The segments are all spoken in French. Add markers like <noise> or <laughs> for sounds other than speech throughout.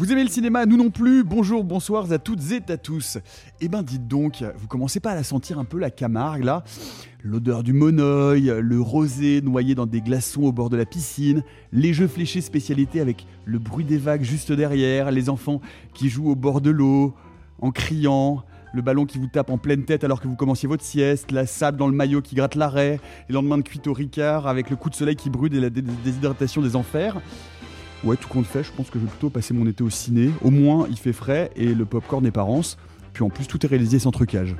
Vous aimez le cinéma Nous non plus. Bonjour, bonsoir à toutes et à tous. Eh ben dites donc, vous commencez pas à la sentir un peu la Camargue là? L'odeur du monoeil, le rosé noyé dans des glaçons au bord de la piscine, les jeux fléchés spécialité avec le bruit des vagues juste derrière, les enfants qui jouent au bord de l'eau en criant, le ballon qui vous tape en pleine tête alors que vous commenciez votre sieste, la sable dans le maillot qui gratte l'arrêt, les lendemains de cuite au Ricard avec le coup de soleil qui brûle et la dé- déshydratation des enfers. Ouais, tout compte fait, je pense que je vais plutôt passer mon été au ciné. Au moins, il fait frais et le popcorn est pas rance. Puis en plus, tout est réalisé sans trucage.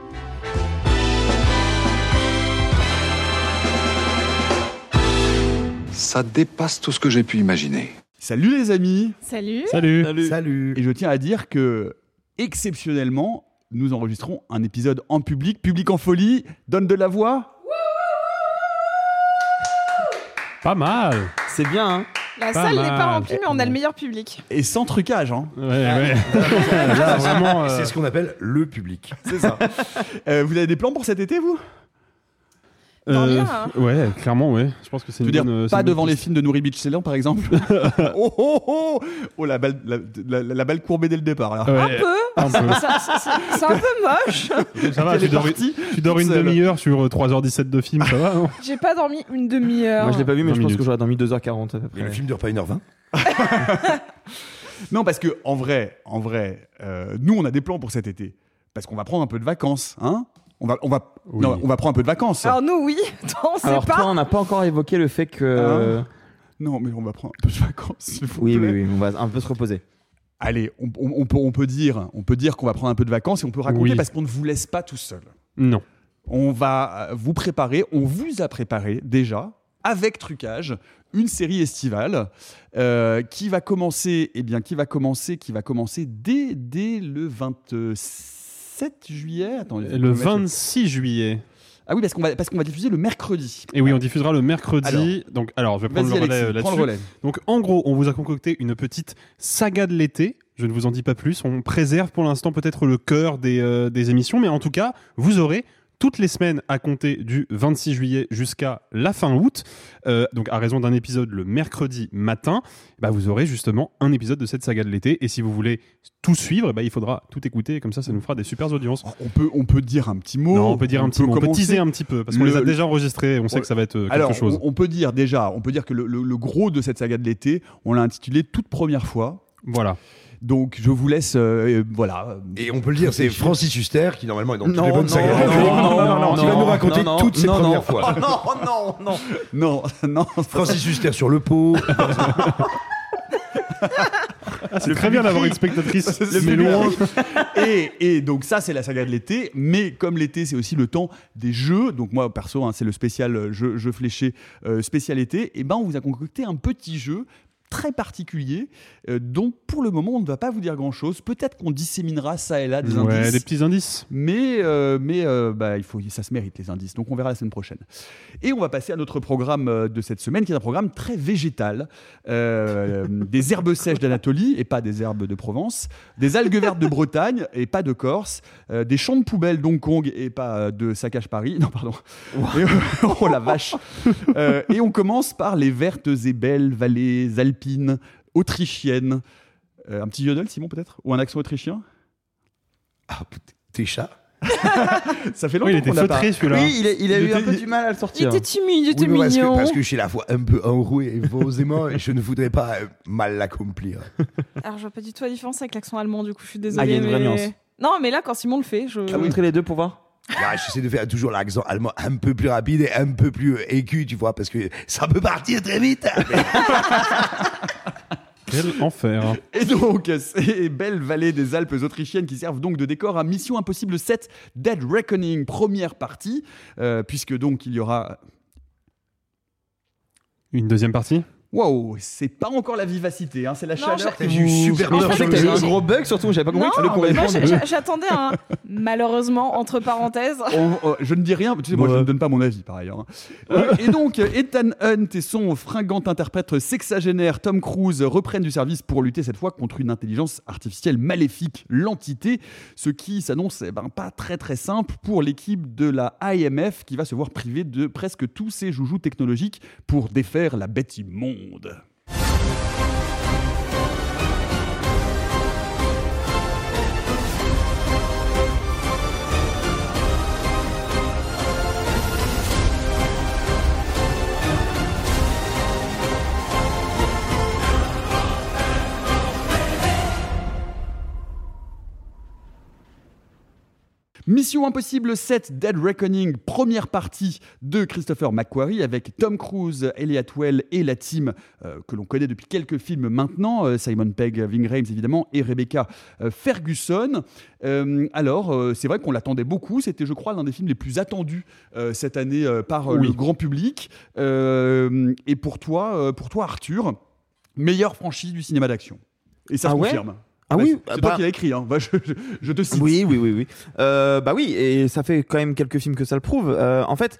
Ça dépasse tout ce que j'ai pu imaginer. Salut les amis Salut. Salut. Salut Et je tiens à dire que, exceptionnellement, nous enregistrons un épisode en public, public en folie, donne de la voix. Pas mal. C'est bien, hein La Pas salle n'est mal. pas remplie, mais on a le meilleur public. Et sans trucage, hein. Ouais, ouais. <laughs> Là, vraiment. euh, C'est ce qu'on appelle le public. C'est ça. <laughs> Euh, vous avez des plans pour cet été, vous? Dormir, hein. Ouais, clairement, ouais. Je pense que c'est une veux dire, bonne. c'est pas une bonne devant les films de Nouri Bichselan, par exemple. <laughs> oh, oh, oh Oh, la balle, la, la- la balle courbée dès le départ, là. Ouais, Un peu. C'est un peu moche. <laughs> Ça va, tu dors, tu dors une demi-heure sur euh, 3h17 de film, ça va non? J'ai pas dormi une demi-heure. Moi je l'ai pas vu, mais 20 je pense que j'aurais dormi 2h40 à peu Et le près. film dure pas 1h20 <laughs> Non, parce que en vrai, en vrai, euh, nous on a des plans pour cet été, parce qu'on va prendre un peu de vacances, hein? On va, on va, Oui. non, on va prendre un peu de vacances. Alors nous, oui. <laughs> On sait Alors pas. toi, on n'a pas encore évoqué le fait que... Hein Non, mais on va prendre un peu de vacances. s'il vous oui, plaît. oui, oui, on va un peu se reposer. Allez, on, on- on peut, on peut dire, on peut dire qu'on va prendre un peu de vacances et on peut raconter Oui. parce qu'on ne vous laisse pas tout seul. Non. On va euh, vous préparer, on vous a préparé déjà avec trucage une série estivale euh, qui va commencer, eh bien, qui va commencer, qui va commencer dès, dès le 27 juillet. Attendez, faut Le que je mette 26 juillet. Ah oui, parce qu'on va, parce qu'on va diffuser le mercredi. Et oui, on diffusera le mercredi. donc, alors, je vais prendre le relais euh, là-dessus. Donc, en gros, on vous a concocté une petite saga de l'été. Je ne vous en dis pas plus. On préserve pour l'instant peut-être le cœur des, euh, des émissions, mais en tout cas, vous aurez toutes les semaines à compter du 26 juillet jusqu'à la fin août, euh, donc à raison d'un épisode le mercredi matin, bah vous aurez justement un épisode de cette saga de l'été. Et si vous voulez tout suivre, bah il faudra tout écouter, et comme ça, ça nous fera des super audiences. On peut, on peut dire un petit mot. Non, on peut dire un petit mot, on peut commencer. teaser un petit peu, parce qu'on Le- les a déjà enregistrés, on sait que ça va être euh, quelque Alors, chose. on, on peut dire déjà, on peut dire que le, le- le gros de cette saga de l'été, on l'a intitulé toute première fois. Voilà. Donc, je vous laisse, euh, voilà. Et on peut le dire, c'est Francis Huster qui normalement est dans toutes Non, les bonnes non, sagas. non, non, non, non, qui va non, nous raconter non, toutes ses non, premières non. fois. <laughs> non, non, non. Non, non. Francis Huster sur le pot. <laughs> C'est très bien d'avoir une spectatrice, <laughs> mais loin. et, et donc ça c'est la saga de l'été, mais comme l'été c'est aussi le temps des jeux, donc moi perso hein, c'est le spécial euh, jeu, jeu fléché euh, spécial été, et ben on vous a concocté un petit jeu très particulier euh, dont pour le moment on ne va pas vous dire grand chose. Peut-être qu'on disséminera ça et là des Ouais, indices. des petits indices. Mais, euh, mais euh, bah, il faut, ça se mérite les indices, donc on verra la semaine prochaine. Et on va passer à notre programme de cette semaine, qui est un programme très végétal. <laughs> Des herbes sèches d'Anatolie et pas des herbes de Provence, des algues vertes de Bretagne et pas de Corse, euh, des champs de poubelle d'Hong Kong et pas euh, de Saccage Paris. <laughs> Non, pardon. Et- <laughs> oh la vache. Euh, et on commence par les vertes et belles vallées alpines autrichiennes. Euh, un petit yodel, Simon, peut-être? Ou un accent autrichien? Ah, tes chats <laughs> Ça fait longtemps Oui, il était qu'on l'a pas. celui-là. Oui, il, est- il a Il eu un peu du mal à le Il sortir. était timide, il était Oui, parce, que, mignon. parce que je suis la fois un peu enroué, forcément, et je ne voudrais pas mal l'accomplir. Alors, je vois pas du tout la différence avec l'accent allemand, du coup, je suis Ah, désolée. il y a une vraie mais- nuance. Non, mais là, quand Simon le fait, je. Ah, vous montrez les deux pour voir Là, j'essaie de faire toujours l'accent allemand un peu plus rapide et un peu plus euh, aigu, tu vois, parce que ça peut partir très vite. <laughs> hein. Quel enfer. Et donc, ces belles vallées des Alpes autrichiennes qui servent donc de décor à Mission Impossible 7 Dead Reckoning, première partie, euh, puisque donc il y aura. Une deuxième partie? Waouh, c'est pas encore la vivacité, hein, c'est la Non, chaleur j'ai- eu super peur. je eu un gros bug surtout, j'avais pas compris Non, moi, j'ai- j'ai- <laughs> j'attendais un <laughs> malheureusement entre parenthèses. On- on- je ne dis rien, tu sais, moi je ne donne pas mon avis par ailleurs. hein. Euh, et donc, Ethan Hunt et son fringant interprète sexagénaire Tom Cruise reprennent du service pour lutter cette fois contre une intelligence artificielle maléfique, l'entité, ce qui s'annonce eh ben, pas très très simple pour l'équipe de la IMF qui va se voir privée de presque tous ses joujoux technologiques pour défaire la bête immonde. muda. Mission Impossible 7 Dead Reckoning, première partie de Christopher McQuarrie avec Tom Cruise, Elliot Well et la team euh, que l'on connaît depuis quelques films maintenant, euh, Simon Pegg, Ving Rhames évidemment et Rebecca euh, Ferguson. Alors, c'est vrai qu'on l'attendait beaucoup, c'était je crois l'un des films les plus attendus cette année par Oui. le grand public. Et pour toi, pour toi Arthur, meilleure franchise du cinéma d'action. Et ça Ah se ouais confirme. Ah oui, c'est bah- toi qui l'as écrit, hein. Bah, je, je- je te cite. Oui, oui, oui, oui. Euh, bah oui, et ça fait quand même quelques films que ça le prouve. Euh, en fait,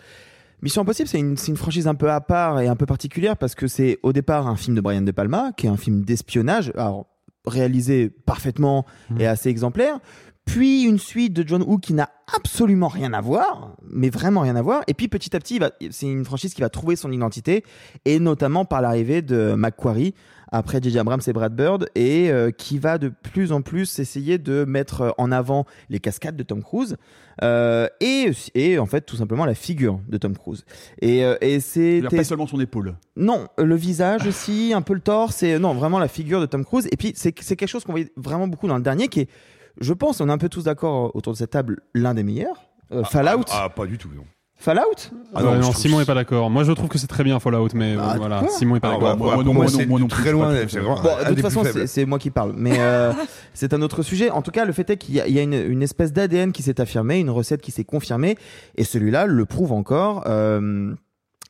Mission Impossible, c'est une, c'est une franchise un peu à part et un peu particulière parce que c'est au départ un film de Brian De Palma, qui est un film d'espionnage, alors réalisé parfaitement et assez exemplaire. Puis une suite de John Woo qui n'a absolument rien à voir, mais vraiment rien à voir. Et puis petit à petit, c'est une franchise qui va trouver son identité, et notamment par l'arrivée de McQuarrie après J.J. Abrams et Brad Bird, et euh, qui va de plus en plus essayer de mettre en avant les cascades de Tom Cruise, euh, et, et en fait tout simplement la figure de Tom Cruise. Et, euh, et c'est Pas seulement son épaule. non, le visage aussi, un peu le torse, et non, vraiment la figure de Tom Cruise. Et puis, c'est c'est quelque chose qu'on voyait vraiment beaucoup dans le dernier, qui est, je pense, on est un peu tous d'accord autour de cette table, l'un des meilleurs. Euh, Fallout. Ah, pas du tout, non. Fallout? Ah Ouais, je non, Simon est pas d'accord. Moi, je trouve que c'est très bien Fallout, mais Ah, euh, voilà, Simon est pas Ah, d'accord. bah, non, moi, moi non, c'est non très loin, Bon, de toute façon, c'est moi qui parle. Mais euh, <laughs> c'est un autre sujet. En tout cas, le fait est qu'il y a, il y a une, une espèce d'ADN qui s'est affirmé, une recette qui s'est confirmée. Et celui-là le prouve encore. Euh,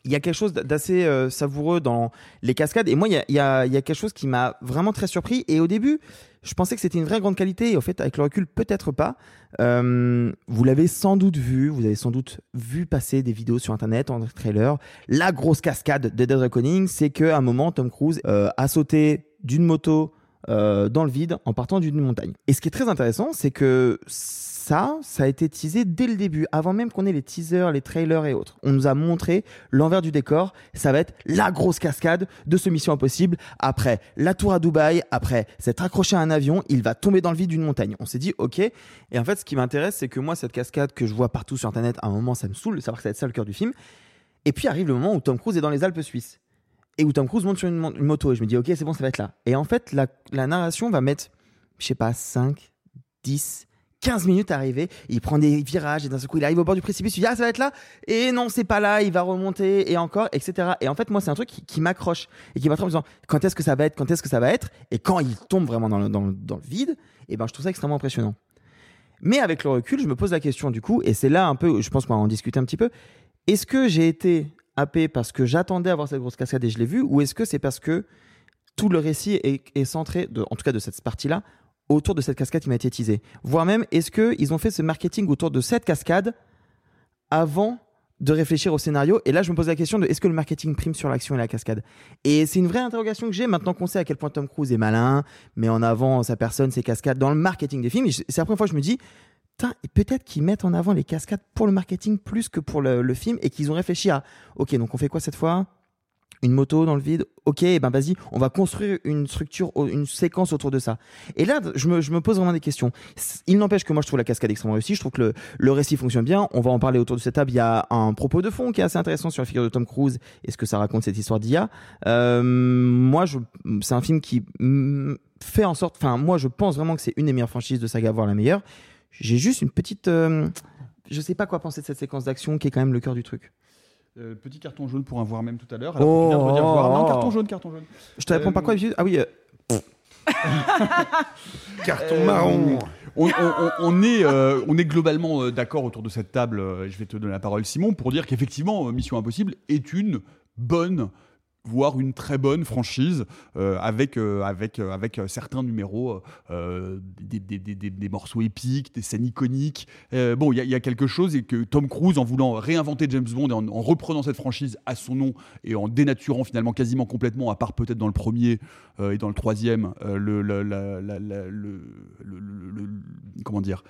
il y a quelque chose d'assez euh, savoureux dans les cascades. Et moi, il y a, il y a- il y a quelque chose qui m'a vraiment très surpris. Et au début, je pensais que c'était une vraie grande qualité. Et au fait, avec le recul, peut-être pas. Euh, vous l'avez sans doute vu. Vous avez sans doute vu passer des vidéos sur Internet, en trailer. La grosse cascade de Dead Reckoning, c'est qu'à un moment, Tom Cruise euh, a sauté d'une moto euh, dans le vide en partant d'une montagne. Et ce qui est très intéressant, c'est que ça, ça a été teasé dès le début, avant même qu'on ait les teasers, les trailers et autres. On nous a montré l'envers du décor. Ça va être la grosse cascade de ce Mission Impossible. Après la tour à Dubaï, après s'être accroché à un avion, il va tomber dans le vide d'une montagne. On s'est dit, ok. Et en fait, ce qui m'intéresse, c'est que moi, cette cascade que je vois partout sur Internet, à un moment, ça me saoule de savoir que ça va être ça le cœur du film. Et puis arrive le moment où Tom Cruise est dans les Alpes suisses et où Tom Cruise monte sur une, moto et je me dis ok c'est bon ça va être là et en fait la, la narration va mettre je sais pas 5 10 15 minutes à arriver il prend des virages et d'un coup il arrive au bord du précipice. Il dit ah ça va être là? Et non c'est pas là. Il va remonter et encore etc et en fait moi c'est un truc qui, m'accroche et qui m'attrape en disant quand est-ce que ça va être? Quand est-ce que ça va être? Et quand il tombe vraiment dans le, vide et ben je trouve ça extrêmement impressionnant. Mais avec le recul je me pose la question du coup et c'est là un peu je pense qu'on va en discuter un petit peu. Est-ce que j'ai été happé parce que j'attendais à voir cette grosse cascade et je l'ai vue ou est-ce que c'est parce que tout le récit est, centré, en tout cas de cette partie-là, autour de cette cascade qui m'a été teasée. Voire même, est-ce qu'ils ont fait ce marketing autour de cette cascade avant de réfléchir au scénario? Et là, je me pose la question de est-ce que le marketing prime sur l'action et la cascade? Et c'est une vraie interrogation que j'ai. Maintenant qu'on sait à quel point Tom Cruise est malin, met en avant sa personne, ses cascades dans le marketing des films. C'est la première fois que je me dis, et peut-être qu'ils mettent en avant les cascades pour le marketing plus que pour le, le film et qu'ils ont réfléchi à ok donc on fait quoi cette fois? Une moto dans le vide. Ok, eh ben vas-y, on va construire une structure, une séquence autour de ça. Et là, je me, je me pose vraiment des questions. Il n'empêche que moi, je trouve la cascade extrêmement réussie. Je trouve que le, le récit fonctionne bien. On va en parler autour de cette table. Il y a un propos de fond qui est assez intéressant sur la figure de Tom Cruise et ce que ça raconte cette histoire d'IA. Euh, moi, c'est un film qui fait en sorte. Enfin, moi, je pense vraiment que c'est une des meilleures franchises de saga, voire la meilleure. J'ai juste une petite. euh, je sais pas quoi penser de cette séquence d'action qui est quand même le cœur du truc. Euh, petit carton jaune pour un voir même tout à l'heure. Alors, tu viens de me dire voir. Non, carton jaune, carton jaune. Je te réponds pas quoi, Vieux Ah oui. euh, <laughs> Carton Euh, marron. On, on- on- on est, euh, on est globalement euh, d'accord autour de cette table. euh, Je vais te donner la parole, Simon, pour dire qu'effectivement, euh, Mission Impossible est une bonne voire une très bonne franchise euh, avec, euh, avec, euh, avec certains numéros, des, des- des- des- morceaux épiques, des scènes iconiques. Bon, il y, a- quelque chose et que Tom Cruise, en voulant réinventer James Bond et en, en reprenant cette franchise à son nom et en dénaturant finalement quasiment complètement, à part peut-être dans le premier et dans le troisième, le- le- le- comment dire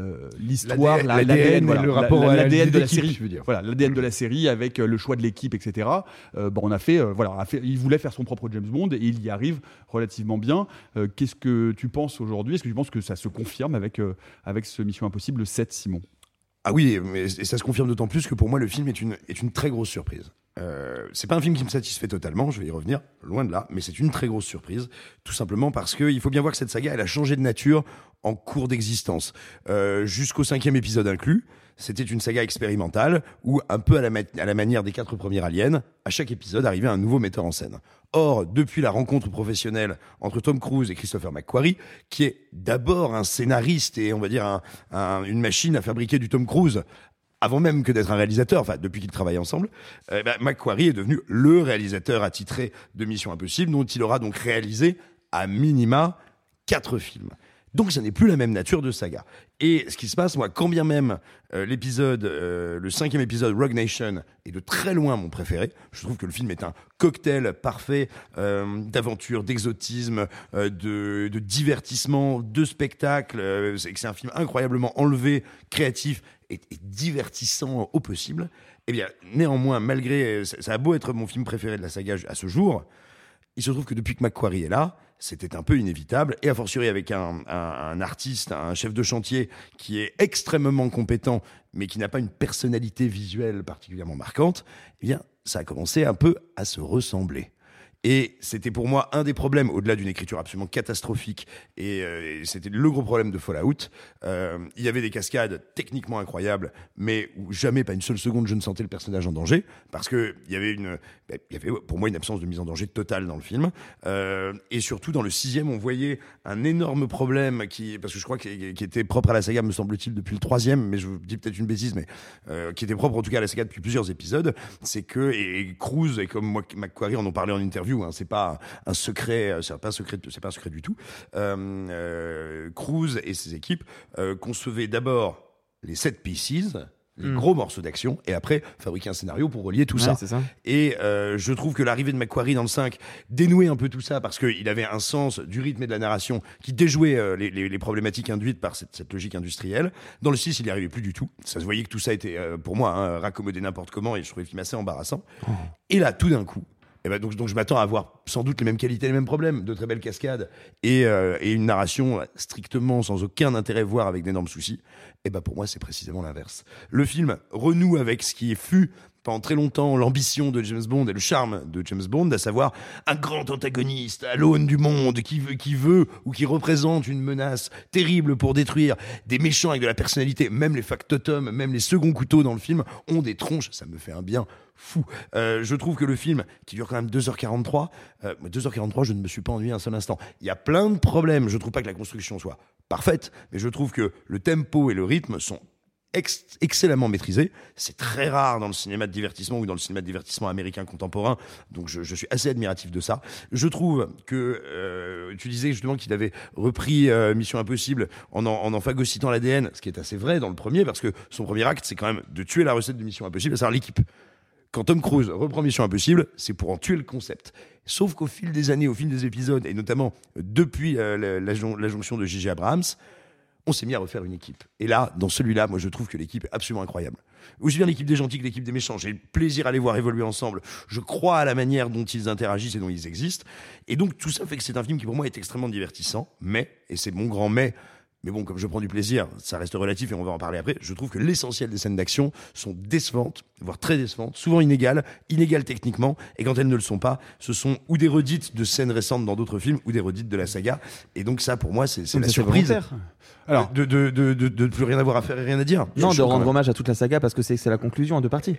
euh, l'histoire, L'ADN, la- l'ADN voilà, le rapport à de la série, je veux dire. voilà, l'ADN de la série avec euh, le choix de l'équipe, etc. Euh, bon, on a fait, voilà, on a fait- il voulait faire son propre James Bond et il y arrive relativement bien. Qu'est-ce que tu penses aujourd'hui? Est-ce que tu penses que ça se confirme avec avec ce Mission Impossible 7, Simon? Ah oui, mais et ça se confirme d'autant plus que pour moi le film est une, est une très grosse surprise. Euh, c'est pas un film qui me satisfait totalement, je vais y revenir, loin de là, mais c'est une très grosse surprise, tout simplement parce que il faut bien voir que cette saga, elle a changé de nature en cours d'existence. Euh, Jusqu'au cinquième épisode inclus, c'était une saga expérimentale où, un peu à la, manière des quatre premiers aliens, à chaque épisode arrivait un nouveau metteur en scène. Or, depuis la rencontre professionnelle entre Tom Cruise et Christopher McQuarrie, qui est d'abord un scénariste et on va dire un- un- une machine à fabriquer du Tom Cruise, avant même que d'être un réalisateur, enfin depuis qu'ils travaillent ensemble, bah, McQuarrie est devenu le réalisateur attitré de Mission Impossible, dont il aura donc réalisé à minima quatre films. Donc ça n'est plus la même nature de saga. Et ce qui se passe, moi, quand bien même euh, l'épisode, euh, le cinquième épisode Rogue Nation est de très loin mon préféré, je trouve que le film est un cocktail parfait euh, d'aventure, d'exotisme, euh, de, de divertissement, de spectacle. c'est que c'est un film incroyablement enlevé, créatif et, divertissant au possible. Eh bien, néanmoins, malgré ça, ça a beau être mon film préféré de la saga à ce jour, il se trouve que depuis que Macquarie est là, c'était un peu inévitable, et a fortiori avec un, un- un artiste, un chef de chantier qui est extrêmement compétent, mais qui n'a pas une personnalité visuelle particulièrement marquante, eh bien, ça a commencé un peu à se ressembler. Et c'était pour moi un des problèmes, au-delà d'une écriture absolument catastrophique, et, euh, c'était le gros problème de Fallout. Euh, il y avait des cascades techniquement incroyables, mais où jamais, pas une seule seconde, je ne sentais le personnage en danger, parce que il y avait ben, y avait pour moi une absence de mise en danger totale dans le film. Euh, et surtout dans le sixième, on voyait un énorme problème qui, parce que je crois qu'il qui était propre à la saga, me semble-t-il, depuis le troisième, mais je vous dis peut-être une bêtise, mais qui était propre en tout cas à la saga depuis plusieurs épisodes, c'est que et, et Cruz et comme moi, McQuarrie en ont parlé en interview, hein, c'est pas un secret, euh, c'est pas un secret, c'est pas un secret du tout. Euh, euh, Cruz et ses équipes euh, concevaient d'abord les sept pieces, les Mm. gros morceaux d'action, et après fabriquer un scénario pour relier tout Ouais, ça. Et euh, je trouve que l'arrivée de Macquarie dans le 5 dénouait un peu tout ça parce qu'il avait un sens du rythme et de la narration qui déjouait euh, les, les- les problématiques induites par cette, cette logique industrielle. Dans le 6, il n'y arrivait plus du tout. Ça se voyait que tout ça était, euh, pour moi, hein, raccommodé n'importe comment et je trouvais le film assez embarrassant. Et là, tout d'un coup, eh ben donc, je m'attends à avoir sans doute les mêmes qualités, les mêmes problèmes, de très belles cascades et, euh, et une narration strictement sans aucun intérêt, voire avec d'énormes soucis. Et ben pour moi, c'est précisément l'inverse. Le film renoue avec ce qui fut pendant très longtemps l'ambition de James Bond et le charme de James Bond, à savoir un grand antagoniste à l'aune du monde qui veut, qui veut ou qui représente une menace terrible pour détruire des méchants avec de la personnalité. Même les factotums, même les seconds couteaux dans le film ont des tronches. Ça me fait un bien fou. Euh, je trouve que le film, qui dure quand même 2h43, euh, 2h43, je ne me suis pas ennuyé un seul instant. Il y a plein de problèmes. Je trouve pas que la construction soit parfaite, mais je trouve que le tempo et le rythme sont ex- excellemment maîtrisés. C'est très rare dans le cinéma de divertissement ou dans le cinéma de divertissement américain contemporain. Donc je, je suis assez admiratif de ça. Je trouve que euh, tu disais justement qu'il avait repris euh, Mission Impossible en en, en, en phagocytant l'ADN, ce qui est assez vrai dans le premier parce que son premier acte c'est quand même de tuer la recette de Mission Impossible, à savoir l'équipe. Quand Tom Cruise reprend Mission Impossible, c'est pour en tuer le concept. Sauf qu'au fil des années, au fil des épisodes, et notamment depuis euh, la, la jon- la jonction de J.J. Abrams, on s'est mis à refaire une équipe. Et là, dans celui-là, moi, je trouve que l'équipe est absolument incroyable. Aussi bien l'équipe des gentils que l'équipe des méchants. J'ai plaisir à les voir évoluer ensemble. Je crois à la manière dont ils interagissent et dont ils existent. Et donc, tout ça fait que c'est un film qui, pour moi, est extrêmement divertissant. Mais, et c'est mon grand mais, mais bon, comme je prends du plaisir, ça reste relatif et on va en parler après. Je trouve que l'essentiel des scènes d'action sont décevantes, voire très décevantes, souvent inégales, inégales techniquement. Et quand elles ne le sont pas, ce sont ou des redites de scènes récentes dans d'autres films ou des redites de la saga. Et donc ça, pour moi, c'est la surprise. Alors, de, de, de, de, de plus rien avoir à faire et rien à dire. Non, de rendre hommage à toute la saga parce que c'est c'est la conclusion en deux parties.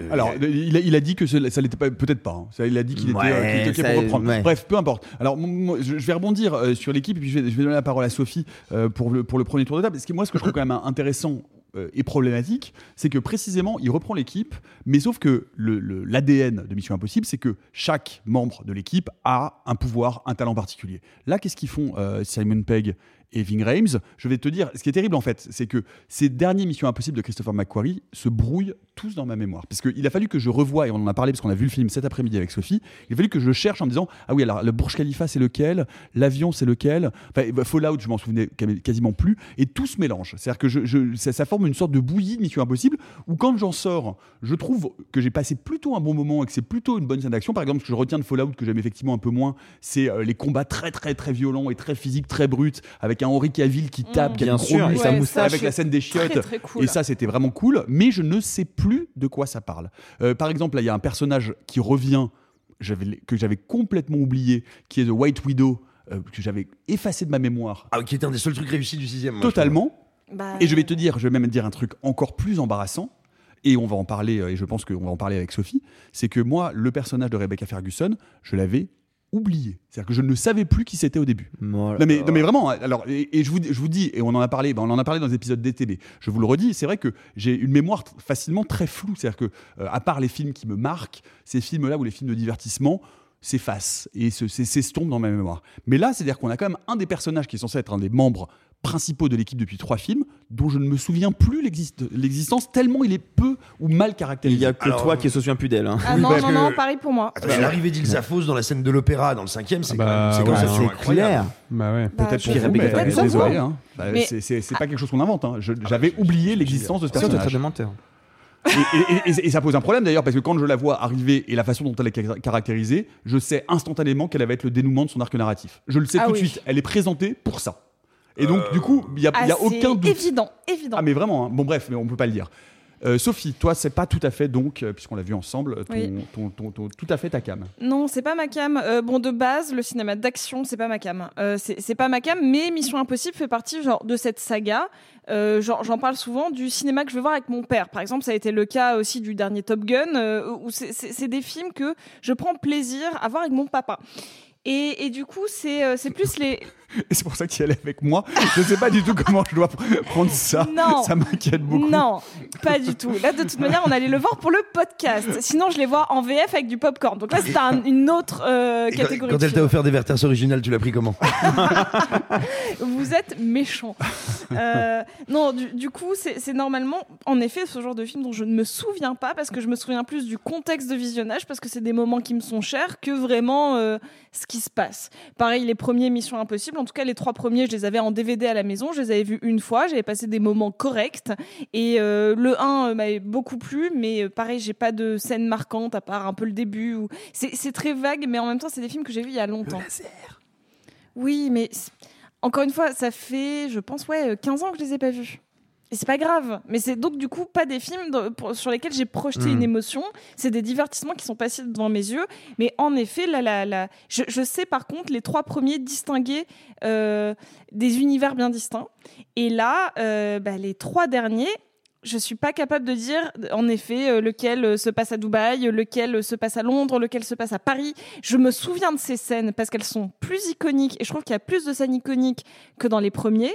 euh, Alors, il a, il a dit que ce- ça l'était pas, peut-être pas. hein. Ça, il a dit qu'il était, euh, OK ça- pour reprendre. ouais. Bref, peu importe. Alors, je je vais rebondir euh, sur l'équipe et puis je vais, je vais donner la parole à Sophie euh, pour, le, pour le premier tour de table. Parce que moi, ce que je trouve quand même <laughs> intéressant euh, et problématique, c'est que précisément, il reprend l'équipe, mais sauf que le- le- l'ADN de Mission Impossible, c'est que chaque membre de l'équipe a un pouvoir, un talent particulier. Là, qu'est-ce qu'ils font euh, Simon Pegg et Ving Rhames Je vais te dire, ce qui est terrible en fait, c'est que ces derniers Missions Impossibles de Christopher McQuarrie se brouillent tous dans ma mémoire. Parce qu'il a fallu que je revoie, et on en a parlé parce qu'on a vu le film cet après-midi avec Sophie, il a fallu que je cherche en me disant Ah oui, alors le Burj Khalifa c'est lequel? L'avion c'est lequel? Bah, Fallout, je m'en souvenais quasiment plus. Et tout se mélange. C'est-à-dire que ça, forme une sorte de bouillie de Mission Impossible où quand j'en sors, je trouve que j'ai passé plutôt un bon moment et que c'est plutôt une bonne scène d'action. Par exemple, ce que je retiens de Fallout que j'aime effectivement un peu moins, c'est euh, les combats très très très violents et très physiques, très bruts, avec un Henri Cavill qui tape, qui a Bien sûr, et muscle, sa Ouais, moustache. avec la scène des chiottes. Très, très cool. Et ça, c'était vraiment cool, mais je ne sais plus de quoi ça parle. Euh, par exemple, là, il y a un personnage qui revient, que j'avais complètement oublié, qui est The White Widow, euh, que j'avais effacé de ma mémoire Ah, qui était un des seuls trucs réussis du sixième. moi, je totalement. Bah, Et je vais te dire, je vais même dire un truc encore plus embarrassant, et on va en parler, euh, et je pense qu'on va en parler avec Sophie, c'est que moi, le personnage de Rebecca Ferguson, je l'avais oublié. C'est-à-dire que je ne savais plus qui c'était au début. Non mais, non mais vraiment, alors, et, et je, vous, je vous dis, et on en a parlé, ben, on en a parlé dans les épisodes DTB, je vous le redis, c'est vrai que j'ai une mémoire facilement très floue, c'est-à-dire que, euh, à part les films qui me marquent, ces films-là ou les films de divertissement s'effacent et se- s'es- s'estompent dans ma mémoire. Mais là, c'est-à-dire qu'on a quand même un des personnages qui est censé être un des membres principaux de l'équipe depuis trois films, dont je ne me souviens plus l'existe- l'existence, tellement il est peu ou mal Il caractérisé. y a que Alors, toi qui se souviens plus d'elle. hein. Ah Oui, non, non, non, pareil pour moi. Mais L'arrivée d'Ilsa Fosse dans la scène de l'opéra dans le cinquième, c'est Bah, quand même, ouais, c'est clair. Bah ouais. Bah, Peut-être je- pour désolé. Hein. Bah, c'est- pas quelque chose qu'on invente. hein. Je- J'avais oublié l'existence de ce personnage. menteur. Et, et- et- et ça pose un problème d'ailleurs parce que quand je la vois arriver et la façon dont elle est ca- caractérisée, je sais instantanément quelle va être le dénouement de son arc narratif. Je le sais Ah tout oui. de suite. Elle est présentée pour ça. Et donc du coup, il y a, y a Ah, aucun c'est doute. évident, évident. Ah mais vraiment. hein. Bon bref, mais on peut pas le dire. Euh, Sophie, toi, c'est pas tout à fait donc, euh, puisqu'on l'a vu ensemble, ton, Oui. ton- ton- tout à fait ta cam. Non, c'est pas ma cam. Euh, bon, de base, le cinéma d'action, c'est pas ma cam. Euh, c'est c'est pas ma cam, mais Mission Impossible fait partie genre de cette saga. J'en parle souvent du cinéma que je veux voir avec mon père. Par exemple, ça a été le cas aussi du dernier Top Gun, où c'est- des films que je prends plaisir à voir avec mon papa. Et, et du coup, c'est c'est plus les. <laughs> Et c'est pour ça y allais avec moi. Je sais pas du tout comment je dois pr- prendre ça. Non. Ça m'inquiète beaucoup. Non, pas du tout. Là, de toute manière, on allait le voir pour le podcast. Sinon, je les vois en VF avec du popcorn. Donc là, c'est un- une autre euh, quand, catégorie. quand elle t'a offert des Verters originales, tu l'as pris comment <laughs> Vous êtes méchant. Euh, non, du, du coup, c'est c'est normalement, en effet, ce genre de film dont je ne me souviens pas parce que je me souviens plus du contexte de visionnage parce que c'est des moments qui me sont chers que vraiment euh, ce qui se passe. Pareil, les premiers Missions Impossibles, en tout cas les trois premiers, je les avais en DVD à la maison, je les avais vus une fois, j'avais passé des moments corrects et euh, le 1 euh, m'avait beaucoup plu, mais euh, pareil, j'ai pas de scène marquante à part un peu le début. C'est très vague, mais en même temps, c'est des films que j'ai vus il y a longtemps. Oui, mais encore une fois, ça fait, je pense, ouais, euh, 15 ans que je les ai pas vus. Et c'est pas grave. Mais c'est donc du coup pas des films de- pour- sur lesquels j'ai projeté une émotion. C'est des divertissements qui sont passés devant mes yeux. Mais en effet, là, là, là, je, je sais par contre les trois premiers distinguer euh, des univers bien distincts. Et là, euh, bah, les trois derniers, je suis pas capable de dire en effet euh, lequel se passe à Dubaï, lequel se passe à Londres, lequel se passe à Paris. Je me souviens de ces scènes parce qu'elles sont plus iconiques et je trouve qu'il y a plus de scènes iconiques que dans les premiers.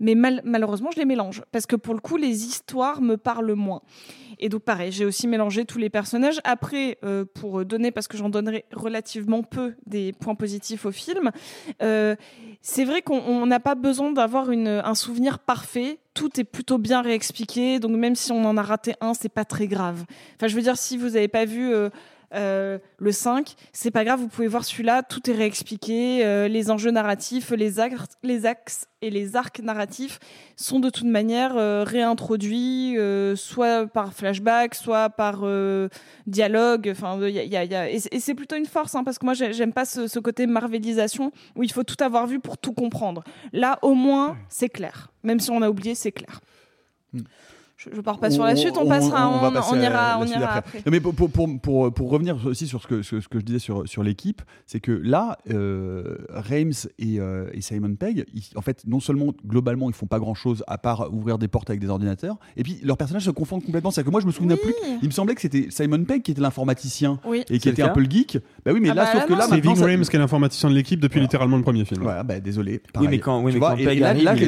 Mais mal- malheureusement, je les mélange parce que pour le coup, les histoires me parlent moins. Et donc, pareil, j'ai aussi mélangé tous les personnages. Après, euh, pour donner, parce que j'en donnerai relativement peu des points positifs au film, euh, c'est vrai qu'on on n'a pas besoin d'avoir un souvenir parfait. Tout est plutôt bien réexpliqué. Donc, même si on en a raté un, c'est pas très grave. Enfin, je veux dire, si vous n'avez pas vu. euh, euh, le 5, c'est pas grave, vous pouvez voir celui-là, tout est réexpliqué, euh, les enjeux narratifs, les, axes, les axes et les arcs narratifs sont de toute manière euh, réintroduits, soit par flashback, soit par dialogue. Enfin, y a- y a- il y a- et c'est- plutôt une force, hein, parce que moi j'ai- j'aime pas ce, ce côté marvelisation où il faut tout avoir vu pour tout comprendre. Là, au moins, c'est clair. Même si on a oublié, c'est clair. Je, je pars pas sur la suite, on, passera, on, va ira, on ira après. après. Non, mais pour, pour, pour, pour, revenir aussi sur ce que, ce, ce que je disais sur, sur l'équipe, c'est que là, euh, Reims et, euh, et Simon Pegg, ils- en fait, non seulement globalement, ils font pas grand chose à part ouvrir des portes avec des ordinateurs, et puis leurs personnages se confondent complètement. C'est-à-dire que moi, je me souvenais plus. Il me semblait que c'était Simon Pegg qui était l'informaticien Oui. et qui C'est était un peu le geek. Bah oui, mais Ah là, bah sauf là, que là, c'est C'est Ving ça- Rhames qui est l'informaticien de l'équipe depuis Voilà. littéralement le premier film. Voilà, bah désolé. Oui, mais quand- oui, mais vois, quand et, Pegg et là, arrive, là, il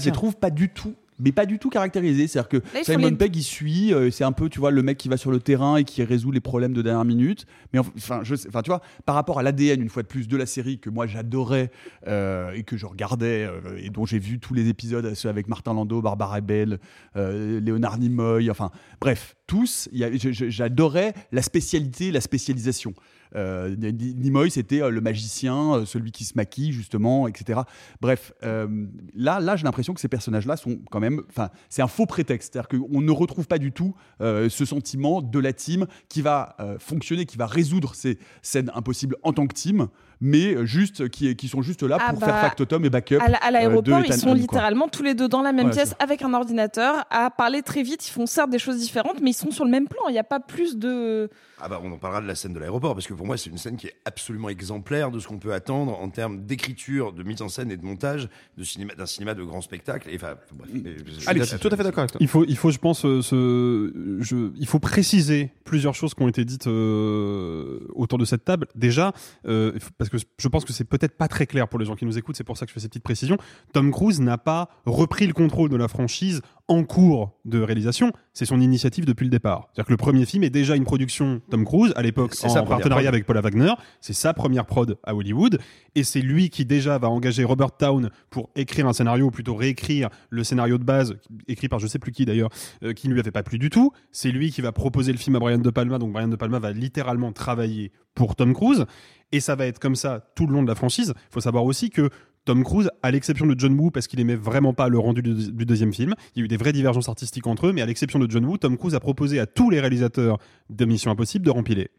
je les trouve pas du tout. Mais pas du tout caractérisés. C'est-à-dire que Simon les- Pegg, il suit, euh, c'est un peu, tu vois, le mec qui va sur le terrain et qui résout les problèmes de dernière minute. Mais enf- enfin, je sais- enfin, tu vois, par rapport à l'ADN, une fois de plus, de la série que moi j'adorais euh, et que je regardais euh, et dont j'ai vu tous les épisodes, ceux avec Martin Landau, Barbara Bell, Léonard Nimoy, enfin, bref, tous, j'adorais la spécialité, la spécialisation. Euh, Ni- Nimoy, c'était euh, le magicien, euh, celui qui se maquille, justement, etc. Bref, là, là j'ai l'impression que ces personnages-là sont quand même. C'est un faux prétexte. C'est-à-dire qu'on ne retrouve pas du tout ce sentiment de la team qui va fonctionner, qui va résoudre ces scènes impossibles en tant que team, mais juste qui, qui sont juste là Ah pour bah, faire factotum et backup. À, l'aéroport, euh, de ils Ethan sont quoi. littéralement tous les deux dans la même Ouais, pièce avec un ordinateur à parler très vite. Ils font certes des choses différentes, mais ils sont sur le même plan. Il n'y a pas plus de. Ah bah on en parlera de la scène de l'aéroport parce que pour moi c'est une scène qui est absolument exemplaire de ce qu'on peut attendre en termes d'écriture, de mise en scène et de montage de cinéma d'un cinéma de grand spectacle. Et enfin bref. mais- Allez, je suis tout à fait d'accord avec toi. Il faut, il faut, je pense, euh, ce, je, il faut préciser plusieurs choses qui ont été dites euh, autour de cette table. Déjà, euh, faut- parce que je pense que c'est peut-être pas très clair pour les gens qui nous écoutent, c'est pour ça que je fais ces petites précisions. Tom Cruise n'a pas repris le contrôle de la franchise en cours de réalisation. C'est son initiative depuis le départ. C'est-à-dire que le premier film est déjà une production Tom Cruise à l'époque en sa partenariat prod. avec Paula Wagner. C'est sa première prod à Hollywood et c'est lui qui déjà va engager Robert Town pour écrire un scénario ou plutôt réécrire le scénario de base écrit par je sais plus qui d'ailleurs euh, qui ne lui avait pas plu du tout. C'est lui qui va proposer le film à Brian De Palma donc Brian De Palma va littéralement travailler pour Tom Cruise et ça va être comme ça tout le long de la franchise. Il faut savoir aussi que Tom Cruise, à l'exception de John Woo, parce qu'il aimait vraiment pas le rendu du, du deuxième film, il y a eu des vraies divergences artistiques entre eux, mais à l'exception de John Woo, Tom Cruise a proposé à tous les réalisateurs de Mission Impossible de rempiler.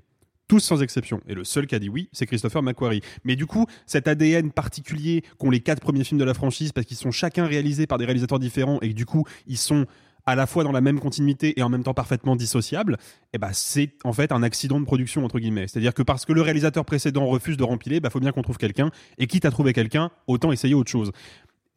Tous sans exception. Et le seul qui a dit oui, c'est Christopher McQuarrie. Mais du coup, cet ADN particulier qu'ont les quatre premiers films de la franchise, parce qu'ils sont chacun réalisés par des réalisateurs différents et que du coup, ils sont à la fois dans la même continuité et en même temps parfaitement dissociables, eh ben c'est en fait un accident de production entre guillemets. C'est-à-dire que parce que le réalisateur précédent refuse de rempiler, bah faut bien qu'on trouve quelqu'un. Et quitte à trouver quelqu'un, autant essayer autre chose.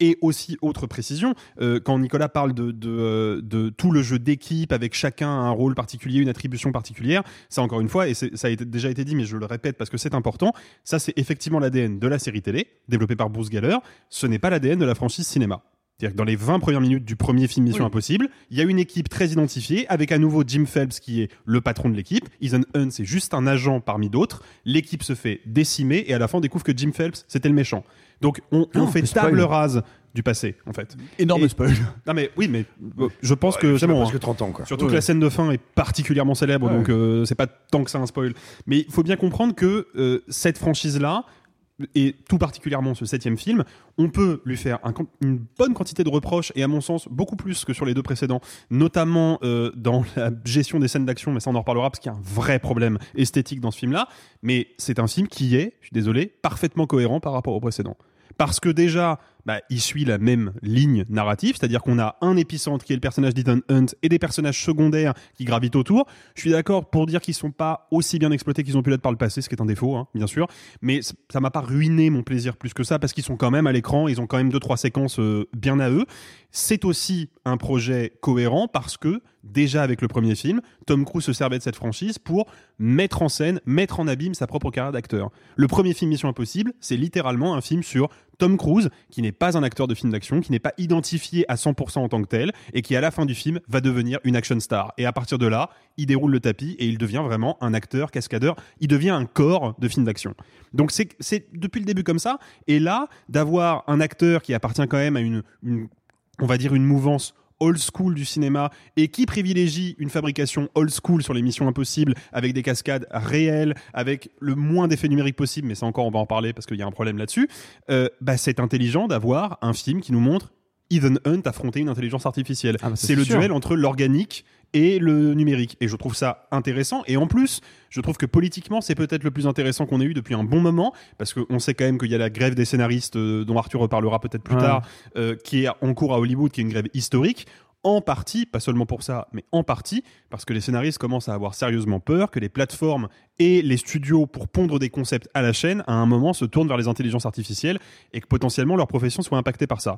Et aussi, autre précision, euh, quand Nicolas parle de, de, euh, de tout le jeu d'équipe avec chacun un rôle particulier, une attribution particulière, ça encore une fois, et ça a déjà été dit, mais je le répète parce que c'est important, ça c'est effectivement l'ADN de la série télé, développée par Bruce Geller, ce n'est pas l'ADN de la franchise cinéma. C'est-à-dire que dans les 20 premières minutes du premier film Mission Oui. Impossible, il y a une équipe très identifiée, avec à nouveau Jim Phelps qui est le patron de l'équipe. Ethan Hunt, c'est juste un agent parmi d'autres. L'équipe se fait décimer et à la fin, on découvre que Jim Phelps, c'était le méchant. Donc, on, on Non, fait mais spoil. table rase du passé, en fait. Énorme Et- spoil. Non, mais oui, mais euh, je pense Ouais, que c'est bon. presque hein. 30 ans quoi. Surtout que la scène de fin est particulièrement célèbre, Ouais. donc euh, c'est pas tant que ça un spoil. Mais il faut bien comprendre que euh, cette franchise-là, et tout particulièrement ce septième film, on peut lui faire une bonne quantité de reproches, et à mon sens beaucoup plus que sur les deux précédents, notamment euh, dans <laughs> la gestion des scènes d'action, mais ça on en reparlera parce qu'il y a un vrai problème esthétique dans ce film-là. Mais c'est un film qui est, je suis désolé, parfaitement cohérent par rapport au précédent. Parce que déjà, bah, il suit la même ligne narrative, c'est-à-dire qu'on a un épicentre qui est le personnage d'Ethan Hunt et des personnages secondaires qui gravitent autour. Je suis d'accord pour dire qu'ils sont pas aussi bien exploités qu'ils ont pu l'être par le passé, ce qui est un défaut, hein, bien sûr. Mais ça m'a pas ruiné mon plaisir plus que ça parce qu'ils sont quand même à l'écran, ils ont quand même deux trois séquences euh, bien à eux. C'est aussi un projet cohérent parce que déjà avec le premier film, Tom Cruise se servait de cette franchise pour mettre en scène, mettre en abîme sa propre carrière d'acteur. Le premier film Mission Impossible, c'est littéralement un film sur Tom Cruise, qui n'est pas un acteur de film d'action, qui n'est pas identifié à 100% en tant que tel, et qui à la fin du film va devenir une action star. Et à partir de là, il déroule le tapis et il devient vraiment un acteur, cascadeur, il devient un corps de film d'action. Donc c'est depuis le début comme ça, et là, d'avoir un acteur qui appartient quand même à une, une on va dire une mouvance old school du cinéma et qui privilégie une fabrication old school sur les missions impossibles avec des cascades réelles, avec le moins d'effets numériques possible, mais ça encore on va en parler parce qu'il y a un problème là-dessus, euh, bah, c'est intelligent d'avoir un film qui nous montre Ethan Hunt affronter une intelligence artificielle. Ah bah c'est le sûr. duel entre l'organique et le numérique. Et je trouve ça intéressant. Et en plus, je trouve que politiquement, c'est peut-être le plus intéressant qu'on ait eu depuis un bon moment, parce qu'on sait quand même qu'il y a la grève des scénaristes, euh, dont Arthur reparlera peut-être plus Ouais. tard, euh, qui est en cours à Hollywood, qui est une grève historique. En partie, pas seulement pour ça, mais en partie, parce que les scénaristes commencent à avoir sérieusement peur que les plateformes et les studios, pour pondre des concepts à la chaîne, à un moment se tournent vers les intelligences artificielles et que potentiellement leur profession soit impactée par ça.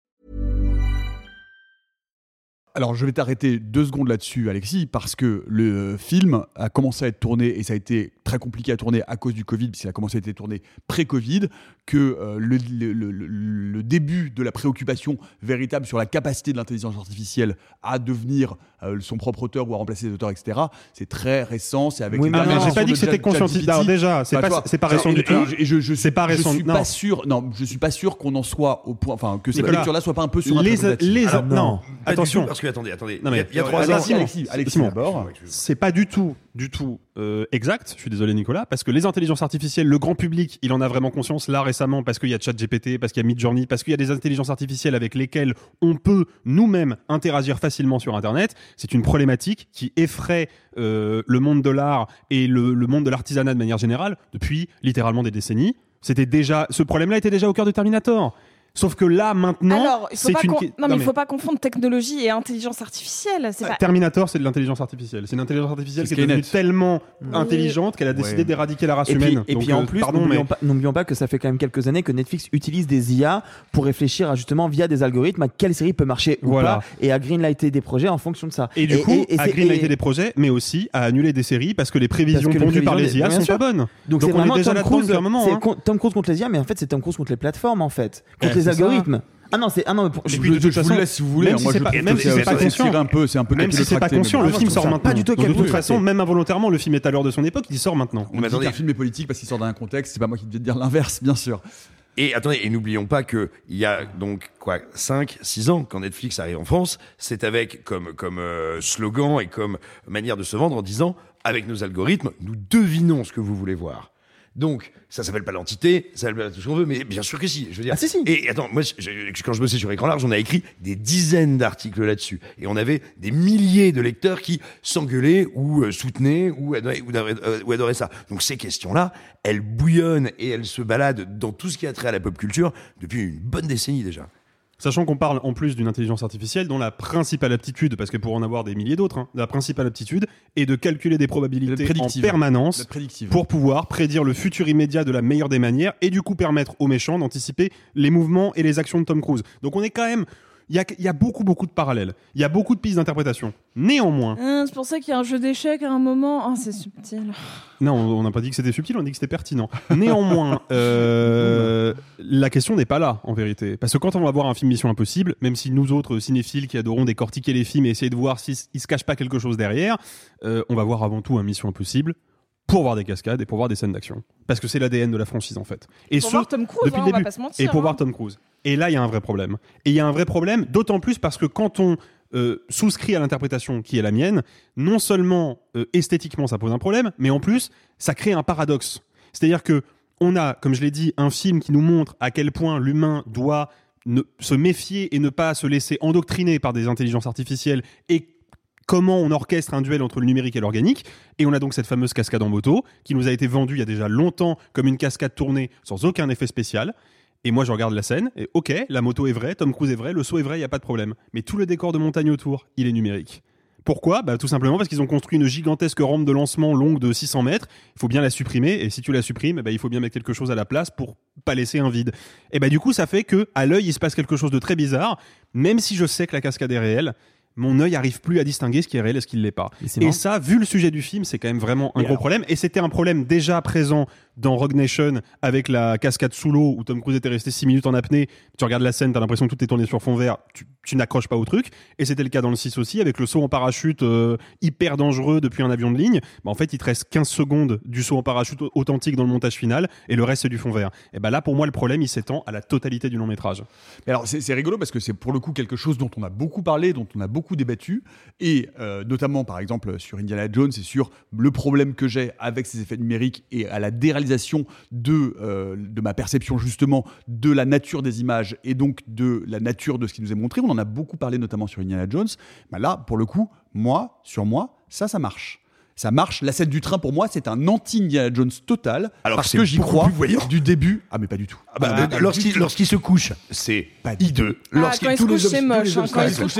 Alors, je vais t'arrêter deux secondes là-dessus, Alexis, parce que le film a commencé à être tourné et ça a été très compliqué à tourner à cause du Covid, puisqu'il a commencé à être tourné pré-Covid, que euh, le, le- le- le- le début de la préoccupation véritable sur la capacité de l'intelligence artificielle à devenir euh, son propre auteur ou à remplacer les auteurs, etc., c'est très récent. C'est avec Oui, les mais dernières j'ai pas dit que c'était conscientisé. Déjà, c'est Bah, pas- tu vois, c'est pas récent et- du tout. et je, je, C'est pas je récent, suis non. pas sûr. Non, je suis pas sûr qu'on en soit au point. Enfin, que cette lecture-là soit pas un peu sur les, les Alors, non, du attention parce que attendez, attendez. Non, mais- il y a, a trois ans. Alexis, Alexis Simon. d'abord. c'est pas du tout, du tout euh, exact. Je suis désolé, Nicolas, parce que les intelligences artificielles, le grand public, il en a vraiment conscience là récemment, parce qu'il y a ChatGPT, parce qu'il y a Midjourney, parce qu'il y a des intelligences artificielles avec lesquelles on peut nous-mêmes interagir facilement sur Internet. C'est une problématique qui effraie euh, le monde de l'art et le, le monde de l'artisanat de manière générale depuis littéralement des décennies. C'était déjà, ce problème-là était déjà au cœur de Terminator. Sauf que là, maintenant, Alors, c'est une. non, mais il faut pas confondre technologie et intelligence artificielle. C'est pas... Terminator, c'est de l'intelligence artificielle. C'est une intelligence artificielle qui C'est est devenue tellement Oui. intelligente qu'elle a décidé Ouais. d'éradiquer la race Et puis, humaine. et Donc, puis en euh, plus, n'oublions mais pas, que ça fait quand même quelques années que Netflix utilise des IA pour réfléchir à justement via des algorithmes à quelle série peut marcher ou Voilà. pas et à greenlighter des projets en fonction de ça. et du coup, à c'est- greenlighter et- des projets, mais aussi à annuler des séries parce que les prévisions que les par les IA sont sûr. pas bonnes. Donc, on est vraiment déjà depuis un moment, c'est hein. Tom Cruise contre les IA, mais en fait c'est Tom Cruise contre les plateformes en fait, ça. algorithmes. Ah non, c'est ah non, mais je- puis, de toute façon, le laisse si vous voulez. même hein, si c'est pas- conscient. un peu, c'est un peu Même si c'est pas mais conscient, le film sort maintenant. Pas du tout de toute façon, même involontairement, le film est à l'heure de son époque. Il sort maintenant. On me dit qu'un film est politique parce qu'il sort d'un contexte, c'est pas moi qui viens de dire l'inverse, bien sûr. Et attendez, et n'oublions pas que il y a donc quoi 5 6 ans quand Netflix arrive en France, c'est avec comme comme euh, slogan et comme manière de se vendre en disant avec nos algorithmes, nous devinons ce que vous voulez voir. Donc, ça s'appelle pas l'entité, ça s'appelle pas tout ce qu'on veut, mais bien sûr que si. Je veux dire. Ah, si, si. Et attends, moi, j'ai- quand je bossais sur écran large, on a écrit des dizaines d'articles là-dessus, et on avait des milliers de lecteurs qui s'engueulaient ou euh, soutenaient ou adoraient, ou adoraient- euh, ou adoraient ça. Donc ces questions-là, elles bouillonnent et elles se baladent dans tout ce qui a trait à la pop culture depuis une bonne décennie déjà. Sachant qu'on parle en plus d'une intelligence artificielle dont la principale aptitude, parce que pour en avoir des milliers d'autres, hein, la principale aptitude est de calculer des probabilités en permanence pour pouvoir prédire le futur immédiat de la meilleure des manières et du coup permettre aux méchants d'anticiper les mouvements et les actions de Tom Cruise. Donc on est quand même... Il y a, il y a beaucoup, beaucoup de parallèles. Il y a beaucoup de pistes d'interprétation. Néanmoins, Hein, c'est pour ça qu'il y a un jeu d'échecs à un moment. Ah, c'est subtil. non, on n'a pas dit que c'était subtil, on a dit que c'était pertinent. Néanmoins, <laughs> euh, la question n'est pas là, en vérité. Parce que quand on va voir un film Mission Impossible, même si nous autres cinéphiles qui adorons décortiquer les films et essayer de voir s'il il se cache pas quelque chose derrière, euh, on va voir avant tout un Mission Impossible pour voir des cascades et pour voir des scènes d'action. Parce que c'est l'ADN de la franchise, en fait. Et Pour ce, voir Tom Cruise, depuis hein, le on va début. pas se mentir, Et pour hein. voir Tom Cruise. Et là, il y a un vrai problème. Et il y a un vrai problème, d'autant plus parce que quand on euh, souscrit à l'interprétation qui est la mienne, non seulement euh, esthétiquement ça pose un problème, mais en plus ça crée un paradoxe. C'est-à-dire que on a, comme je l'ai dit, un film qui nous montre à quel point l'humain doit ne- se méfier et ne pas se laisser endoctriner par des intelligences artificielles et comment on orchestre un duel entre le numérique et l'organique. Et on a donc cette fameuse cascade en moto qui nous a été vendue il y a déjà longtemps comme une cascade tournée sans aucun effet spécial. Et moi, je regarde la scène, et ok, la moto est vraie, Tom Cruise est vrai, le saut est vrai, il n'y a pas de problème. Mais tout le décor de montagne autour, il est numérique. Pourquoi? Bah, Tout simplement parce qu'ils ont construit une gigantesque rampe de lancement longue de 600 mètres. Il faut bien la supprimer, et si tu la supprimes, bah, il faut bien mettre quelque chose à la place pour pas laisser un vide. Et bah, du coup, ça fait que à l'œil, il se passe quelque chose de très bizarre, même si je sais que la cascade est réelle. Mon œil arrive plus à distinguer ce qui est réel et ce qui ne l'est pas. Et ça, vu le sujet du film, c'est quand même vraiment un gros alors- problème. Et c'était un problème déjà présent dans Rogue Nation avec la cascade sous l'eau où Tom Cruise était resté 6 minutes en apnée. Tu regardes la scène, t'as l'impression que tout est tourné sur fond vert. Tu, tu n'accroches pas au truc. Et c'était le cas dans le 6 aussi avec le saut en parachute euh, hyper dangereux depuis un avion de ligne. Bah, en fait, il te reste 15 secondes du saut en parachute au- authentique dans le montage final et le reste c'est du fond vert. Et ben là, pour moi, le problème il s'étend à la totalité du long métrage. Mais alors, c'est c'est rigolo parce que c'est pour le coup quelque chose dont on a beaucoup parlé, dont on a beaucoup débattu, et euh, notamment par exemple sur Indiana Jones et sur le problème que j'ai avec ces effets numériques et à la déréalisation de, euh, de ma perception justement de la nature des images et donc de la nature de ce qui nous est montré. On en a beaucoup parlé notamment sur Indiana Jones. Bah là, pour le coup, moi, sur moi, ça, ça marche. Ça marche. La scène du train, pour moi, c'est un anti-Indiana Jones total. Alors que parce que j'y crois du début. Ah, mais pas du tout. Ah bah, Ah, lorsqu'il du tout. lorsqu'il se couche, c'est hideux. Lorsqu'il- quand il se tous les couche, c'est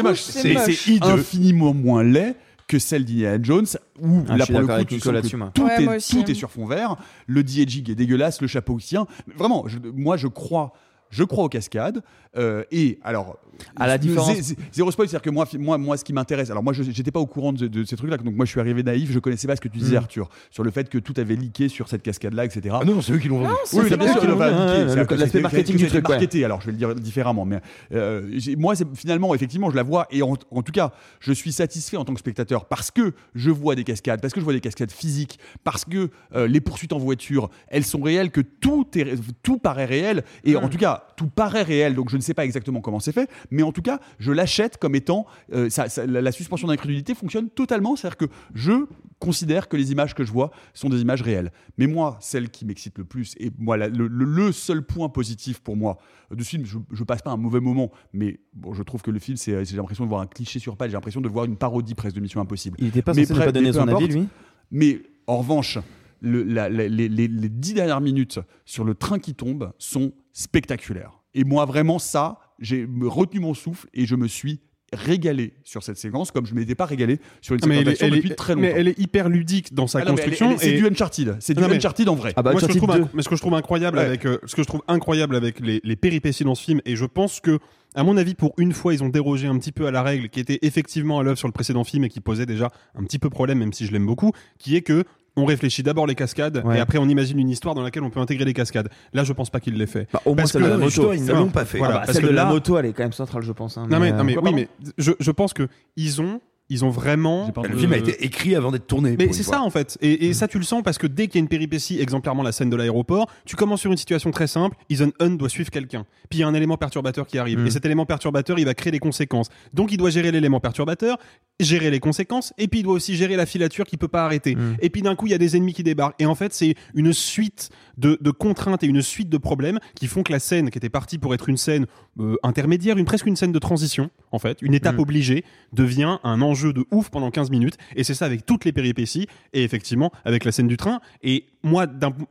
moche, c'est hideux. infiniment moins laid que celle d'Indiana Jones où Ah, là pour le coup tu sens que tout, Ouais, est, moi aussi, tout hein. est sur fond vert le de-aging est dégueulasse le chapeau qui tient Mais vraiment je- moi je crois je crois aux cascades euh, et alors À la différence- zé- zé- zéro spoil c'est à dire que moi moi moi ce qui m'intéresse alors moi je j'étais pas au courant de, de ces trucs là donc moi je suis arrivé naïf je connaissais pas ce que tu disais Mm. Arthur sur le fait que tout avait leaké sur cette cascade là etc Ah non, non, c'est eux qui l'ont vendu. c'est oui, c'est bien sûr, c'est-à-dire l'aspect marketing du truc, marketé, alors je vais le dire différemment, mais euh, moi, c'est- finalement, effectivement, je la vois et en, en tout cas, je suis satisfait en tant que spectateur parce que je vois des cascades, parce que je vois des cascades physiques, parce que euh, les poursuites en voiture, elles sont réelles, que tout est, tout paraît réel et en tout cas, tout paraît réel. Donc, je ne sais pas exactement comment c'est fait, mais en tout cas, je l'achète comme étant euh, ça- ça- la, la suspension d'incrédulité fonctionne totalement, c'est-à-dire que je considère que les images que je vois sont des images réelles. Mais moi, celle qui m'excite le plus, et moi, la- le, seul point positif pour moi euh, du film, je, je passe pas un mauvais moment, mais bon, je trouve que le film, c'est, j'ai l'impression de voir un cliché sur pattes, j'ai l'impression de voir une parodie presque de Mission Impossible. Il était pas Mais censé ne bref, pas donner mais son avis, importe. lui? Mais en revanche, le- la- la- les, les- les dix dernières minutes sur le train qui tombe sont spectaculaires. Et moi, vraiment, ça, j'ai retenu mon souffle et je me suis régalé sur cette séquence comme je ne m'étais pas régalé sur une séquence depuis est, très longtemps. mais elle est hyper ludique dans sa Ah non, construction. c'est et- du Uncharted. C'est du mais- Uncharted en vrai. Ah bah, Moi, ce que je Uncharted trouve, 2. inc- mais ce que je trouve incroyable Ouais. avec, euh, ce que je trouve incroyable avec les, les péripéties dans ce film, et je pense que, à mon avis, pour une fois, ils ont dérogé un petit peu à la règle qui était effectivement à l'œuvre sur le précédent film et qui posait déjà un petit peu problème, même si je l'aime beaucoup, qui est que on réfléchit d'abord les cascades Ouais. et après on imagine une histoire dans laquelle on peut intégrer les cascades. Là, je pense pas qu'il l'ait fait. Bah, au moins Parce celle de que- la moto. ils ne l'ont pas fait. Voilà, Ah bah, parce celle que de la là- moto, elle est quand même centrale, je pense. hein, Non mais, euh, non mais Quoi, oui, mais je, je pense que ils ont, ils ont vraiment. Le Euh, film a été écrit avant d'être tourné. Mais c'est ça en fait. Et, et ça tu le sens parce que dès qu'il y a une péripétie, exemplairement la scène de l'aéroport, tu commences sur une situation très simple. Ethan Hunt doit suivre quelqu'un. Puis il y a un élément perturbateur qui arrive. Mm. Et cet élément perturbateur, il va créer des conséquences. Donc il doit gérer l'élément perturbateur, gérer les conséquences, et puis il doit aussi gérer la filature qui peut pas arrêter. Mm. Et puis d'un coup, il y a des ennemis qui débarquent. Et en fait, c'est une suite de, de contraintes et une suite de problèmes qui font que la scène, qui était partie pour être une scène euh, intermédiaire, une presque une scène de transition, en fait, une étape Mm. obligée, devient un enjeu de ouf pendant 15 minutes. Et c'est ça avec toutes les péripéties et effectivement avec la scène du train. Et moi,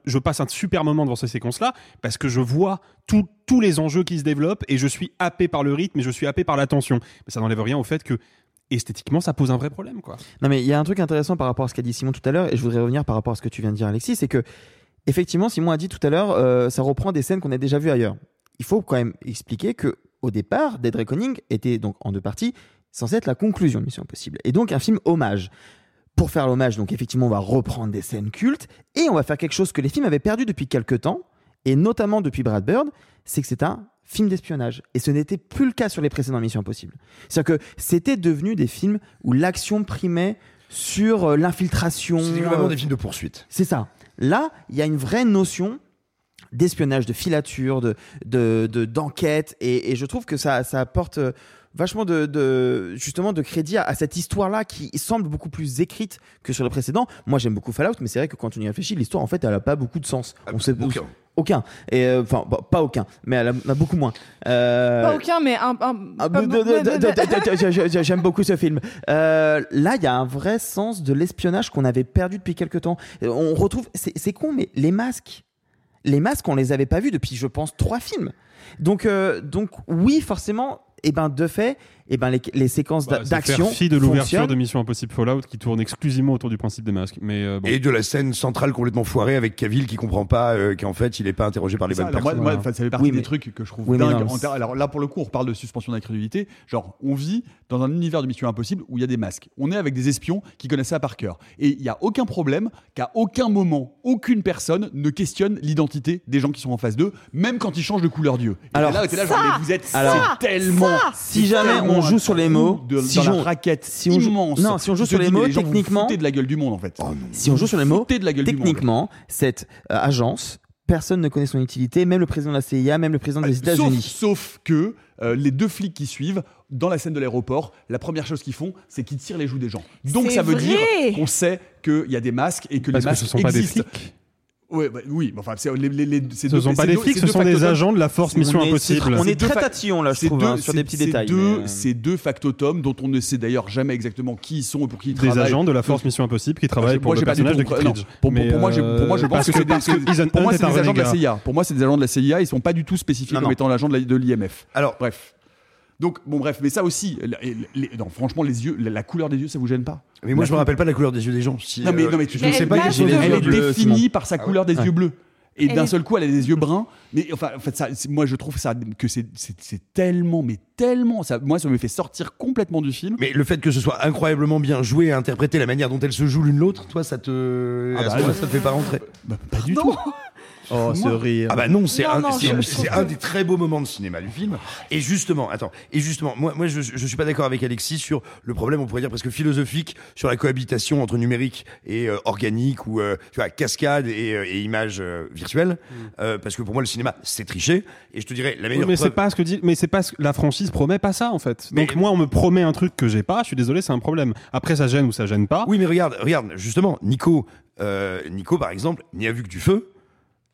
je passe un super moment devant ces séquences-là parce que je vois tout- tous les enjeux qui se développent et je suis happé par le rythme et je suis happé par la tension. Mais ça n'enlève rien au fait que esthétiquement, ça pose un vrai problème, quoi. Non, mais il y a un truc intéressant par rapport à ce qu'a dit Simon tout à l'heure, et je voudrais revenir par rapport à ce que tu viens de dire, Alexis, c'est que, effectivement, Simon a dit tout à l'heure, euh, ça reprend des scènes qu'on a déjà vues ailleurs. Il faut quand même expliquer que, au départ, Dead Reckoning était donc en deux parties, censé être la conclusion de Mission Impossible. Et donc un film hommage. Pour faire l'hommage, donc effectivement, on va reprendre des scènes cultes, et on va faire quelque chose que les films avaient perdu depuis quelques temps, et notamment depuis Brad Bird, c'est que c'est un film d'espionnage. Et ce n'était plus le cas sur les précédentes Missions Impossibles. C'est-à-dire que c'était devenu des films où l'action primait sur euh, l'infiltration. C'était vraiment euh, des films de poursuite. c'est ça. Là, il y a une vraie notion d'espionnage, de filature, de, de, de- d'enquête, et, et je trouve que ça, ça apporte euh, vachement de, justement de crédit à, cette histoire-là qui semble beaucoup plus écrite que sur le précédent. Moi, j'aime beaucoup Fallout, mais c'est vrai que quand on y réfléchit, l'histoire en fait, elle a pas beaucoup de sens. Ah, on sait aucun. aucun. Euh, enfin, bah, pas aucun, mais elle a, a beaucoup moins. Euh, pas aucun, mais un. un... Ah, J'aime beaucoup ce film. Euh, là, il y a un vrai sens de l'espionnage qu'on avait perdu depuis quelques temps. On retrouve, c'est con, mais les masques les masques, on les avait pas vus depuis, je pense, trois films. Donc, donc oui, forcément, et ben de fait, et ben les, les séquences Bah, d'action fi de l'ouverture de Mission Impossible Fallout qui tourne exclusivement autour du principe des masques. Mais euh, bon. Et de la scène centrale complètement foirée avec Cavill qui comprend pas euh, qu'en fait il est pas interrogé par les Ça, bonnes alors personnes. moi, ça fait partie Oui, des mais- trucs que je trouve Oui, non, ter- alors là, pour le coup, on reparle de suspension d'incrédulité. Genre, on vit dans un univers de Mission Impossible où il y a des masques. On est avec des espions qui connaissent ça par cœur. Et il n'y a aucun problème qu'à aucun moment, aucune personne ne questionne l'identité des gens qui sont en face d'eux, même quand ils changent de couleur d'yeux. Alors, là, là, genre, ça, mais vous êtes alors, tellement. si jamais tellement on joue sur les mots, de, si dans la on- raquette si on joue- immense. non, si on joue sur les mots, vous techniquement- de la gueule du monde en fait. Si on joue sur les mots, de la gueule du monde. techniquement, cette euh, agence, personne ne connaît son utilité, même le président de la CIA, même le président des Sauf, États-Unis. sauf que euh, les deux flics qui suivent, dans la scène de l'aéroport, la première chose qu'ils font, c'est qu'ils tirent les joues des gens. Donc ça veut vrai. dire qu'on sait qu'il y a des masques et que Parce les que masques ce sont pas des existent. flics. Ouais, bah, oui, mais enfin, c'est les, les, les- ces Ce deux- sont pas des flics, ce deux sont des agents de la force Mission on est- Impossible. on est très tatillon là, je trouve, deux- hein, sur des petits détails. Deux, mais, euh, Ces deux factotums dont on ne sait d'ailleurs jamais exactement qui ils sont et pour qui ils Des travaillent. agents de la force Mission Impossible qui travaillent Moi, pour le personnage de Kittredge. pour, pour- pour moi, je, pour moi, je euh, pense que, c'est parce des, des agents de la. CIA. Pour moi, c'est des agents de la CIA. Ils sont pas du tout spécifiés Non, comme étant l'agent de la- de l'IMF. Alors, Bref. Donc, bon, bref, mais ça aussi, les- les- non, franchement, les yeux, la, la couleur des yeux, ça vous gêne pas Mais moi La je me rappelle pas la couleur des yeux des gens. Si, Non, mais, euh, non, mais tu je ne sais pas elle les yeux est définie par sa couleur des yeux bleus. Et d'un seul coup, elle a des yeux bruns. Mais enfin, en fait, ça, moi, je trouve ça que c'est tellement, mais tellement. Ça, moi, ça me fait sortir complètement du film. Mais le fait que ce soit incroyablement bien joué et interprété, la manière dont elles se jouent l'une l'autre, toi ça te. Ah bah, ça te fait pas rentrer? Bah, pas du tout. <laughs> Oh, ce rire. Ah bah non, c'est un, non, c'est- je- c'est un des très beaux moments de cinéma du film. Et justement, attends, et justement, moi, moi, je, je suis pas d'accord avec Alexis sur le problème, on pourrait dire presque philosophique sur la cohabitation entre numérique et euh, organique ou euh, tu vois cascade et, euh, et images euh, virtuelles, Euh, parce que pour moi le cinéma c'est tricher. Et je te dirais la Oui, meilleure mais preuve. c'est pas ce que dit, mais c'est pas ce que la franchise promet pas ça en fait. Mais- Donc moi on me promet un truc que j'ai pas, je suis désolé, c'est un problème. Après ça gêne ou ça gêne pas. Oui, mais regarde, regarde, justement, Nico, euh, Nico par exemple, n'y a vu que du feu.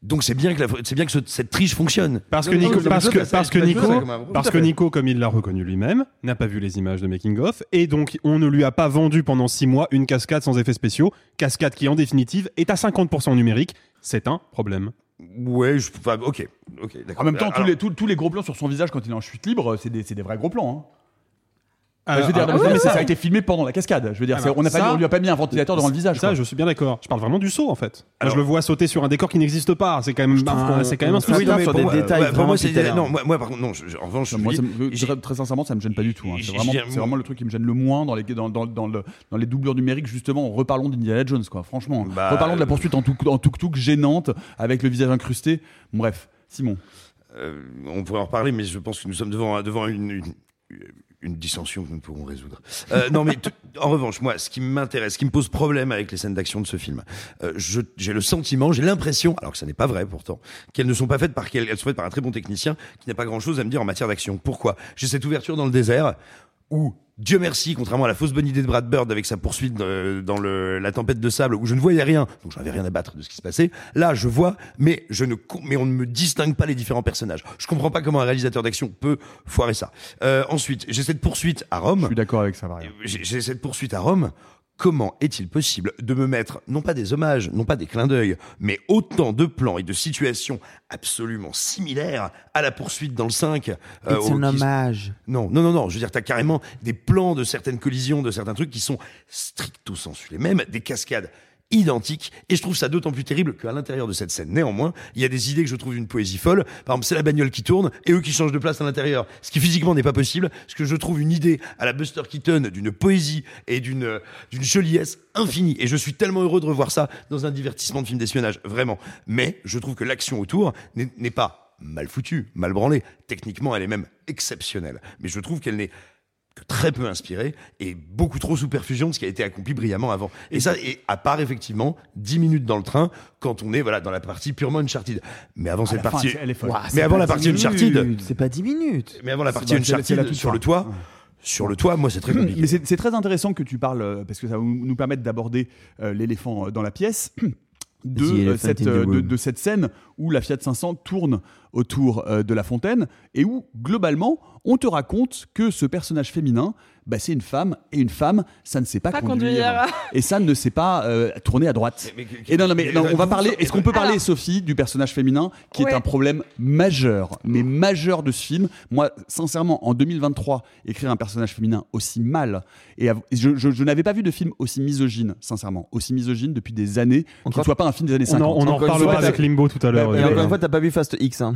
Donc c'est bien que la- c'est bien que ce- cette triche fonctionne. Parce que Nico, parce que, parce Nico, parce que. Nico, comme il l'a reconnu lui-même, n'a pas vu les images de making of, et donc on ne lui a pas vendu pendant six mois une cascade sans effets spéciaux, cascade qui en définitive est à 50% numérique. C'est un problème. Ouais, je, enfin, ok, ok, d'accord. En même temps, tous les, tous, tous les gros plans sur son visage quand il est en chute libre, c'est des, c'est des vrais gros plans. hein. Alors, je veux dire, ah, non, mais oui, ça, oui. a été filmé pendant la cascade. Je veux dire, Alors, c'est- on, n'a pas ça- mis- on lui a pas mis un ventilateur devant le visage. Ça, quoi. je suis bien d'accord. Je parle vraiment du saut en fait. Alors- je le vois sauter sur un décor qui n'existe pas. C'est quand même, qu'on- c'est quand même un se tape sur des moi, détails pour moi, c'est non, moi, moi, par contre, non. je- en revanche, Moi, ça je dirais très sincèrement, ça me gêne pas du tout. hein. C'est vraiment, le truc qui me gêne le moins dans les, dans, dans, dans le, dans les doublures numériques, justement. Reparlons d'Indiana Jones, quoi. Franchement. Bah, Reparlons de la euh, poursuite en tuk en tuk-tuk gênante avec le visage incrusté. Bref, Simon. euh, on pourrait en reparler, mais je pense que nous sommes devant, devant une, une, dissension que nous pourrons résoudre. Euh, non, mais en revanche, moi, ce qui m'intéresse, ce qui me pose problème avec les scènes d'action de ce film, euh, j'ai le sentiment, j'ai l'impression, alors que ça n'est pas vrai pourtant, qu'elles ne sont pas faites par quel- elles sont faites par un très bon technicien qui n'a pas grand-chose à me dire en matière d'action. Pourquoi? J'ai cette ouverture dans le désert où Dieu merci, contrairement à la fausse bonne idée de Brad Bird avec sa poursuite euh, dans le, la tempête de sable où je ne voyais rien, donc je n'avais rien à battre de ce qui se passait. Là, je vois, mais je ne, mais on ne me distingue pas les différents personnages. Je comprends pas comment un réalisateur d'action peut foirer ça. Euh, ensuite, j'ai cette poursuite à Rome. Je suis d'accord avec ça, Maria. J'ai j'ai cette poursuite à Rome. Comment est-il possible de me mettre, non pas des hommages, non pas des clins d'œil, mais autant de plans et de situations absolument similaires à la poursuite dans le 5 euh, C'est un hommage. non, non, non, non. Je veux dire, t'as carrément des plans de certaines collisions, de certains trucs qui sont stricto sensu les mêmes, des cascades identiques. Et je trouve ça d'autant plus terrible qu'à l'intérieur de cette scène, néanmoins, il y a des idées que je trouve d'une poésie folle. Par exemple, c'est la bagnole qui tourne et eux qui changent de place à l'intérieur. Ce qui physiquement n'est pas possible. Ce que je trouve une idée à la Buster Keaton d'une poésie et d'une, euh, d'une joliesse infinie. Et je suis tellement heureux de revoir ça dans un divertissement de film d'espionnage. Vraiment. Mais je trouve que l'action autour n'est pas mal foutue, mal branlée. Techniquement, elle est même exceptionnelle. Mais je trouve qu'elle n'est que très peu inspirée et beaucoup trop sous perfusion de ce qui a été accompli brillamment avant. Et ça, et à part effectivement 10 minutes dans le train quand on est voilà dans la partie purement Uncharted. Mais avant cette fin, partie, elle est folle. Ouah, mais avant la partie 10 Uncharted, C'est pas 10 minutes. mais avant la partie la- Uncharted sur fin. le toit, Ouais. sur le toit, moi c'est très compliqué. Mais c'est très intéressant que tu parles, euh, parce que ça va nous permettre d'aborder euh, l'éléphant euh, dans la pièce. <clears throat> De, The euh, elephant cette, euh, de cette scène où la Fiat 500 tourne autour euh, de la fontaine et où globalement on te raconte que ce personnage féminin bah, c'est une femme et une femme, ça ne sait pas, Pas conduire, conduire. et ça ne sait pas euh, tourner à droite. et non, non, mais non, on va parler. Est-ce qu'on peut parler, Alors- Sophie, du personnage féminin qui Ouais. est un problème majeur, mais majeur de ce film? Moi, sincèrement, en 2023, écrire un personnage féminin aussi mal et je, je- je n'avais pas vu de film aussi misogyne, sincèrement, aussi misogyne depuis des années, qui ne soit pas un film des années On en, 50. on en Encore une reparlera fois, avec Limbo tout à l'heure. Bah, Et euh, encore une fois, t'as pas vu Fast X. Hein.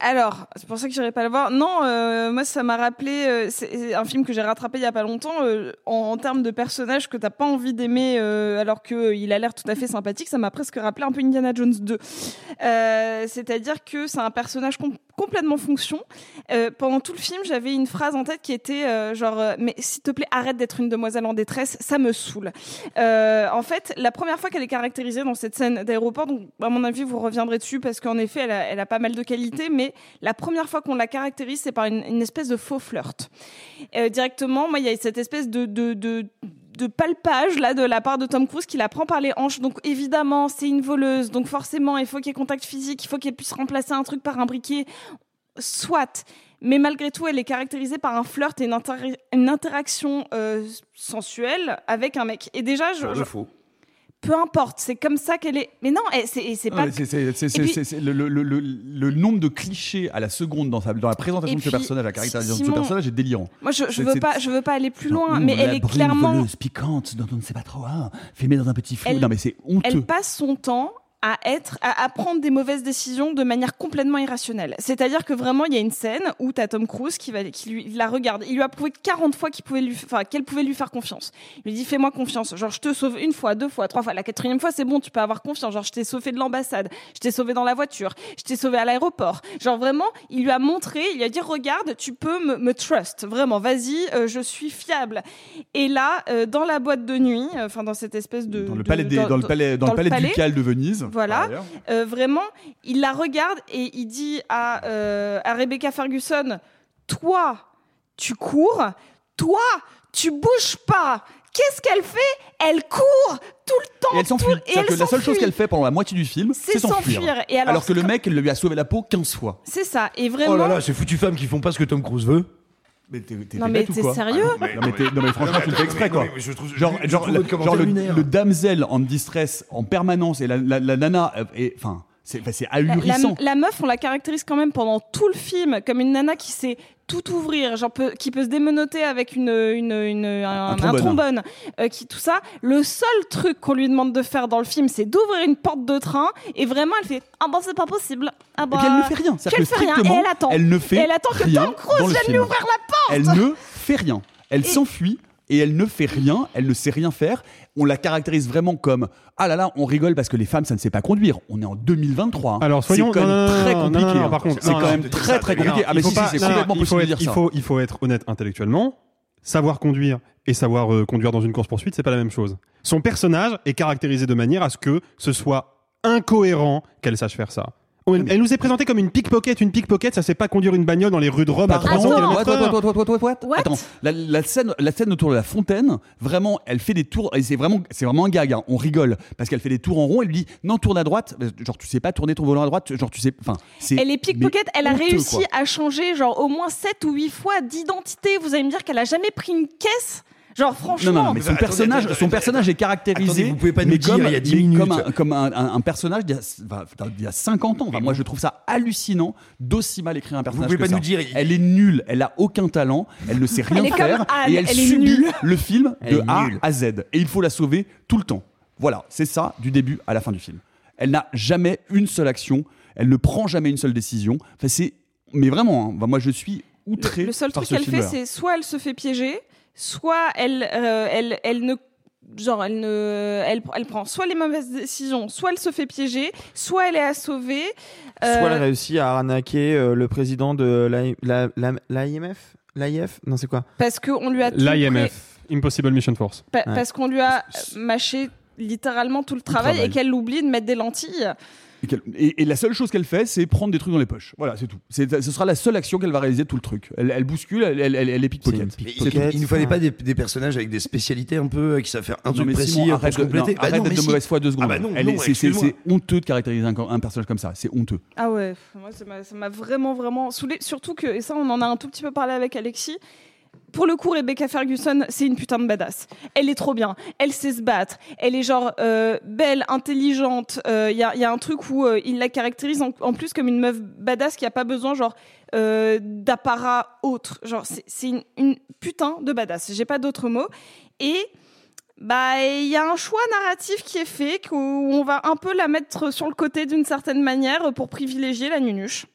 Alors, c'est pour ça que j'irai pas le voir. Non, euh, moi ça m'a rappelé, euh, c'est un film que j'ai rattrapé il y a pas longtemps euh, en, termes de personnage que t'as pas envie d'aimer alors que euh, il a l'air tout à fait sympathique. Ça m'a presque rappelé un peu Indiana Jones 2. Euh, C'est-à-dire que c'est un personnage com- complètement fonction. Pendant tout le film, j'avais une phrase en tête qui était genre mais s'il te plaît arrête d'être une demoiselle en détresse, ça me saoule. En fait, la première fois qu'elle est caractérisée dans cette scène d'aéroport, à mon avis vous reviendrez dessus parce qu'en effet elle a, elle a pas mal de qualités, mais la première fois qu'on la caractérise c'est par une, une espèce de faux flirt. Euh, directement, moi il y a cette espèce de, de, de de palpage là de la part de Tom Cruise qui la prend par les hanches. Donc évidemment c'est une voleuse. Donc forcément il faut qu'il y ait contact physique. Il faut qu'elle puisse remplacer un truc par un briquet. Soit. Mais malgré tout elle est caractérisée par un flirt et une, inter- une interaction euh, sensuelle avec un mec. Et déjà je, je- faux. Peu importe c'est comme ça qu'elle est mais non et c'est pas le, nombre de clichés à la seconde dans, sa- dans la présentation de ce personnage, la caractérisation de ce Simon, personnage est délirant. moi je, je veux pas je veux pas aller plus loin mais la elle est clairement voleuse piquante dont on ne sait pas trop, ah, filmée dans un petit flou. Elle- non mais c'est honteux. elle passe son temps à être à, à prendre des mauvaises décisions de manière complètement irrationnelle. C'est-à-dire que vraiment il y a une scène où tu as Tom Cruise qui va qui lui la regarde, il lui a prouvé 40 fois qu'il pouvait lui enfin qu'elle pouvait lui faire confiance. Il lui dit fais-moi confiance, genre je te sauve une fois, deux fois, trois fois, la quatrième fois c'est bon, tu peux avoir confiance, genre je t'ai sauvé de l'ambassade, je t'ai sauvé dans la voiture, je t'ai sauvé à l'aéroport. Genre vraiment, il lui a montré, il lui a dit regarde, tu peux me, me trust, vraiment, vas-y, euh, je suis fiable. Et là euh, dans la boîte de nuit, euh, enfin dans cette espèce de dans le de- palais, des- dans, le palais, dans le palais ducal de Venise. Voilà. Euh, vraiment, il la regarde et il dit à, euh, à Rebecca Ferguson Toi, tu cours, toi, tu bouges pas. Qu'est-ce qu'elle fait? Elle court tout le temps. Et elle s'enfuit. tout- elle que la seule chose qu'elle fait pendant la moitié du film, C'est s'enfuir. Et alors, que le mec lui a sauvé la peau 15 fois. C'est ça. Et vraiment. Oh là là, ces foutues femmes qui font pas ce que Tom Cruise veut. Mais t'es, t'es- Non, mais t'es quoi sérieux non, mais, non, mais, t'es- non, mais franchement, tu le fais exprès quoi. mais je trouve- je- genre, je genre, trouve le, genre damsel en distress en permanence et la, la, la nana, euh, et enfin, c'est, c'est La, la- ahurissant. la meuf, on la caractérise quand même pendant tout le film comme une nana qui sait tout ouvrir, genre peut- qui peut se démenoter avec une, une, une- un, un trombone. trombone, euh, qui tout ça. Le seul truc qu'on lui demande de faire dans le film, c'est d'ouvrir une porte de train. Et vraiment, elle fait ah bah c'est pas possible. Ah bah, Et elle ne fait rien. Elle fait rien. Et elle attend. elle ne fait Et elle attend que Tom Cruise vienne lui ouvrir la porte. Elle ne fait rien. Elle Et- s'enfuit et elle ne fait rien. Elle ne sait rien faire. On la caractérise vraiment comme ah là là, on rigole parce que les femmes ça ne sait pas conduire. On est en 2023. hein. Alors soyons c'est quand même très compliqué. hein. par contre, c'est quand même très très compliqué. Ah il mais faut si, c'est complètement possible de dire ça. il faut être honnête intellectuellement. Savoir conduire et savoir euh, conduire dans une course poursuite, c'est pas la même chose. Son personnage est caractérisé de manière à ce que ce soit incohérent qu'elle sache faire ça. Elle nous est présentée comme une pickpocket. Une pickpocket, ça sait pas conduire une bagnole dans les rues de Rome à Pardon, 300 Attends. km what, what, what, what, what, what, what? What? Attends, la, la scène, la scène autour de la fontaine, vraiment, elle fait des tours, et c'est vraiment, c'est vraiment un gag, hein. on rigole, parce qu'elle fait des tours en rond, elle lui dit, non, tourne à droite, genre, tu sais pas tourner ton volant à droite, genre, tu sais, enfin, c'est. Elle est pickpocket, elle a honteux, réussi quoi. à changer genre au moins 7 ou 8 fois d'identité. Vous allez me dire qu'elle a jamais pris une caisse? Genre franchement. Non, non, non, mais son personnage, son personnage est caractérisé. Attendez, vous pouvez pas nous mais dire, comme, il y a 10 mais minutes. Comme un, comme un, un- un personnage d'il y, a- enfin, d'il y a 50 ans. Enfin, moi, je trouve ça hallucinant d'aussi mal écrire un personnage. pouvez que pas ça. nous dire, Elle est nulle, elle a aucun talent, elle ne sait rien Elle faire Anne, et elle, subit le film de A à Z. Et il faut la sauver tout le temps. Voilà, c'est ça du début à la fin du film. Elle n'a jamais une seule action, elle ne prend jamais une seule décision. Enfin, c'est, mais vraiment, hein, moi, je suis outré. Le seul par truc qu'elle fait, c'est soit elle se fait piéger, soit elle, euh, elle, elle ne. Genre, elle, ne, elle, elle prend soit les mauvaises décisions, soit elle se fait piéger, soit elle est à sauver. euh, Soit elle réussit à arnaquer euh, le président de l'AI- la- la- l'AIMF L'AIF Non, c'est quoi? Parce qu'on lui a pré- L'IMF, Impossible Mission Force. pa- Ouais. Parce qu'on lui a mâché littéralement tout le travail, travail. et qu'elle oublie de mettre des lentilles. Et, qu'elle- et- et la seule chose qu'elle fait, c'est prendre des trucs dans les poches. Voilà, c'est tout. C'est- ce sera la seule action qu'elle va réaliser de tout le truc. Elle, elle bouscule, elle, elle, elle, elle est pickpocket. C'est il, nous fallait pas des, des personnages avec des spécialités un peu euh, qui savent faire un Non, truc mais précis Simon, pour arrête se de- compléter. non, Bah arrête non, d'être de si. mauvaise foi deux secondes. Ah bah c'est- honteux de caractériser un, un personnage comme ça. C'est honteux. Ah ouais, moi ça m'a- ça m'a vraiment vraiment saoulé. Surtout que, et ça on en a un tout petit peu parlé avec Alexis, pour le coup, Rebecca Ferguson, c'est une putain de badass. Elle est trop bien. Elle sait se battre. Elle est genre euh, belle, intelligente. Il y, a, y, a, un truc où euh, il la caractérise en, plus comme une meuf badass qui a pas besoin genre euh, d'apparat autre. Genre c'est une, une, putain de badass. J'ai pas d'autres mots. Et bah il y a un choix narratif qui est fait où on va un peu la mettre sur le côté d'une certaine manière pour privilégier la nunuche.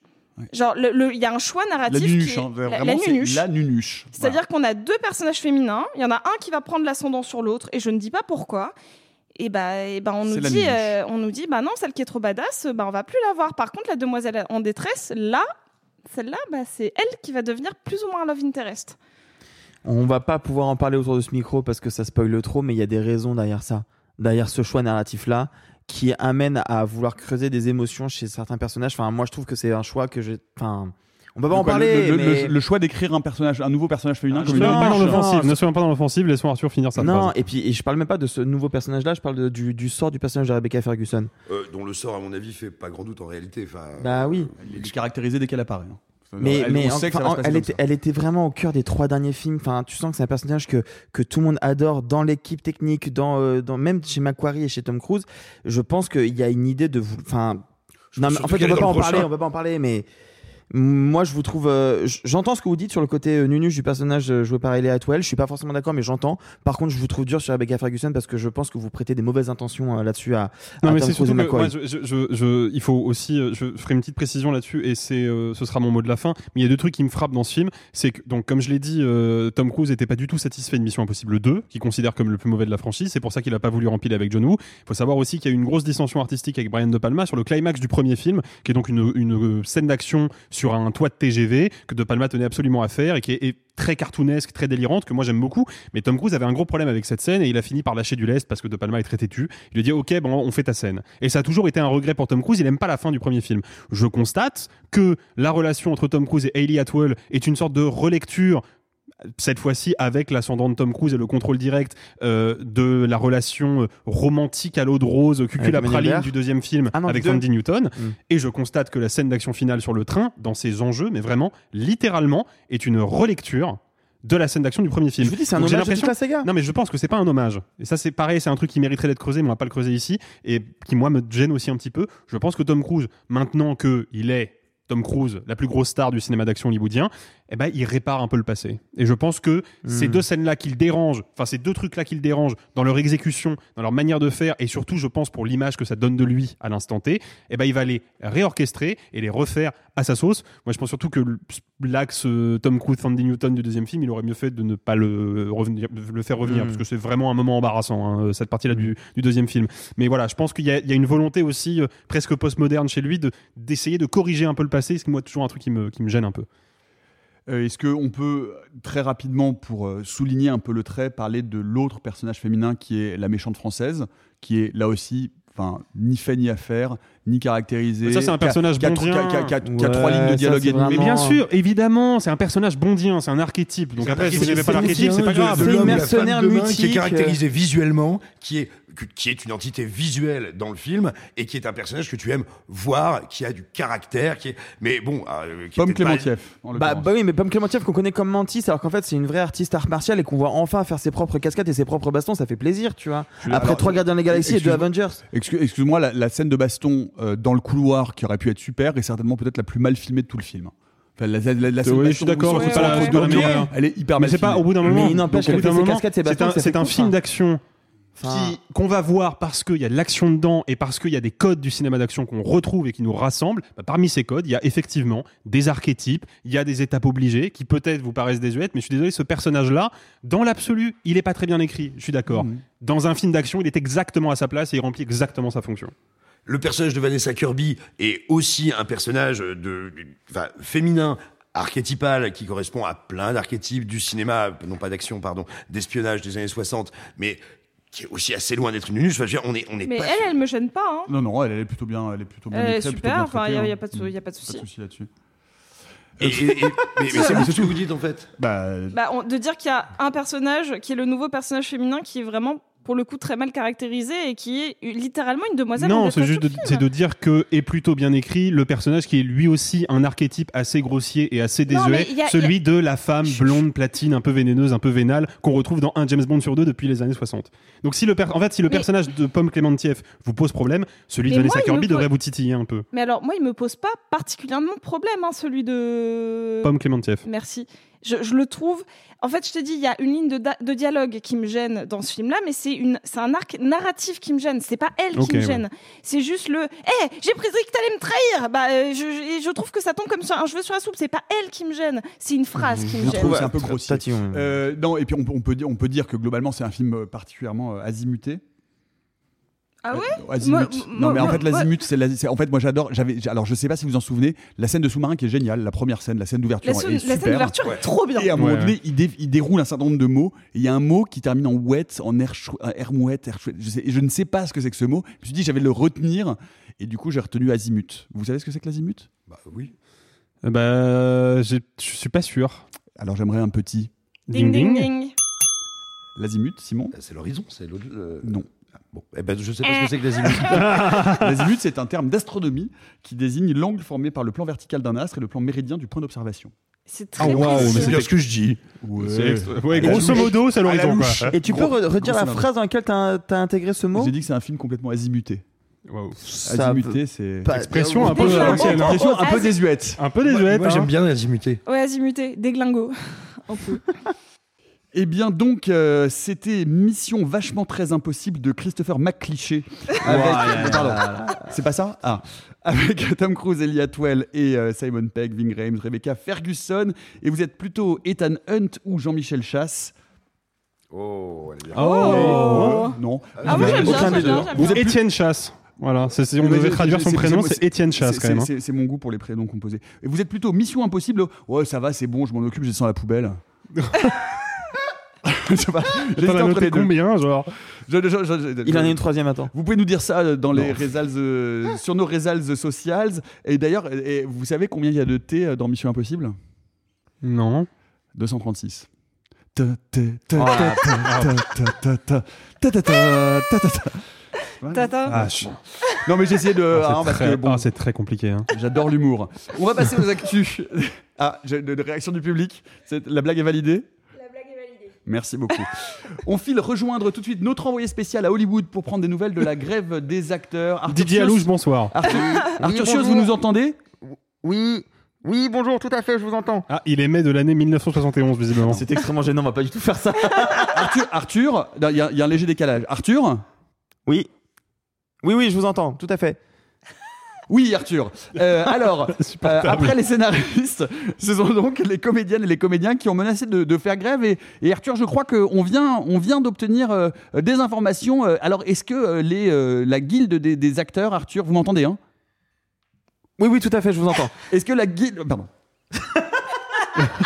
Genre, il le, y a un choix narratif. La nunuche, qui est, hein, la, vraiment, la nunuche. la nunuche. C'est-à-dire qu'on a deux personnages féminins. Il y en a un qui va prendre l'ascendant sur l'autre, et je ne dis pas pourquoi. Et bah, et bah on nous dit, euh, on nous dit, bah non, celle qui est trop badass, bah on va plus la voir. Par contre, la demoiselle en détresse, là, celle-là, bah c'est elle qui va devenir plus ou moins un love interest. On va pas pouvoir en parler autour de ce micro parce que ça spoile trop, mais il y a des raisons derrière ça, derrière ce choix narratif-là, qui amène à vouloir creuser des émotions chez certains personnages. Enfin, moi, je trouve que c'est un choix que j'ai. Enfin, on va pas en parler. le, le- mais... le- le choix d'écrire un personnage, un nouveau personnage féminin Ne comme soyons une pas dans nunuche. l'offensive, ne soyons pas dans l'offensive, laissons Arthur finir sa Non, phrase. et puis et je parle même pas de ce nouveau personnage-là, je parle de- du, du sort du personnage de Rebecca Ferguson. Euh, dont le sort, à mon avis, fait pas grand doute en réalité. Enfin, Bah oui. Elle est caractérisée dès qu'elle apparaît. hein. Mais, Elle- mais enfin, passer elle, était, ça. elle était vraiment au cœur des trois derniers films. Enfin, tu sens que c'est un personnage que, que tout le monde adore dans l'équipe technique, dans, euh, dans, même chez Macquarie et chez Tom Cruise. Je pense qu'il y a une idée de vous. Enfin, non, mais en fait, on pas dans en le parler, on va pas en parler, mais moi, je vous trouve. euh, j'entends ce que vous dites sur le côté euh, nunuche du personnage euh, joué par Ellie Atwell. Je suis pas forcément d'accord, mais j'entends. Par contre, je vous trouve dur sur Rebecca Ferguson parce que je pense que vous prêtez des mauvaises intentions euh, là-dessus à, Non à mais c'est surtout que moi, je, je- je- il faut aussi, je ferai une petite précision là-dessus et c'est, ce sera mon mot de la fin. Mais il y a deux trucs qui me frappent dans ce film, c'est que donc comme je l'ai dit, Tom Cruise n'était pas du tout satisfait de Mission Impossible 2, qu'il considère comme le plus mauvais de la franchise. C'est pour ça qu'il a pas voulu remplir avec John Woo. Il faut savoir aussi qu'il y a eu une grosse dissension artistique avec Brian De Palma sur le climax du premier film, qui est donc une, une scène d'action sur un toit de TGV que De Palma tenait absolument à faire et qui est, très cartoonesque, très délirante, que moi j'aime beaucoup. Mais Tom Cruise avait un gros problème avec cette scène et il a fini par lâcher du lest parce que De Palma est très têtu. Il lui dit ok bon on fait ta scène. Et ça a toujours été un regret pour Tom Cruise. Il aime pas la fin du premier film. Je constate que la relation entre Tom Cruise et Hayley Atwell est une sorte de relecture cette fois-ci avec l'ascendant de Tom Cruise et le contrôle direct euh, de la relation euh, romantique à l'eau de rose, cucul à praline du deuxième film Ah non, avec. Sandy Newton. Mm. Et je constate que la scène d'action finale sur le train, dans ses enjeux, mais vraiment, littéralement, est une relecture de la scène d'action du premier film. Je vous dis, c'est un hommage à toute la saga. Non, mais je pense que c'est pas un hommage. Et ça, c'est pareil, c'est un truc qui mériterait d'être creusé, mais on va pas le creuser ici, et qui, moi, me gêne aussi un petit peu. Je pense que Tom Cruise, maintenant que il est Tom Cruise, la plus grosse star du cinéma d'action hollywoodien, eh ben, il répare un peu le passé. Et je pense que ces Mm. deux scènes-là qui le dérangent, enfin, ces deux trucs-là qui le dérangent dans leur exécution, dans leur manière de faire, et surtout, je pense, pour l'image que ça donne de lui à l'instant T, eh ben, il va les réorchestrer et les refaire à sa sauce. Moi, je pense surtout que l'axe euh, Tom Cruise, Sandy Newton du deuxième film, il aurait mieux fait de ne pas le, revenir, le faire revenir, Mm. parce que c'est vraiment un moment embarrassant, hein, cette partie-là du, du deuxième film. Mais voilà, je pense qu'il y, a- il y a une volonté aussi euh, presque postmoderne chez lui de d'essayer de corriger un peu le passé, ce qui moi toujours un truc qui me, qui me gêne un peu. Euh, Est-ce qu'on peut très rapidement, pour euh, souligner un peu le trait, parler de l'autre personnage féminin qui est la méchante française, qui est là aussi, ni fait ni à faire, ni caractérisée. Mais ça, c'est un personnage qui a, bondien. qui a- qui a- qui a- qui a Ouais, trois lignes de dialogue et demi. Mais bien sûr, évidemment, c'est un personnage bondien, c'est un archétype. Donc après, si vous n'avez pas l'archétype, c'est pas grave. C'est mercenaire main qui mutique, est caractérisé visuellement, qui est qui est une entité visuelle dans le film et qui est un personnage que tu aimes voir, qui a du caractère, qui est mais bon, euh, qui Pomme pas- en Bah, bah oui, mais Pomme Clémentieff qu'on connaît comme Mantis, alors qu'en fait c'est une vraie artiste art martial et qu'on voit enfin faire ses propres cascades et ses propres bastons, ça fait plaisir, tu vois. Après alors, trois Gardiens de la Galaxie et deux excuse-moi- Avengers. Excuse- Excuse-moi, la, la scène de baston euh, dans le couloir qui aurait pu être super est certainement peut-être la plus mal filmée de tout le film. Enfin, la, la- la- la scène Oui, de je suis d'accord, c'est pas la- deux meilleure. Elle est hyper Mais mal c'est pas au filmée. bout d'un moment. C'est un, film d'action qu'on va voir parce qu'il y a de l'action dedans et parce qu'il y a des codes du cinéma d'action qu'on retrouve et qui nous rassemblent. Bah, parmi ces codes, il y a effectivement des archétypes, il y a des étapes obligées qui peut-être vous paraissent désuètes, mais je suis désolé, ce personnage-là, dans l'absolu, il est pas très bien écrit. Je suis d'accord. Mhm. Dans un film d'action, il est exactement à sa place et il remplit exactement sa fonction. Le personnage de Vanessa Kirby est aussi un personnage de, de- enfin, féminin archétypal qui correspond à plein d'archétypes du cinéma, non pas d'action, pardon, d'espionnage des années 60, mais qui est aussi assez loin d'être une nunuche. Enfin, je veux dire, on est, on est Mais pas elle, elle me gêne pas. Hein. Non, non, elle, elle est plutôt bien, elle est plutôt bien Elle est écrite, plutôt super, enfin, il n'y a, hein. pas de, y a pas de souci. Pas de souci là-dessus. Et, et- et- mais, c'est mais c'est ce que vous dites en fait. Bah, Bah, on- de dire qu'il y a un personnage qui est le nouveau personnage féminin qui est vraiment pour le coup très mal caractérisée et qui est littéralement une demoiselle Non, c'est juste de, c'est de dire que est plutôt bien écrit le personnage qui est lui aussi un archétype assez grossier et assez désuet, a- celui de la femme blonde, platine, un peu vénéneuse, un peu vénale, qu'on retrouve dans un James Bond sur deux depuis les années 60. Donc si le per- en fait si le Mais- personnage de Pomme Clémentieff vous pose problème, celui de Mais Vanessa il me Kirby pose- devrait vous titiller un peu. Mais alors moi il me pose pas particulièrement de problème hein, celui de Pomme Clémentieff. Merci. Je, je le trouve. En fait, je te dis, il y a une ligne de, de dialogue qui me gêne dans ce film-là, mais c'est une, c'est un arc narratif qui me gêne. C'est pas elle qui me ouais. gêne. C'est juste le, hé, j'ai prédit que t'allais me trahir. Bah, euh, je, je, je trouve que ça tombe comme ça, un cheveu sur la soupe. C'est pas elle qui me gêne. C'est une phrase qui me Je gêne. trouve que c'est un peu grossier. Euh, non, et puis on, peut- on peut dire, on peut dire que globalement c'est un film particulièrement euh, azimuté. Ah ouais Azimut. Moi- non, moi- mais en moi- fait, l'azimut, c'est en fait, moi, j'adore. J'avais, alors, je sais pas si vous en souvenez, la scène de sous-marin qui est géniale, la première scène, la scène d'ouverture La scène- est la super. scène d'ouverture est trop bien. Et à un moment donné, il, dé- il déroule un certain nombre de mots. Et il y a un mot qui termine en wet, en air, chou- euh, air mouette, air chouette. Je, sais- je ne sais pas ce que c'est que ce mot. Je me suis dit, j'avais le retenir. Et du coup, j'ai retenu azimut. Vous savez ce que c'est que l'azimut? Bah oui. Euh, Bah je suis pas sûr. Alors, j'aimerais un petit. Ding ding ding. L'azimut, Simon? C'est l'horizon, c'est l'autre. le- Non. Ah, Bon, eh ben, je sais pas ce que c'est que l'azimut. L'azimut, <laughs> c'est un terme d'astronomie qui désigne l'angle formé par le plan vertical d'un astre et le plan méridien du point d'observation. C'est Ah très waouh, précis. mais C'est bien ce que je dis. Ouais, grosso modo, c'est l'horizon. Et tu peux re- redire la phrase dans laquelle t'as as intégré ce mot J'ai dit que c'est un film complètement azimuté. Waouh. Ça Azimuté, c'est. pas- Expression un peu hein. Expression un peu désuète. Un peu désuète. moi, hein. j'aime bien l'azimuté. Ouais, azimuté, déglingo. <laughs> Un peu. Eh bien donc, euh, c'était Mission vachement très impossible de Christopher McCliché. <laughs> Avec... Pardon, c'est pas ça? Ah, avec <laughs> Tom Cruise, Ellie Atwell et euh, Simon Pegg, Ving Rhames, Rebecca Ferguson. Et vous êtes plutôt Ethan Hunt ou Jean-Michel Chasse? Oh, elle est bien. Oh. Euh, Non. Ah, moi, j'aime bien, des deux. Vous êtes Étienne Chasse. Voilà, c'est, c'est- on Mais devait traduire son prénom, c'est- Étienne Chasse c'est- quand même. hein. c'est- C'est mon goût pour les prénoms composés. Et vous êtes plutôt Mission Impossible Ouais, ça va, c'est bon, je m'en occupe, je descends à la poubelle. <laughs> <laughs> J'hésite les combien, genre Il en a une troisième, attends. Vous pouvez nous dire ça euh, euh, sur nos résalz sociales. Et d'ailleurs, vous savez combien il y a de T euh, dans Mission Impossible? Non. 236. Ah. Non mais j'essayais de. Ah, ah, ah, c'est très... Bon, très... compliqué. Hein. J'adore l'humour. On va passer aux actus. <laughs> Ah, j'ai une réaction du public. La blague est validée Merci beaucoup. On file rejoindre tout de suite notre envoyé spécial à Hollywood pour prendre des nouvelles de la grève des acteurs. Arthur Didier Alouche, bonsoir. Arthur, Arthur bonjour. vous nous entendez? Oui, oui, bonjour, tout à fait, je vous entends. Ah, il est mai de l'année 1971, visiblement. C'est extrêmement gênant, on va pas du tout faire ça. Arthur, Arthur, il y, a- il y a un léger décalage. Arthur? Oui. Oui, oui, je vous entends, tout à fait. Oui, Arthur. Euh, alors, <laughs> euh, après les scénaristes, <laughs> ce sont donc les comédiennes et les comédiens qui ont menacé de, de faire grève. Et, et Arthur, je crois qu'on vient, on vient d'obtenir euh, des informations. Alors, est-ce que les, euh, la guilde des, des acteurs, Arthur, vous m'entendez hein? Oui, oui, tout à fait, je vous entends. <laughs> Est-ce que la guilde. Pardon.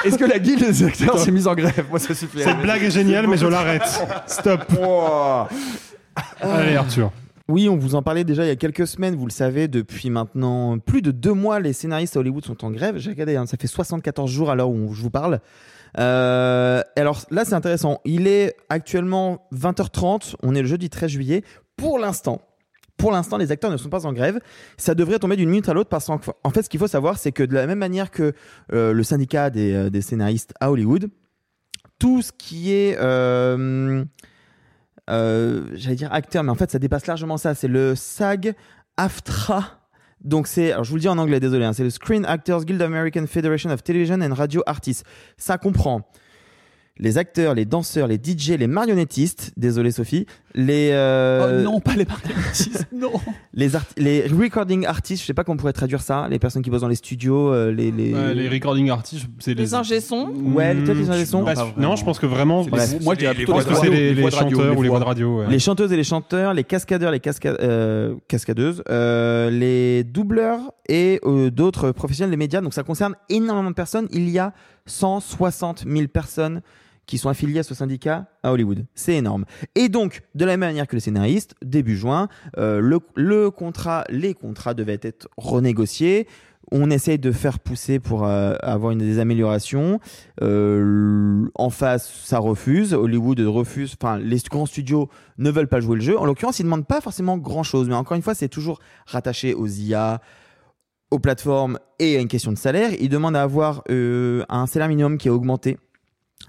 Est-ce que la guilde des acteurs s'est mise en grève? Moi, ça suffit. Cette blague est géniale, mais je l'arrête. Stop. Allez, Arthur. Oui, on vous en parlait déjà il y a quelques semaines, vous le savez, depuis maintenant plus de deux mois, les scénaristes à Hollywood sont en grève. J'ai regardé, hein, ça fait 74 jours à l'heure où je vous parle. Euh, alors là, c'est intéressant. Il est actuellement 20h30, on est le jeudi 13 juillet. Pour l'instant, pour l'instant, les acteurs ne sont pas en grève. Ça devrait tomber d'une minute à l'autre parce qu'en en fait, ce qu'il faut savoir, c'est que de la même manière que euh, le syndicat des, euh, des scénaristes à Hollywood, tout ce qui est euh, j'allais dire acteur, mais en fait ça dépasse largement ça. C'est le SAG AFTRA. Donc c'est, alors je vous le dis en anglais, désolé, hein, c'est le Screen Actors Guild American Federation of Television and Radio Artists. Ça comprend les acteurs, les danseurs, les DJ, les marionnettistes, désolé Sophie, les euh, Oh non, pas les marionnettistes, <laughs> non. les, art- les recording artists, je sais pas comment on pourrait traduire ça, les personnes qui bossent dans les studios, euh, les les, les recording artists, c'est les. Les ingé sons. Ouais, peut-être les ingé sons. Non, je pense que vraiment. Les- moi, je plutôt pense les que c'est les, les chanteurs les ou les voix. voix de radio. ouais. Les chanteuses et les chanteurs, les cascadeurs, les casca- euh, cascadeuses, euh, les doubleurs et euh, d'autres professionnels des médias. Donc ça concerne énormément de personnes. Il y a 160 000 personnes qui sont affiliées à ce syndicat à Hollywood. C'est énorme. Et donc, de la même manière que les scénaristes, début juin, euh, le, contrat, les contrats devaient être renégociés. On essaye de faire pousser pour euh, avoir une des améliorations. Euh, en face, ça refuse. Hollywood refuse. Enfin, les grands studios ne veulent pas jouer le jeu. En l'occurrence, ils ne demandent pas forcément grand-chose. Mais encore une fois, c'est toujours rattaché aux IA, aux plateformes et à une question de salaire. Ils demandent à avoir un salaire minimum qui est augmenté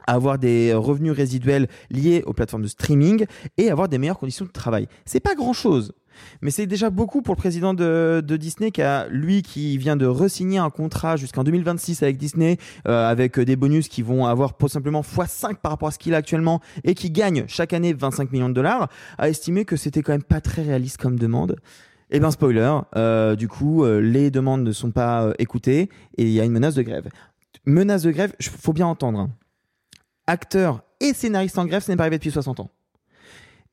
avoir des revenus résiduels liés aux plateformes de streaming et avoir des meilleures conditions de travail. C'est pas grand chose. Mais c'est déjà beaucoup pour le président de, Disney qui a, lui, qui vient de resigner un contrat jusqu'en 2026 avec Disney, euh, avec des bonus qui vont avoir simplement x5 par rapport à ce qu'il a actuellement et qui gagne chaque année 25 millions de dollars, a estimé que c'était quand même pas très réaliste comme demande. Eh bien, spoiler, euh, du coup, euh, les demandes ne sont pas euh, écoutées et il y a une menace de grève. Menace de grève, faut bien entendre. Acteurs et scénaristes en grève, ce n'est pas arrivé depuis 60 ans.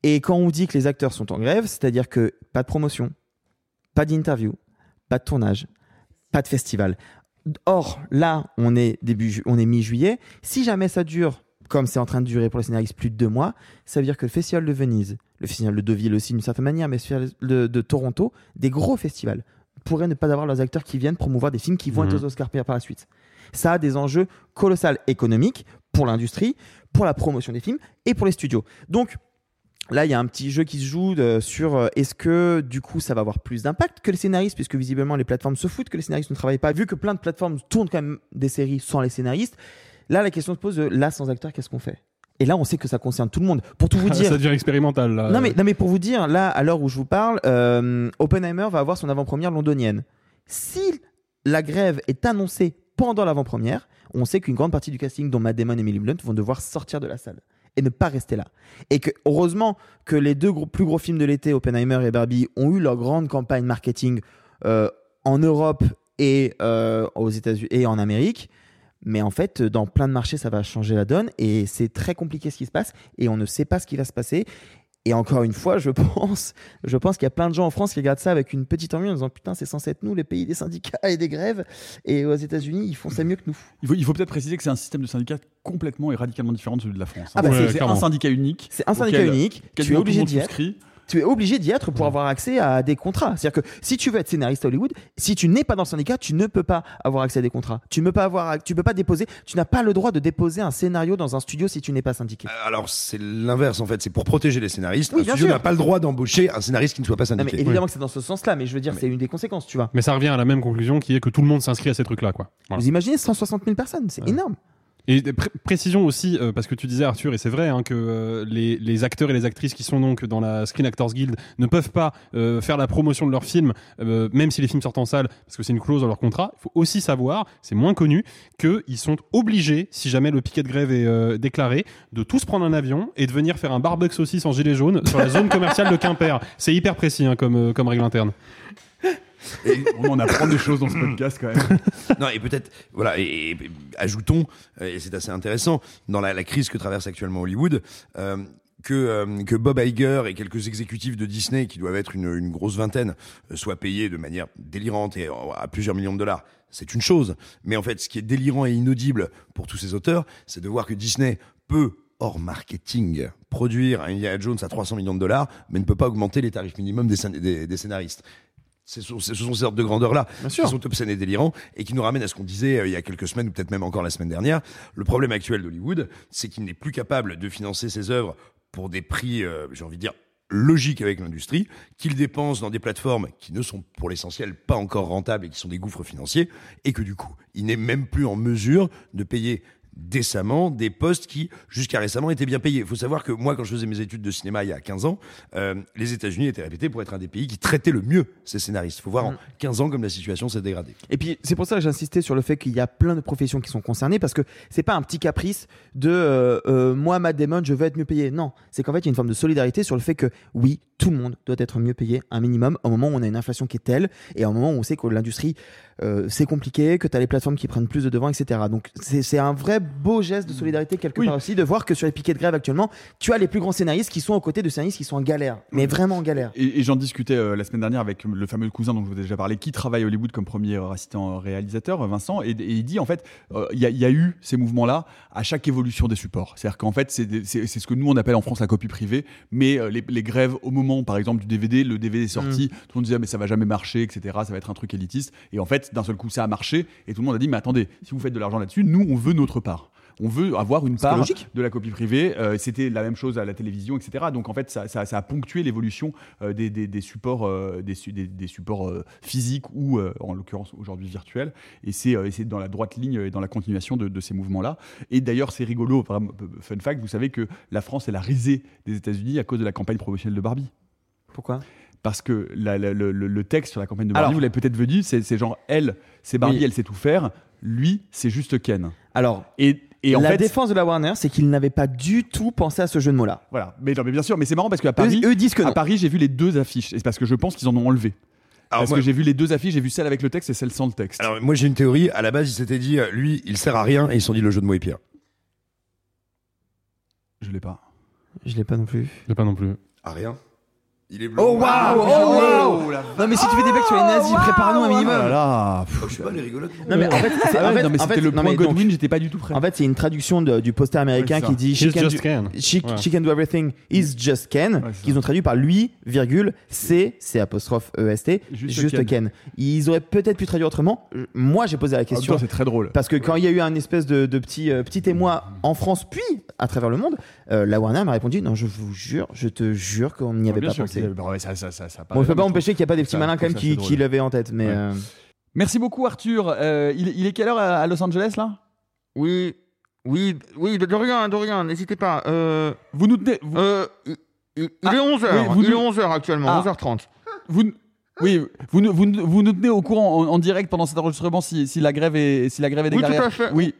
Et quand on dit que les acteurs sont en grève, c'est-à-dire que pas de promotion, pas d'interview, pas de tournage, pas de festival. Or, là, on est début, on est mi-juillet. Si jamais ça dure, comme c'est en train de durer pour les scénaristes plus de deux mois, ça veut dire que le Festival de Venise, le Festival de Deauville aussi d'une certaine manière, mais le Festival de, de, Toronto, des gros festivals, pourraient ne pas avoir leurs acteurs qui viennent promouvoir des films qui vont Mhm. être aux Oscars par la suite. Ça a des enjeux colossaux économiques pour l'industrie, pour la promotion des films et pour les studios. Donc, Là, il y a un petit jeu qui se joue de- sur euh, est-ce que du coup ça va avoir plus d'impact que les scénaristes, puisque visiblement les plateformes se foutent que les scénaristes ne travaillent pas, vu que plein de plateformes tournent quand même des séries sans les scénaristes. Là, la question se pose de là sans acteurs, qu'est-ce qu'on fait? Et là, on sait que ça concerne tout le monde. Pour tout vous <laughs> dire, ça devient expérimental. Là. non mais, non mais pour vous dire, là, à l'heure où je vous parle, euh, Oppenheimer va avoir son avant-première londonienne. Si la grève est annoncée pendant l'avant-première, on sait qu'une grande partie du casting, dont Matt et Emily Blunt, vont devoir sortir de la salle et ne pas rester là. Et que heureusement que les deux plus gros films de l'été, Oppenheimer et Barbie, ont eu leur grande campagne marketing euh, en Europe et euh, aux États-Unis et en Amérique. Mais en fait, dans plein de marchés, ça va changer la donne et c'est très compliqué ce qui se passe et on ne sait pas ce qui va se passer. Et encore une fois, je <laughs> pense, je pense qu'il y a plein de gens en France qui regardent ça avec une petite envie en disant putain, c'est censé être nous, les pays des syndicats et des grèves. Et aux États-Unis, ils font ça mieux que nous. Il faut, il faut peut-être préciser que c'est un système de syndicat complètement et radicalement différent de celui de la France. Ah bah, C'est- un syndicat unique. C'est un syndicat unique. Tu es obligé être. souscrit. Tu es obligé d'y être pour avoir accès à des contrats. C'est-à-dire que si tu veux être scénariste à Hollywood, si tu n'es pas dans le syndicat, tu ne peux pas avoir accès à des contrats. Tu ne peux pas avoir, tu peux pas déposer, tu n'as pas le droit de déposer un scénario dans un studio si tu n'es pas syndiqué. Alors c'est l'inverse en fait, c'est pour protéger les scénaristes. Oui, un studio n'a pas le droit d'embaucher un scénariste qui ne soit pas Non, mais syndiqué. évidemment que c'est dans ce sens-là, mais je veux dire, c'est une des conséquences, tu vois. Mais ça revient à la même conclusion qui est que tout le monde s'inscrit à ces trucs-là. Quoi. Voilà. Vous imaginez 160 000 personnes, c'est énorme. Et pré- précision aussi, euh, parce que tu disais Arthur, et c'est vrai hein, que euh, les, acteurs et les actrices qui sont donc dans la Screen Actors Guild ne peuvent pas euh, faire la promotion de leurs films, même si les films sortent en salle, parce que c'est une clause dans leur contrat. Il faut aussi savoir, c'est moins connu, qu'ils sont obligés, si jamais le piquet de grève est déclaré, de tous prendre un avion et de venir faire un barbecue saucisse en gilet jaune sur la zone commerciale de Quimper. C'est hyper précis hein, comme règle interne. On apprend des choses dans ce podcast quand même. <laughs> non, et peut-être, voilà, et, et- et ajoutons, euh, et c'est assez intéressant, dans la, crise que traverse actuellement Hollywood, euh, que, euh, que Bob Iger et quelques exécutifs de Disney, qui doivent être une, grosse vingtaine, soient payés de manière délirante et à plusieurs millions de dollars. C'est une chose. Mais en fait, ce qui est délirant et inaudible pour tous ces auteurs, c'est de voir que Disney peut, hors marketing, produire un Indiana Jones à 300 millions de dollars, mais ne peut pas augmenter les tarifs minimums des scénaristes. Ce sont, ce sont ces ordres de grandeur-là qui sont obscènes et délirants et qui nous ramènent à ce qu'on disait euh, il y a quelques semaines ou peut-être même encore la semaine dernière. Le problème actuel d'Hollywood, c'est qu'il n'est plus capable de financer ses œuvres pour des prix, euh, j'ai envie de dire, logiques avec l'industrie, qu'il dépense dans des plateformes qui ne sont pour l'essentiel pas encore rentables et qui sont des gouffres financiers, et que du coup, il n'est même plus en mesure de payer décemment des postes qui, jusqu'à récemment, étaient bien payés. Il faut savoir que moi, quand je faisais mes études de cinéma il y a 15 ans, euh, les États-Unis étaient réputés pour être un des pays qui traitait le mieux ces scénaristes. Il faut voir en 15 ans comme la situation s'est dégradée. Et puis c'est pour ça que j'insistais sur le fait qu'il y a plein de professions qui sont concernées parce que c'est pas un petit caprice de euh, euh, moi Matt Damon je veux être mieux payé. Non, c'est qu'en fait il y a une forme de solidarité sur le fait que oui tout le monde doit être mieux payé un minimum au moment où on a une inflation qui est telle et au moment où on sait que l'industrie c'est compliqué, que tu as les plateformes qui prennent plus de devant, etc. Donc c'est un vrai beau geste de solidarité quelque Oui. part aussi de voir que sur les piquets de grève actuellement, tu as les plus grands scénaristes qui sont aux côtés de scénaristes qui sont en galère, mais vraiment en galère. Et, et j'en discutais euh, la semaine dernière avec le fameux cousin dont je vous ai déjà parlé, qui travaille à Hollywood comme premier euh, assistant réalisateur, Vincent, et, et il dit en fait, euh, il y, a- il y a eu ces mouvements-là à chaque évolution des supports. C'est-à-dire qu'en fait, c'est ce que nous on appelle en France la copie privée, mais euh, les, les grèves au moment, par exemple, du DVD, le DVD est sorti, tout le monde disait mais ça va jamais marcher, etc. Ça va être un truc élitiste. Et en fait, d'un seul coup, ça a marché, et tout le monde a dit mais attendez, si vous faites de l'argent là-dessus, nous on veut notre part. On veut avoir une part logique. de la copie privée. Euh, C'était la même chose à la télévision, etc. Donc en fait, ça, ça- ça a ponctué l'évolution euh, des, des- des supports, euh, des, su- des- des supports physiques ou, en l'occurrence, aujourd'hui virtuels. Et c'est dans la droite ligne et dans la continuation de, de ces mouvements-là. Et d'ailleurs, c'est rigolo, vraiment, fun fact, vous savez que la France est la risée des États-Unis à cause de la campagne promotionnelle de Barbie. Pourquoi? Parce que la- la- le, texte sur la campagne de Barbie, Alors- vous l'avez peut-être vu, c'est c'est genre elle, c'est Barbie, Oui. elle sait tout faire. Lui, c'est juste Ken. Alors, Et, et en la fait, défense de la Warner, c'est qu'ils n'avaient pas du tout pensé à ce jeu de mots-là. Voilà, mais, non, mais bien sûr, mais c'est marrant parce qu'à Paris, eux disent que à. Paris, j'ai vu les deux affiches. Et c'est parce que je pense qu'ils en ont enlevé. Alors parce moi- que j'ai vu les deux affiches, j'ai vu celle avec le texte et celle sans le texte. Alors moi j'ai une théorie. À la base, ils s'étaient dit, euh, lui, il sert à rien, et ils se sont dit le jeu de mots est pire. je l'ai pas. Je l'ai pas non plus. Je pas non plus. À rien. Il est Oh waouh Oh waouh Non mais si tu fais des blagues sur les nazis, prépare-nous un minimum. Oh là là. Oh, je sais pas, les rigolotes. Non mais en fait, c'est- Ah en ouais, fait- non, mais en c'était fait- le non, point Godwin, j'étais pas du tout prêt. En fait, c'est une traduction de- du poster américain qui dit she can, just do, Ken. she, Ouais. she can do everything, is just Ken, Ouais, qu'ils ont traduit par lui, virgule, c'est, c'est apostrophe EST, Juste juste, Ken. Ken. Ils auraient peut-être pu traduire autrement. Moi, j'ai posé la question. temps, c'est très drôle. Parce que quand il y a eu un espèce de, de petit, euh, petit émoi en France, puis à travers le monde, euh, la Warner m'a répondu Non, je vous jure, je te jure qu'on n'y avait pas pensé. A- bah ouais, ça, ça, ça, ça Bon, je peux pas mais je empêcher qu'il n'y a pas des petits ça- malins quand même qui, qui l'avaient en tête. Mais Ouais. euh, Merci beaucoup, Arthur. Euh, il, il est quelle heure à Los Angeles, là? Oui, oui, oui, de rien, de rien, n'hésitez pas. Euh, Vous nous tenez. Vous, il, est 11 heures, oui, vous il est nous- 11h actuellement, Ah. 11h30. vous, oui, vous, nous- vous, vous nous tenez au courant en, en direct pendant cet enregistrement si, si la grève est, si la grève est Oui, tout déclarée à fait. Oui.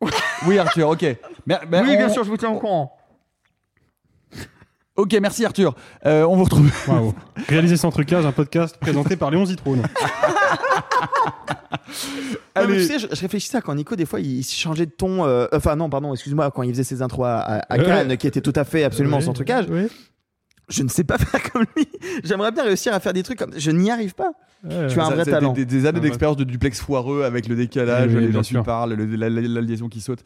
<laughs> oui, Arthur, ok. Mais- mais on- je vous tiens au courant. Ok, merci Arthur. Euh, on vous retrouve. Waouh. Réaliser sans trucage, un podcast présenté par Léon Zitrone. <laughs> Non, mais Allez. tu sais, je, je réfléchissais à quand Nico, des fois, il, il changeait de ton. euh, enfin, non, pardon, excuse-moi, quand il faisait ses intros à, à, à Ouais. Cannes, qui était tout à fait absolument Ouais, sans trucage. ouais. Je ne sais pas <laughs> faire comme lui. J'aimerais bien réussir à faire des trucs comme. Je n'y arrive pas. Ouais. Tu as un vrai talent. Des, années Ah, d'expérience de duplex foireux avec le décalage, Oui, oui, les gens qui parlent, le- la, la- la liaison qui saute.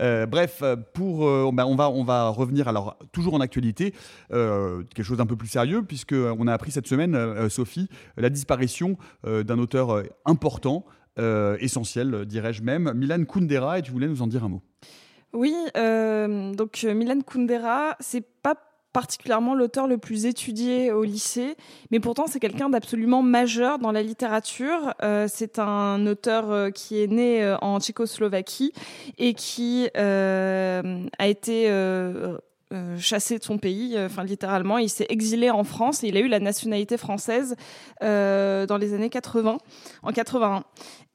Euh, bref, euh, pour, euh, bah, on, va, on va revenir alors toujours en actualité, euh, quelque chose d'un peu plus sérieux, puisque on a appris cette semaine, euh, Sophie, la disparition euh, d'un auteur important, euh, essentiel, dirais-je même, Milan Kundera, et tu voulais nous en dire un mot? Oui, euh, donc Milan Kundera, c'est pas particulièrement l'auteur le plus étudié au lycée, mais pourtant c'est quelqu'un d'absolument majeur dans la littérature. Euh, c'est un auteur euh, qui est né euh, en Tchécoslovaquie et qui a été chassé de son pays, enfin littéralement, il s'est exilé en France et il a eu la nationalité française dans les années 80, en 81,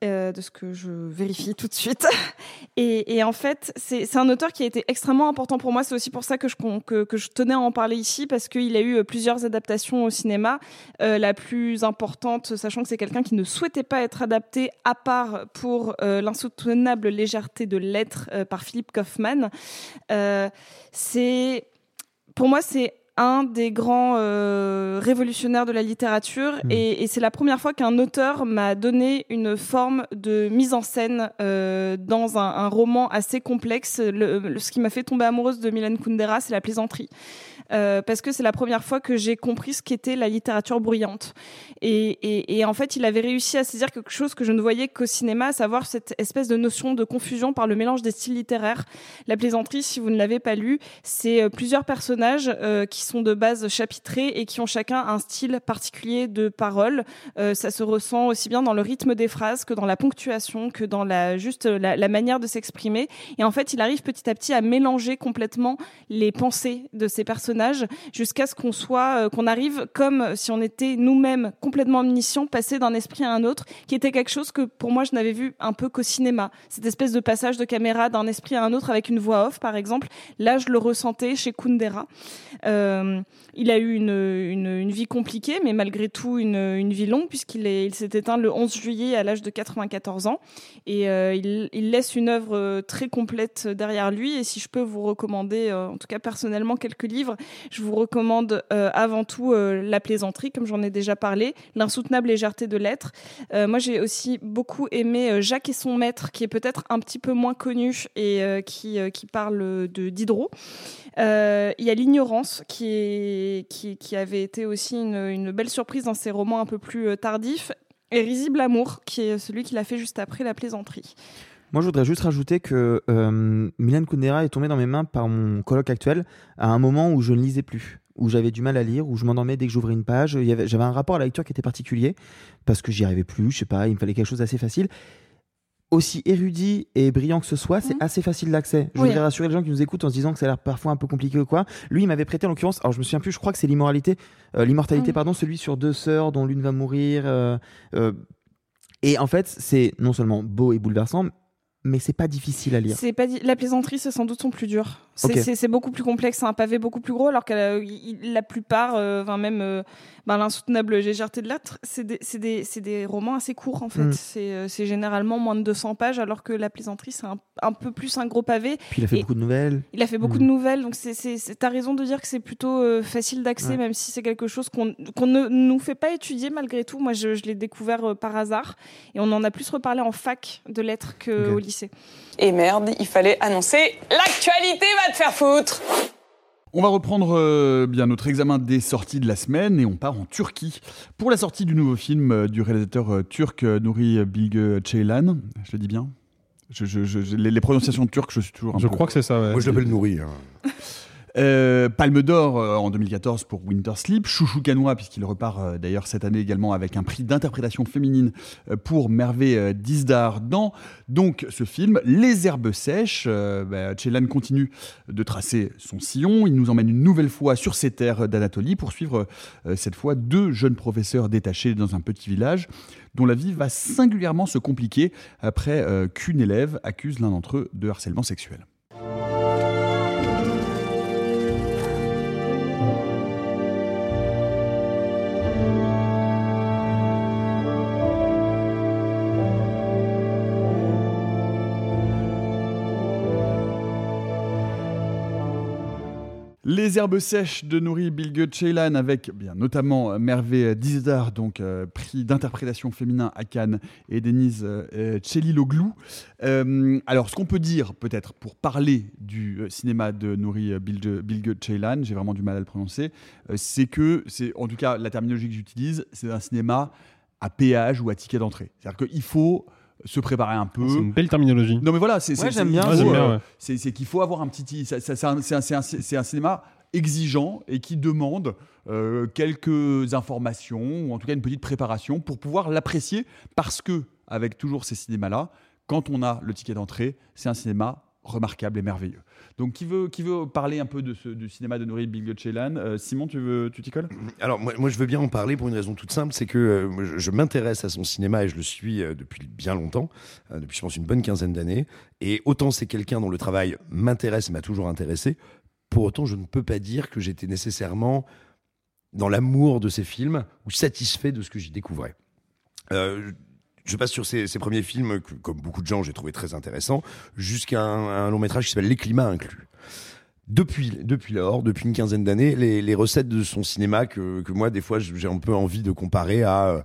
euh, de ce que je vérifie tout de suite. <laughs> Et, en fait, c'est un auteur qui a été extrêmement important pour moi. C'est aussi pour ça que je, tenais à en parler ici, parce qu'il a eu euh, plusieurs adaptations au cinéma. Euh, la plus importante, sachant que c'est quelqu'un qui ne souhaitait pas être adapté, à part pour l'insoutenable légèreté de l'être par Philippe Kaufman. C'est pour moi, c'est un des grands euh, révolutionnaires de la littérature et, et c'est la première fois qu'un auteur m'a donné une forme de mise en scène euh, dans un, un roman assez complexe. Le- le- ce qui m'a fait tomber amoureuse de Milan Kundera, c'est la plaisanterie. Euh, parce que c'est la première fois que j'ai compris ce qu'était la littérature bruyante. Et, en fait, il avait réussi à saisir quelque chose que je ne voyais qu'au cinéma, à savoir cette espèce de notion de confusion par le mélange des styles littéraires. La plaisanterie, si vous ne l'avez pas lu, c'est euh, plusieurs personnages euh, qui sont de base chapitrés et qui ont chacun un style particulier de parole. Ça se ressent aussi bien dans le rythme des phrases que dans la ponctuation, que dans la juste la, la manière de s'exprimer. Et en fait, il arrive petit à petit à mélanger complètement les pensées de ces personnages jusqu'à ce qu'on soit, euh, qu'on arrive comme si on était nous-mêmes complètement omniscients, passer d'un esprit à un autre, qui était quelque chose que pour moi je n'avais vu un peu qu'au cinéma. Cette espèce de passage de caméra d'un esprit à un autre avec une voix off, par exemple. Là, je le ressentais chez Kundera. Euh, il a eu une, une, vie compliquée, mais malgré tout une, une vie longue, puisqu'il il s'est éteint le 11 juillet à l'âge de 94 ans. Et euh, il, laisse une œuvre très complète derrière lui. Et si je peux vous recommander, en tout cas personnellement, quelques livres, je vous recommande euh, avant tout euh, La plaisanterie, comme j'en ai déjà parlé, L'insoutenable légèreté de l'être. moi, j'ai aussi beaucoup aimé Jacques et son maître, qui est peut-être un petit peu moins connu et qui, qui parle de Diderot. Euh, il y a l'ignorance qui, qui, qui, avait été aussi une, une, belle surprise dans ses romans un peu plus tardifs. Et Risible Amour, qui est celui qu'il a fait juste après La plaisanterie. Moi, je voudrais juste rajouter que euh, Milan Kundera est tombé dans mes mains par mon colloque actuel à un moment où je ne lisais plus où j'avais du mal à lire, où je m'endormais dès que j'ouvrais une page. J'avais un rapport à la lecture qui était particulier, parce que j'y arrivais plus, je sais pas, il me fallait quelque chose d'assez facile aussi érudit et brillant que ce soit, c'est mmh. assez facile d'accès. Je oui. voudrais rassurer les gens qui nous écoutent en se disant que ça a l'air parfois un peu compliqué ou quoi. Lui, il m'avait prêté en l'occurrence, alors je me souviens plus, je crois que c'est l'immoralité, euh, l'immortalité, mmh. pardon, celui sur deux sœurs dont l'une va mourir. Euh, euh, et en fait, c'est non seulement beau et bouleversant, mais c'est pas difficile à lire. La plaisanterie, c'est sans doute son plus dur. C'est okay. beaucoup plus complexe, c'est un pavé beaucoup plus gros, alors que la, la plupart, euh, enfin même euh, ben, l'insoutenable légèreté de l'être, c'est des, des, des, romans assez courts en fait. Mm. C'est généralement moins de 200 pages, alors que la plaisanterie c'est un, un, peu plus un gros pavé. Puis il a fait Et beaucoup de nouvelles. Il a fait beaucoup mm. de nouvelles, donc t'as raison de dire que c'est plutôt euh, facile d'accès, ouais. même si c'est quelque chose qu'on qu ne nous fait pas étudier malgré tout. Moi, je, je l'ai découvert euh, par hasard, et on en a plus reparlé en fac de lettres qu'au okay. lycée. Et merde, il fallait annoncer l'actualité va te faire foutre on va reprendre euh, bien notre examen des sorties de la semaine et on part en Turquie pour la sortie du nouveau film euh, du réalisateur euh, turc Nuri Bilge Ceylan. Je le dis bien? Je, je, je, les, les, prononciations turques, je suis toujours un Je peu... crois que c'est ça. Ouais. Moi, je l'appelle Nourri. Hein. Euh, Palme d'Or euh, en 2014 pour Winter Sleep, Chouchou Canois puisqu'il repart euh, d'ailleurs cette année également avec un prix d'interprétation féminine pour Mervé Dizdar dans donc ce film Les Herbes Sèches. Bah, continue de tracer son sillon, il nous emmène une nouvelle fois sur ces terres d'Anatolie pour suivre cette fois deux jeunes professeurs détachés dans un petit village dont la vie va singulièrement se compliquer après qu'une élève accuse l'un d'entre eux de harcèlement sexuel. Les herbes sèches de Nouri Bilge Ceylan avec bien notamment Mervé Dizdar, donc euh, prix d'interprétation féminin à Cannes, et Denise euh, Celiloglou. Euh, alors, ce qu'on peut dire, peut-être, pour parler du cinéma de Nouri Bilge, Bilge Ceylan, j'ai vraiment du mal à le prononcer, c'est que, c'est en tout cas la terminologie que j'utilise, c'est un cinéma à péage ou à ticket d'entrée. C'est-à-dire qu'il faut se préparer un peu. C'est une belle terminologie. Non mais voilà, c'est ouais, j'aime bien. C'est ouais, ouais. qu'il faut avoir un petit. C'est un, un, un, cinéma exigeant et qui demande euh, quelques informations ou en tout cas une petite préparation pour pouvoir l'apprécier parce que avec toujours ces cinémas là, quand on a le ticket d'entrée, c'est un cinéma remarquable et merveilleux. Donc, qui veut, qui veut parler un peu de ce, du cinéma de Nouri Bilge Ceylan euh, Simon, tu veux, tu t'y colles? Alors, moi, moi, je veux bien en parler pour une raison toute simple, c'est que euh, je, m'intéresse à son cinéma et je le suis euh, depuis bien longtemps, euh, depuis je pense une bonne quinzaine d'années. Et autant c'est quelqu'un dont le travail m'intéresse et m'a toujours intéressé, pour autant je ne peux pas dire que j'étais nécessairement dans l'amour de ces films ou satisfait de ce que j'y découvrais. Je passe sur ces, premiers films que, comme beaucoup de gens, j'ai trouvé très intéressants, jusqu'à un, long métrage qui s'appelle Les climats inclus. Depuis, depuis lors, depuis une quinzaine d'années, les, les, recettes de son cinéma que, que moi, des fois, j'ai un peu envie de comparer à euh,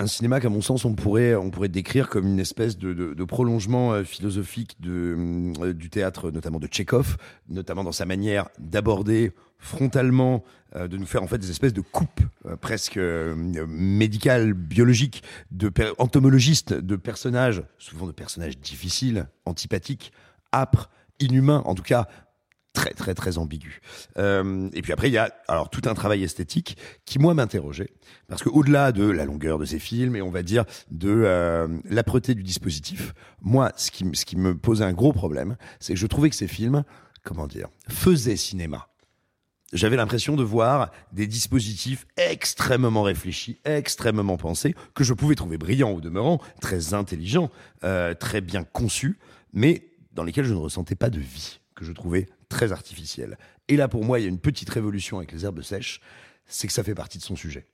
un cinéma qu'à mon sens, on pourrait, on pourrait décrire comme une espèce de, prolongement euh, philosophique euh, du théâtre, notamment de Tchekhov, notamment dans sa manière d'aborder frontalement, euh, de nous faire en fait des espèces de coupes presque médicales, biologiques, de entomologistes, de personnages, souvent de personnages difficiles, antipathiques, âpres, inhumains, en tout cas très très très ambigu. Euh, et puis après il y a alors tout un travail esthétique qui moi m'interrogeait parce que au-delà de la longueur de ces films et on va dire de euh, l'âpreté du dispositif, moi ce qui ce qui me posait un gros problème, c'est que je trouvais que ces films comment dire faisaient cinéma j'avais l'impression de voir des dispositifs extrêmement réfléchis, extrêmement pensés, que je pouvais trouver brillants au demeurant, très intelligents, euh, très bien conçus, mais dans lesquels je ne ressentais pas de vie, que je trouvais très artificielle. Et là, pour moi, il y a une petite révolution avec les herbes sèches, c'est que ça fait partie de son sujet.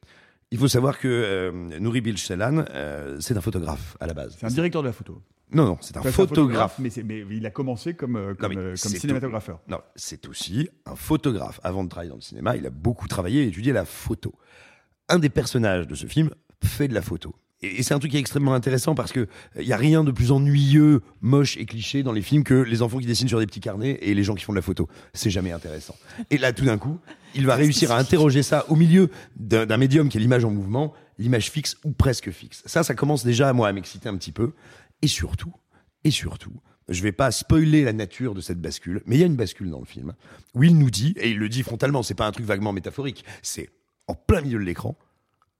Il faut savoir que euh, Nouri Bilchelan, euh, c'est un photographe à la base. C'est un directeur de la photo. Non, non, c'est un Enfin, photographe. mais, il a commencé comme, euh, comme, euh, comme cinématographeur. tout- Non, c'est aussi un photographe. Avant de travailler dans le cinéma, il a beaucoup travaillé et étudié la photo. Un des personnages de ce film fait de la photo. Et c'est un truc qui est extrêmement intéressant parce que il y a rien de plus ennuyeux, moche et cliché dans les films que les enfants qui dessinent sur des petits carnets et les gens qui font de la photo. C'est jamais intéressant. Et là, tout d'un coup, il va <laughs> réussir à interroger ça au milieu d'un d'un médium qui est l'image en mouvement, l'image fixe ou presque fixe. Ça, ça commence déjà moi à m'exciter un petit peu. Et surtout, et surtout, je vais pas spoiler la nature de cette bascule, mais il y a une bascule dans le film où il nous dit, et il le dit frontalement, c'est pas un truc vaguement métaphorique, c'est en plein milieu de l'écran.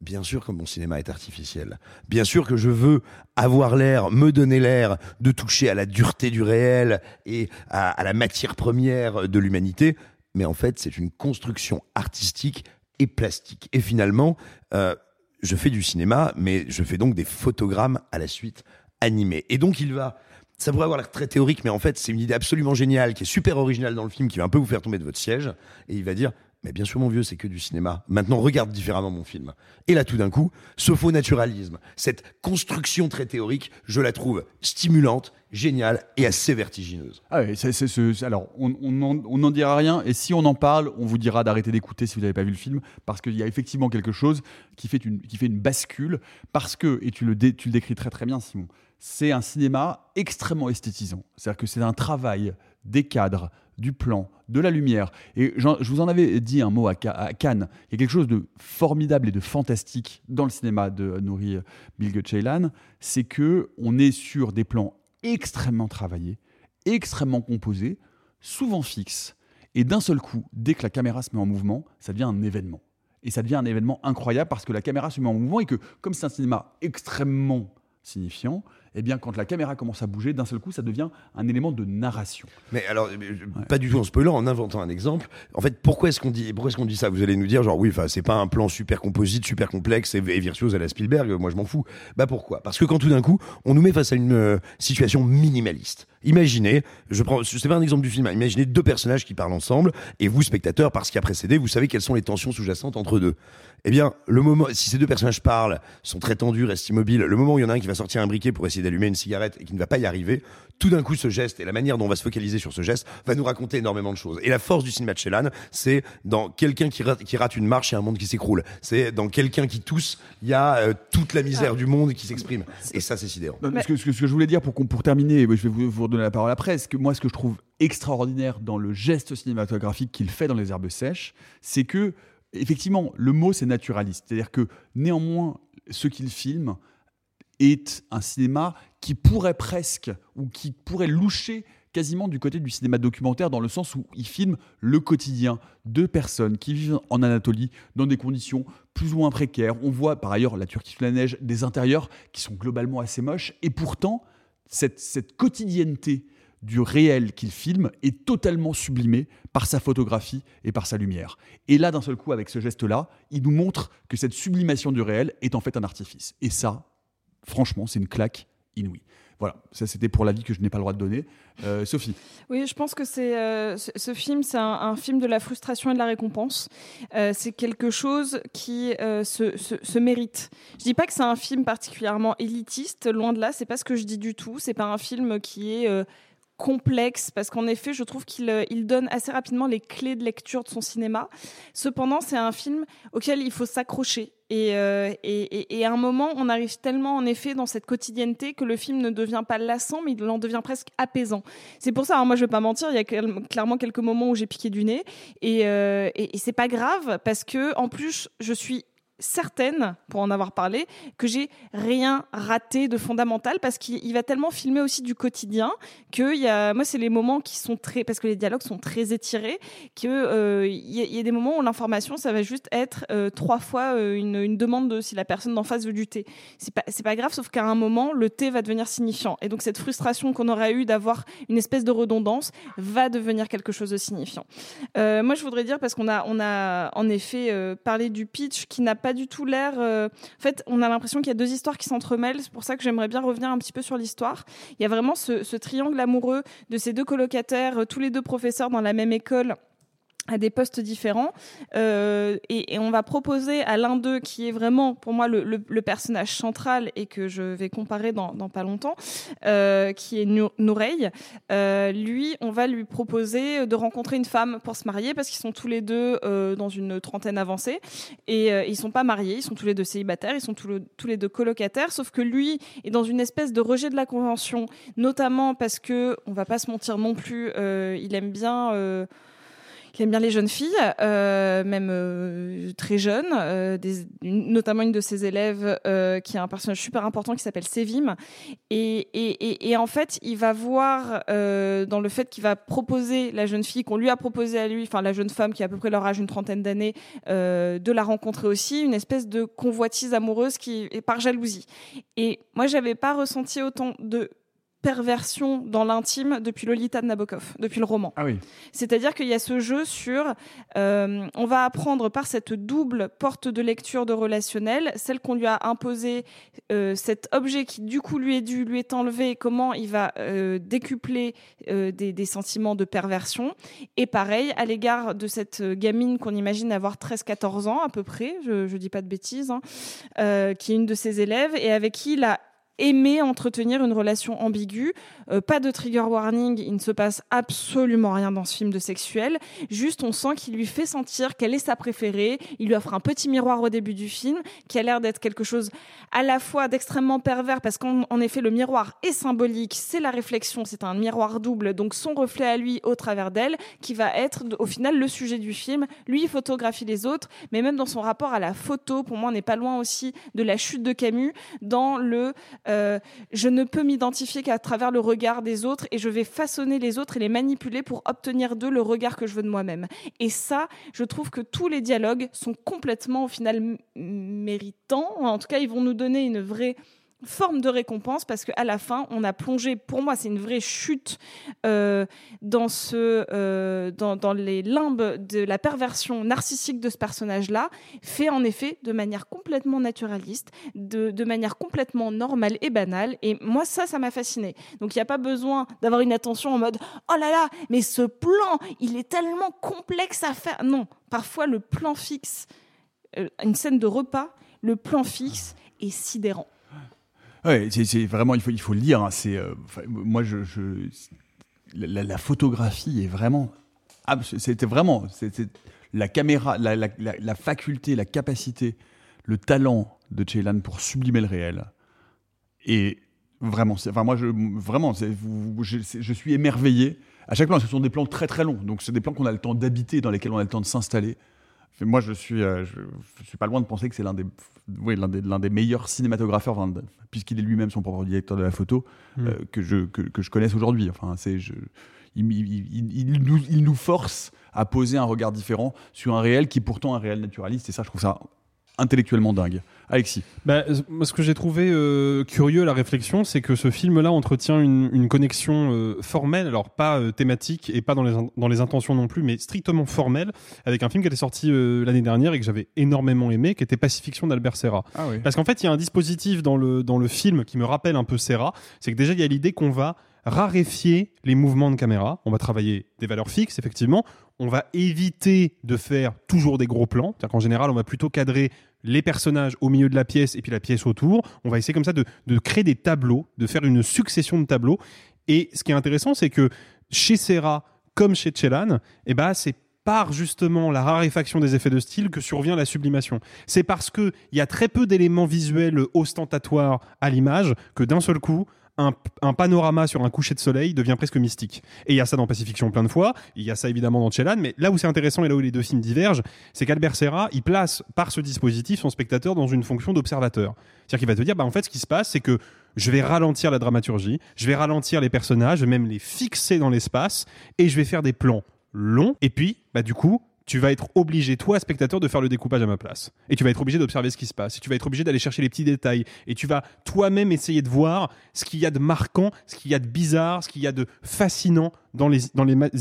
Bien sûr que mon cinéma est artificiel. Bien sûr que je veux avoir l'air, me donner l'air de toucher à la dureté du réel et à, la matière première de l'humanité. Mais en fait, c'est une construction artistique et plastique. Et finalement, euh, je fais du cinéma, mais je fais donc des photogrammes à la suite animés. Et donc il va, ça pourrait avoir l'air très théorique, mais en fait c'est une idée absolument géniale, qui est super originale dans le film, qui va un peu vous faire tomber de votre siège, et il va dire, mais bien sûr mon vieux, c'est que du cinéma. Maintenant regarde différemment mon film. Et là tout d'un coup, ce faux naturalisme, cette construction très théorique, je la trouve stimulante, géniale et assez vertigineuse. Ah alors on n'en dira rien et si on en parle, on vous dira d'arrêter d'écouter si vous n'avez pas vu le film parce qu'il y a effectivement quelque chose qui fait une, qui fait une bascule parce que, et tu le, tu le décris très très bien Simon, c'est un cinéma extrêmement esthétisant. C'est-à-dire que c'est un travail des cadres, du plan, de la lumière. Et je vous en avais dit un mot à, Ca- à Cannes. Il y a quelque chose de formidable et de fantastique dans le cinéma de Nouri Bilge Ceylan, c'est que on est sur des plans extrêmement travaillés, extrêmement composés, souvent fixes, et d'un seul coup, dès que la caméra se met en mouvement, ça devient un événement. Et ça devient un événement incroyable parce que la caméra se met en mouvement et que, comme c'est un cinéma extrêmement signifiant, eh bien, quand la caméra commence à bouger, d'un seul coup, ça devient un élément de narration. Mais alors, euh, pas du tout en spoilant, en inventant un exemple. En fait, pourquoi est-ce qu'on dit, pourquoi est-ce qu'on dit ça? Vous allez nous dire, genre, oui, enfin, c'est pas un plan super composite, super complexe et, et virtuose à la Spielberg. Moi, je m'en fous. Bah pourquoi? Parce que quand tout d'un coup, on nous met face à une euh, situation minimaliste. Imaginez, je prends, c'est pas un exemple du film. hein, imaginez deux personnages qui parlent ensemble et vous, spectateurs, par ce qui a précédé, vous savez quelles sont les tensions sous-jacentes entre deux. Eh bien, le moment, si ces deux personnages parlent, sont très tendus, restent immobiles, le moment où il y en a un qui va sortir un briquet pour essayer d'allumer une cigarette et qui ne va pas y arriver, tout d'un coup, ce geste et la manière dont on va se focaliser sur ce geste va nous raconter énormément de choses. Et la force du cinéma de Shelan, c'est dans quelqu'un qui rate, qui rate une marche, il y a un monde qui s'écroule. C'est dans quelqu'un qui tousse, il y a euh, toute la misère du monde qui s'exprime. Et ça, c'est sidérant. Non, ce, que, ce que- je voulais dire pour, pour terminer, et je vais vous, vous redonner la parole après, ce que, moi ce que je trouve extraordinaire dans le geste cinématographique qu'il fait dans les herbes sèches, c'est que, effectivement, le mot c'est naturaliste. C'est-à-dire que néanmoins, ce qu'il filme est un cinéma qui pourrait presque, ou qui pourrait loucher quasiment du côté du cinéma documentaire dans le sens où il filme le quotidien de personnes qui vivent en Anatolie dans des conditions plus ou moins précaires. On voit par ailleurs la Turquie sous la neige, des intérieurs qui sont globalement assez moches et pourtant cette, cette quotidienneté du réel qu'il filme est totalement sublimée par sa photographie et par sa lumière. Et là, d'un seul coup, avec ce geste-là, il nous montre que cette sublimation du réel est en fait un artifice. Et ça, franchement, c'est une claque inouïe. Voilà, ça c'était pour l'avis que je n'ai pas le droit de donner. Euh, Sophie Oui, je pense que c'est euh, ce, film, c'est un, film de la frustration et de la récompense. Euh, c'est quelque chose qui se, se- mérite. Je dis pas que c'est un film particulièrement élitiste, loin de là. C'est pas ce que je dis du tout. C'est pas un film qui est complexe parce qu'en effet, je trouve qu'il euh, il donne assez rapidement les clés de lecture de son cinéma. Cependant, c'est un film auquel il faut s'accrocher. Et, euh, et, et- et à un moment, on arrive tellement en effet dans cette quotidienneté que le film ne devient pas lassant, mais il en devient presque apaisant. C'est pour ça, hein, moi je vais pas mentir, il y a clairement quelques moments où j'ai piqué du nez, et, euh, et, et c'est pas grave parce que en plus je suis certaine, pour en avoir parlé, que j'ai rien raté de fondamental parce qu'il va tellement filmer aussi du quotidien que y a, moi, c'est les moments qui sont très, parce que les dialogues sont très étirés, que euh, y, a- des moments où l'information, ça va juste être euh, trois fois euh, une, demande de si la personne d'en face veut du thé. C'est pas, pas grave, sauf qu'à un moment, le thé va devenir signifiant. Et donc, cette frustration qu'on aurait eu d'avoir une espèce de redondance va devenir quelque chose de signifiant. Euh, moi, je voudrais dire, parce qu'on a, on a en effet parlé du pitch qui n'a pas du tout l'air. euh, En fait, on a l'impression qu'il y a deux histoires qui s'entremêlent. C'est pour ça que j'aimerais bien revenir un petit peu sur l'histoire. Il y a vraiment ce, ce triangle amoureux de ces deux colocataires, euh, tous les deux professeurs dans la même école à des postes différents. Euh, et, on va proposer à l'un d'eux qui est vraiment pour moi le, personnage central et que je vais comparer dans, pas longtemps euh, qui est Nou- Noureil euh, lui on va lui proposer de rencontrer une femme pour se marier parce qu'ils sont tous les deux euh, dans une trentaine avancée. Et euh, ils sont pas mariés ils sont tous les deux célibataires ils sont tous, tous les deux colocataires. Sauf que lui est dans une espèce de rejet de la convention notamment parce que on va pas se mentir non plus euh, il aime bien il aime bien les jeunes filles, euh, même euh, très jeunes, euh, notamment une de ses élèves euh, qui a un personnage super important qui s'appelle Sévim. Et, et, et, et en fait, il va voir euh, dans le fait qu'il va proposer la jeune fille qu'on lui a proposé à lui, enfin la jeune femme qui a à peu près leur âge, une trentaine d'années, euh, de la rencontrer aussi, une espèce de convoitise amoureuse qui est par jalousie. Et moi, j'avais pas ressenti autant de perversion dans l'intime depuis Lolita de Nabokov, depuis le roman. Ah oui. C'est-à-dire qu'il y a ce jeu sur, euh, on va apprendre par cette double porte de lecture de relationnel, celle qu'on lui a imposée, euh, cet objet qui du coup lui est dû, lui est enlevé, comment il va euh, décupler des, des sentiments de perversion. Et pareil, à l'égard de cette gamine qu'on imagine avoir 13-14 ans à peu près, je, je dis pas de bêtises, hein, qui est une de ses élèves et avec qui il a aimé entretenir une relation ambiguë. Euh, pas de trigger warning, il ne se passe absolument rien dans ce film de sexuel. Juste, on sent qu'il lui fait sentir qu'elle est sa préférée. Il lui offre un petit miroir au début du film, qui a l'air d'être quelque chose à la fois d'extrêmement pervers, parce qu'en en effet, le miroir est symbolique, c'est la réflexion, c'est un miroir double, donc son reflet à lui au travers d'elle, qui va être au final le sujet du film. Lui, il photographie les autres, mais même dans son rapport à la photo, pour moi, on n'est pas loin aussi de la chute de Camus dans le euh, je ne peux m'identifier qu'à travers le regard des autres et je vais façonner les autres et les manipuler pour obtenir d'eux le regard que je veux de moi-même. Et ça, je trouve que tous les dialogues sont complètement au final méritants. En tout cas, ils vont nous donner une vraie forme de récompense parce qu'à la fin on a plongé pour moi c'est une vraie chute euh, euh, dans, les limbes de la perversion narcissique de ce personnage là fait en effet de manière complètement naturaliste de, de manière complètement normale et banale. Et moi ça ça m'a fasciné donc il n'y a pas besoin d'avoir une attention en mode oh là là mais ce plan il est tellement complexe à faire! Non parfois le plan fixe euh, une scène de repas le plan fixe est sidérant Ouais, c'est vraiment, il faut, il faut le dire. hein, c'est, euh, moi, je, la, photographie est vraiment, c'était vraiment, c'était la caméra, la, la- la- faculté, la capacité, le talent de Ceylan pour sublimer le réel. Et vraiment, enfin moi, je, vraiment, je suis émerveillé. À chaque plan, ce sont des plans très très longs, donc c'est des plans qu'on a le temps d'habiter, dans lesquels on a le temps de s'installer. Moi, je suis, euh, je, je suis pas loin de penser que c'est l'un des, oui, l'un des, l'un des meilleurs cinématographeurs, enfin, puisqu'il est lui-même son propre directeur de la photo, Mm. euh, que, je, que, que je connaisse aujourd'hui. Enfin, c'est, je, il, il- il- il nous, il nous force à poser un regard différent sur un réel qui est pourtant un réel naturaliste, et ça, je trouve ça intellectuellement dingue. Alexis. Bah, euh, ce que j'ai trouvé euh, curieux la réflexion, c'est que ce film-là entretient une, une connexion euh, formelle, alors pas euh, thématique et pas dans les, dans les intentions non plus, mais strictement formelle, avec un film qui était sorti l'année dernière et que j'avais énormément aimé, qui était Pacifiction d'Albert Serra. Ah oui. Parce qu'en fait, il y a un dispositif dans le, dans le film qui me rappelle un peu Serra, c'est que déjà, il y a l'idée qu'on va raréfier les mouvements de caméra. On va travailler des valeurs fixes, effectivement. On va éviter de faire toujours des gros plans. C'est-à-dire général, on va plutôt cadrer les personnages au milieu de la pièce et puis la pièce autour. On va essayer comme ça de, de créer des tableaux, de faire une succession de tableaux. Et ce qui est intéressant, c'est que chez Serra, comme chez Chelan, eh ben, c'est par justement la raréfaction des effets de style que survient la sublimation. C'est parce qu'il y a très peu d'éléments visuels ostentatoires à l'image que d'un seul coup, un, panorama sur un coucher de soleil devient presque mystique. Et il y a ça dans Pacifiction plein de fois, il y a ça évidemment dans Chelan, mais là où c'est intéressant et là où les deux films divergent, c'est qu'Albert Serra, il place par ce dispositif son spectateur dans une fonction d'observateur. C'est-à-dire qu'il va te dire, bah, en fait, ce qui se passe, c'est que je vais ralentir la dramaturgie, je vais ralentir les personnages, même les fixer dans l'espace, et je vais faire des plans longs, et puis, bah, du coup, tu vas être obligé, toi, spectateur, de faire le découpage à ma place. Et tu vas être obligé d'observer ce qui se passe. Et tu vas être obligé d'aller chercher les petits détails. Et tu vas toi-même essayer de voir ce qu'il y a de marquant, ce qu'il y a de bizarre, ce qu'il y a de fascinant dans les,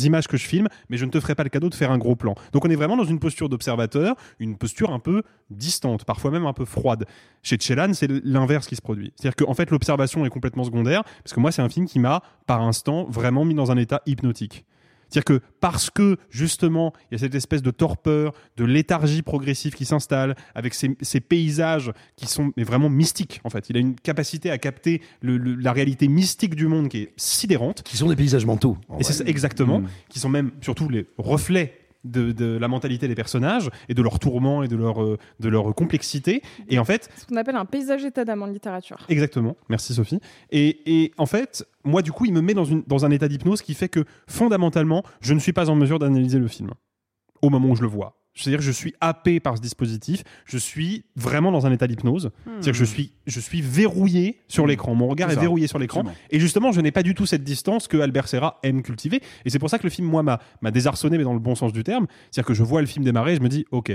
images que je filme. Mais je ne te ferai pas le cadeau de faire un gros plan. Donc on est vraiment dans une posture d'observateur, une posture un peu distante, parfois même un peu froide. Chez Chelan, c'est l'inverse qui se produit. C'est-à-dire qu'en fait, l'observation est complètement secondaire. Parce que moi, c'est un film qui m'a, par instant, vraiment mis dans un état hypnotique. C'est-à-dire que parce que justement il y a cette espèce de torpeur, de léthargie progressive qui s'installe, avec ces, ces paysages qui sont mais vraiment mystiques en fait. Il a une capacité à capter le- le- la réalité mystique du monde qui est sidérante. Qui sont des paysages mentaux. en Et c'est exactement, Mm. qui sont même surtout les reflets. De, de la mentalité des personnages et de leur tourment et de leur, euh, de leur complexité. Et en fait, Ce qu'on appelle un paysage état d'âme en littérature. Exactement, merci Sophie. Et, et en fait, moi du coup, il me met dans, une, dans un état d'hypnose qui fait que fondamentalement, je ne suis pas en mesure d'analyser le film au moment où je le vois. C'est-à-dire que je suis happé par ce dispositif, je suis vraiment dans un état d'hypnose. C'est-à-dire que je suis, je suis verrouillé sur l'écran, mon regard Hmm. Est verrouillé sur l'écran. Et justement, je n'ai pas du tout cette distance que Albert Serra aime cultiver. Et c'est pour ça que le film, moi, m'a m'a désarçonné, mais dans le bon sens du terme. C'est-à-dire que je vois le film démarrer, et je me dis, ok,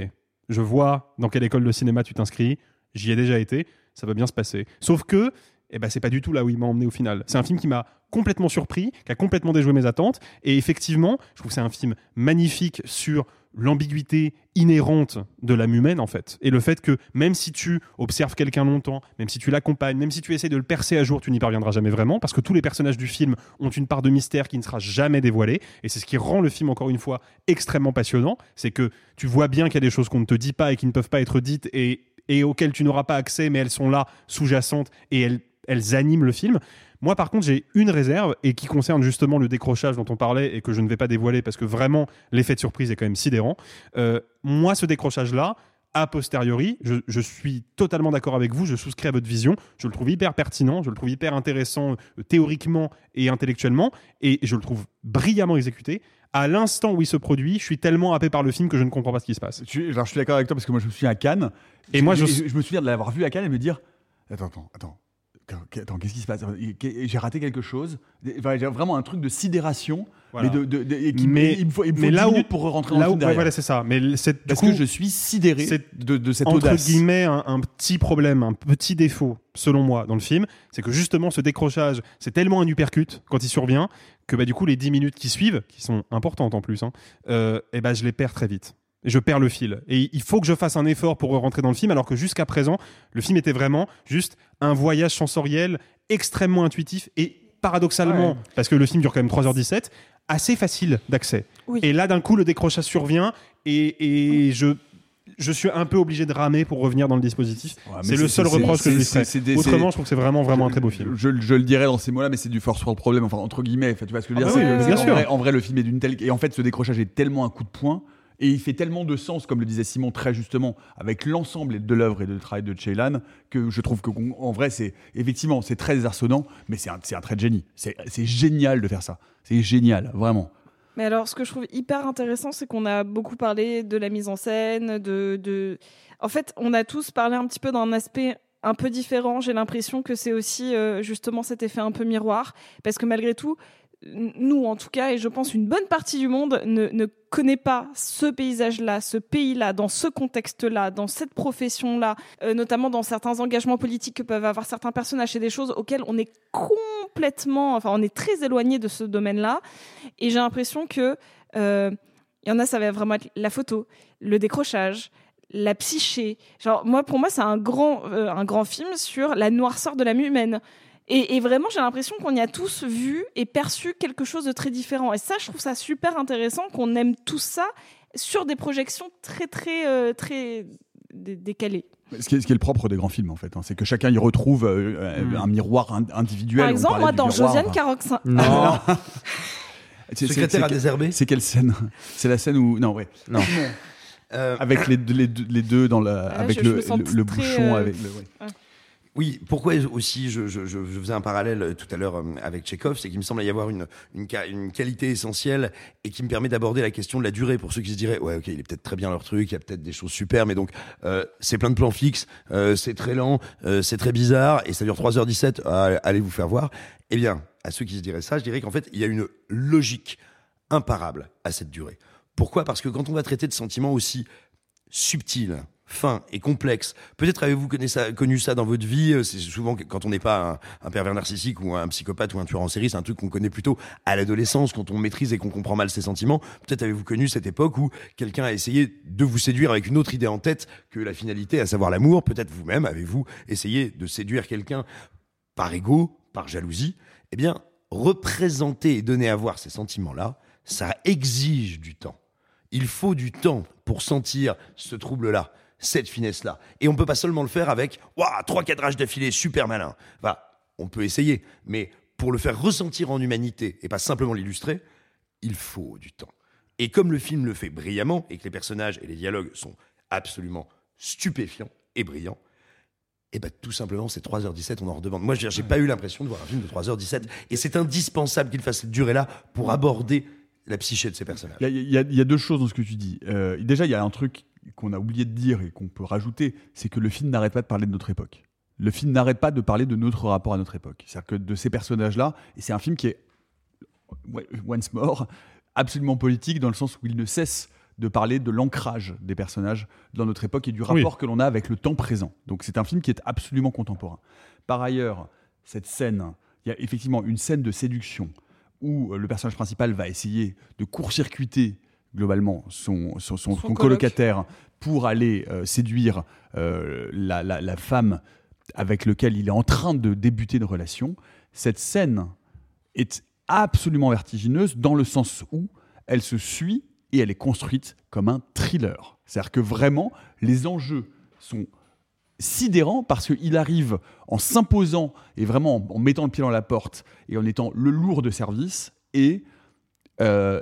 je vois dans quelle école de cinéma tu t'inscris, j'y ai déjà été, ça va bien se passer. Sauf que, eh ben, c'est pas du tout là où il m'a emmené au final. C'est un film qui m'a complètement surpris, qui a complètement déjoué mes attentes. Et effectivement, je trouve que c'est un film magnifique sur l'ambiguïté inhérente de l'âme humaine en fait. Et le fait que même si tu observes quelqu'un longtemps même si tu l'accompagnes même si tu essaies de le percer à jour tu n'y parviendras jamais vraiment parce que tous les personnages du film ont une part de mystère qui ne sera jamais dévoilée. Et c'est ce qui rend le film encore une fois extrêmement passionnant. C'est que tu vois bien qu'il y a des choses qu'on ne te dit pas et qui ne peuvent pas être dites et, et auxquelles tu n'auras pas accès mais elles sont là sous-jacentes et elles, elles animent le film moi, par contre, j'ai une réserve et qui concerne justement le décrochage dont on parlait et que je ne vais pas dévoiler parce que vraiment l'effet de surprise est quand même sidérant. Euh, moi, ce décrochage-là, a posteriori, je, je suis totalement d'accord avec vous, je souscris à votre vision, je le trouve hyper pertinent, je le trouve hyper intéressant euh, théoriquement et intellectuellement, et je le trouve brillamment exécuté. À l'instant où il se produit, je suis tellement happé par le film que je ne comprends pas ce qui se passe. Tu- alors, je suis d'accord avec toi parce que moi je me souviens à Cannes. Et moi, je- je me souviens de l'avoir vu à Cannes et me dire Attends, attends, attends. Attends, qu'est-ce qui se passe? J'ai raté quelque chose. Enfin, J'ai vraiment un truc de sidération. Voilà. Mais, de, de- de- et qui- Mais- il me faut, il me faut mais 10 là où- pour rentrer dans là le où- film ouais, voilà, c'est ça. Mais c'est- du Parce coup, que je suis sidéré de, de cette entre audace. guillemets un, un petit problème, un petit défaut, selon moi, dans le film, c'est que justement ce décrochage, c'est tellement un uppercut quand il survient que bah, du coup les 10 minutes qui suivent, qui sont importantes en plus, hein, euh, eh ben, je les perds très vite. Je perds le fil. Et il faut que je fasse un effort pour rentrer dans le film, alors que jusqu'à présent, le film était vraiment juste un voyage sensoriel extrêmement intuitif et paradoxalement, Ouais. parce que le film dure quand même 3h17, assez facile d'accès. Oui. Et là, d'un coup, le décrochage survient et, et je, je suis un peu obligé de ramer pour revenir dans le dispositif. Ouais, c'est le seul reproche que je lui des- Autrement, je trouve que c'est vraiment, vraiment un très beau film. Je, je le dirais dans ces mots-là, mais c'est du first world problem, enfin entre guillemets. Enfin, tu vois ce que je veux Ah dire bah oui, bien qu'en sûr. Vrai, en vrai, le film est d'une telle et en fait, ce décrochage est tellement un coup de poing et il fait tellement de sens, comme le disait Simon très justement, avec l'ensemble de l'œuvre et de travail de Ceylan, que je trouve que en vrai, c'est effectivement c'est très désarçonnant, mais c'est un, un trait de génie. C'est génial de faire ça. C'est génial, vraiment. Mais alors, ce que je trouve hyper intéressant, c'est qu'on a beaucoup parlé de la mise en scène, de, de... En fait, on a tous parlé un petit peu d'un aspect un peu différent. J'ai l'impression que c'est aussi euh, justement cet effet un peu miroir, parce que malgré tout, nous en tout cas, et je pense une bonne partie du monde ne, ne connaît pas ce paysage-là, ce pays-là, dans ce contexte-là, dans cette profession-là, euh, notamment dans certains engagements politiques que peuvent avoir certains personnages. C'est des choses auxquelles on est complètement, enfin, on est très éloigné de ce domaine-là. Et j'ai l'impression que euh, il y en a, ça va vraiment être la photo, le décrochage, la psyché. Genre, moi, pour moi, c'est un grand, euh, un grand film sur la noirceur de l'âme humaine. Et, et vraiment, j'ai l'impression qu'on y a tous vu et perçu quelque chose de très différent. Et ça, je trouve ça super intéressant qu'on aime tout ça sur des projections très, très, euh, très dé- décalées. Ce qui, est, ce qui est le propre des grands films, en fait, hein, c'est que chacun y retrouve euh, euh, un miroir in- individuel. Par exemple, moi, dans miroir. Josiane Caroxin. Non. <laughs> C'est- c'est- Secrétaire à désherber C'est quelle scène? C'est la scène où non ouais. Non. <laughs> Euh, Avec les, deux- les, deux- les deux dans la Ah, avec je- je le, très, bouchon euh, avec le. ouais. Oui, pourquoi aussi je, faisais un parallèle euh, tout à l'heure euh, avec Tchekhov, c'est qu'il me semble y avoir une, qualité essentielle et qui me permet d'aborder la question de la durée pour ceux qui se diraient ouais ok il est peut-être très bien leur truc, il y a peut-être des choses super, mais donc euh, c'est plein de plans fixes, c'est très lent, c'est très bizarre et ça dure 3h17, ah, allez vous faire voir. Eh bien, à ceux qui se diraient ça, je dirais qu'en fait il y a une logique imparable à cette durée. Pourquoi? Parce que quand on va traiter de sentiments aussi subtils, fins et complexes, peut-être avez-vous connu ça, dans votre vie, euh, c'est souvent quand on n'est pas un, un pervers narcissique ou un psychopathe ou un tueur en série, c'est un truc qu'on connaît plutôt à l'adolescence, quand on maîtrise et qu'on comprend mal ses sentiments. Peut-être avez-vous connu cette époque où quelqu'un a essayé de vous séduire avec une autre idée en tête que la finalité, à savoir l'amour. Peut-être vous-même avez-vous essayé de séduire quelqu'un par ego, par jalousie. Eh bien, représenter et donner à voir ces sentiments-là, ça exige du temps. Il faut du temps pour sentir ce trouble-là, cette finesse-là. Et on peut pas seulement le faire avec Waouh, trois cadrages d'affilée, super malin. Enfin, on peut essayer, mais pour le faire ressentir en humanité et pas simplement l'illustrer, il faut du temps. Et comme le film le fait brillamment et que les personnages et les dialogues sont absolument stupéfiants et brillants, et ben tout simplement, c'est 3h17, on en redemande. Moi, j'ai pas eu l'impression de voir un film de 3h17. Et c'est indispensable qu'il fasse cette durée-là pour aborder la psyché de ces personnages. Il y a deux choses dans ce que tu dis. Euh, déjà, il y a un truc qu'on a oublié de dire et qu'on peut rajouter, c'est que le film n'arrête pas de parler de notre époque. Le film n'arrête pas de parler de notre rapport à notre époque. C'est-à-dire que de ces personnages-là, et c'est un film qui est, once more, absolument politique dans le sens où il ne cesse de parler de l'ancrage des personnages dans notre époque et du rapport que l'on a avec le temps présent. Donc c'est un film qui est absolument contemporain. Par ailleurs, cette scène, il y a effectivement une scène de séduction où le personnage principal va essayer de court-circuiter globalement son, son, son- son coloc. colocataire pour aller euh, séduire euh, la, la- la femme avec laquelle il est en train de débuter une relation. Cette scène est absolument vertigineuse dans le sens où elle se suit et elle est construite comme un thriller. C'est-à-dire que vraiment, les enjeux sont sidérants parce qu'il arrive en s'imposant et vraiment en, en mettant le pied dans la porte et en étant le lourd de service et euh,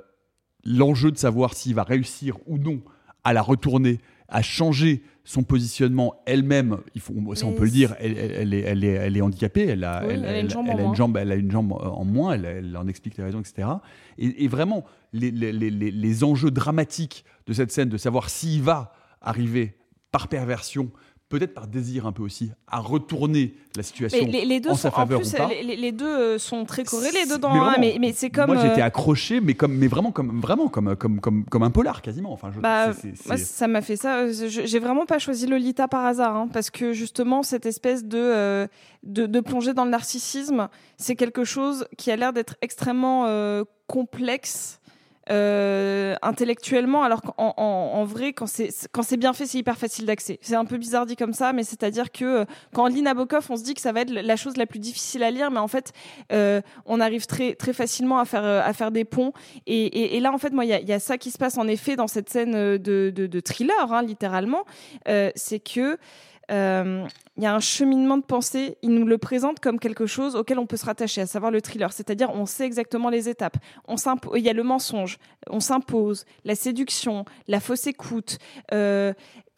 l'enjeu de savoir s'il va réussir ou non à la retourner, à changer son positionnement elle-même, il faut, ça on peut le dire, elle, est, elle, est, elle est handicapée, elle a, Oui, a une jambe en elle une jambe, elle a une jambe en moins, elle, en explique les raisons, etc. Et, et vraiment, les- les- les- les enjeux dramatiques de cette scène, de savoir s'il va arriver par perversion, peut-être par désir un peu aussi, à retourner la situation Mais les, les deux en sont, sa en faveur plus, ou pas. les, deux euh, sont très corrélés dedans. Mais hein, vraiment, Mais, mais c'est comme. Moi, j'étais euh, accroché, mais comme, mais vraiment comme, vraiment comme, comme, comme, comme un polar quasiment. Enfin, je- Bah, moi, ça m'a fait ça. Euh, J'ai vraiment pas choisi Lolita par hasard, hein, parce que justement, cette espèce de, euh, de, de plongée dans le narcissisme, c'est quelque chose qui a l'air d'être extrêmement euh, complexe. Euh, intellectuellement, alors qu'en en, en vrai, quand c'est bien fait, c'est hyper facile d'accès. C'est un peu bizarre dit comme ça, mais c'est-à-dire que euh, quand on lit Nabokov, on se dit que ça va être la chose la plus difficile à lire, mais en fait, euh, on arrive très très facilement à faire euh, à faire des ponts. Et, et, et là, en fait, moi, il y a, y a ça qui se passe en effet dans cette scène euh, de, de, de thriller, hein, littéralement. Euh, c'est que euh, il y a un cheminement de pensée. Il nous le présente comme quelque chose auquel on peut se rattacher, à savoir le thriller. C'est-à-dire, on sait exactement les étapes. On il y a le mensonge, on s'impose, la séduction, la fausse écoute, euh,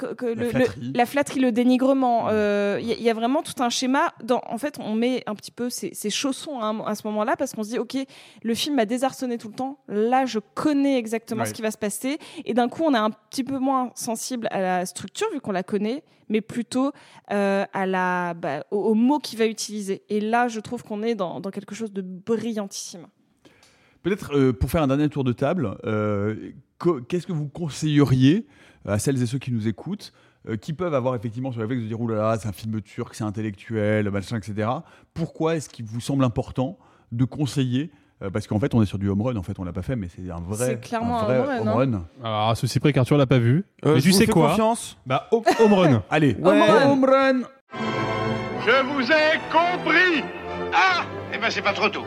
que- que le- le- flatterie. la flatterie, le dénigrement. euh, Il y, a- il y a vraiment tout un schéma. Dans, en fait, on met un petit peu ses, ses chaussons hein, à ce moment-là parce qu'on se dit, ok, le film m'a désarçonné tout le temps. Là, je connais exactement Ouais. ce qui va se passer. Et d'un coup, on est un petit peu moins sensible à la structure vu qu'on la connaît, mais plutôt euh, à la, bah, au, au mot qu'il va utiliser. Et là, je trouve qu'on est dans, dans quelque chose de brillantissime. Peut-être euh, pour faire un dernier tour de table, euh, qu'est-ce que vous conseilleriez à celles et ceux qui nous écoutent, euh, qui peuvent avoir effectivement sur le réflexe de dire oulala, c'est un film turc, c'est intellectuel, machin, etc. Pourquoi est-ce qu'il vous semble important de conseiller euh, parce qu'en fait, on est sur du home run. En fait, on l'a pas fait, mais c'est un vrai, C'est clairement un vrai un home run, home run. Alors, à ceci près qu'Arthur l'a pas vu. Euh, mais je tu vous sais fais quoi confiance. Bah, ho- home run. <laughs> Allez, Ouais. home run. Je vous ai compris Ah Eh ben c'est pas trop tôt.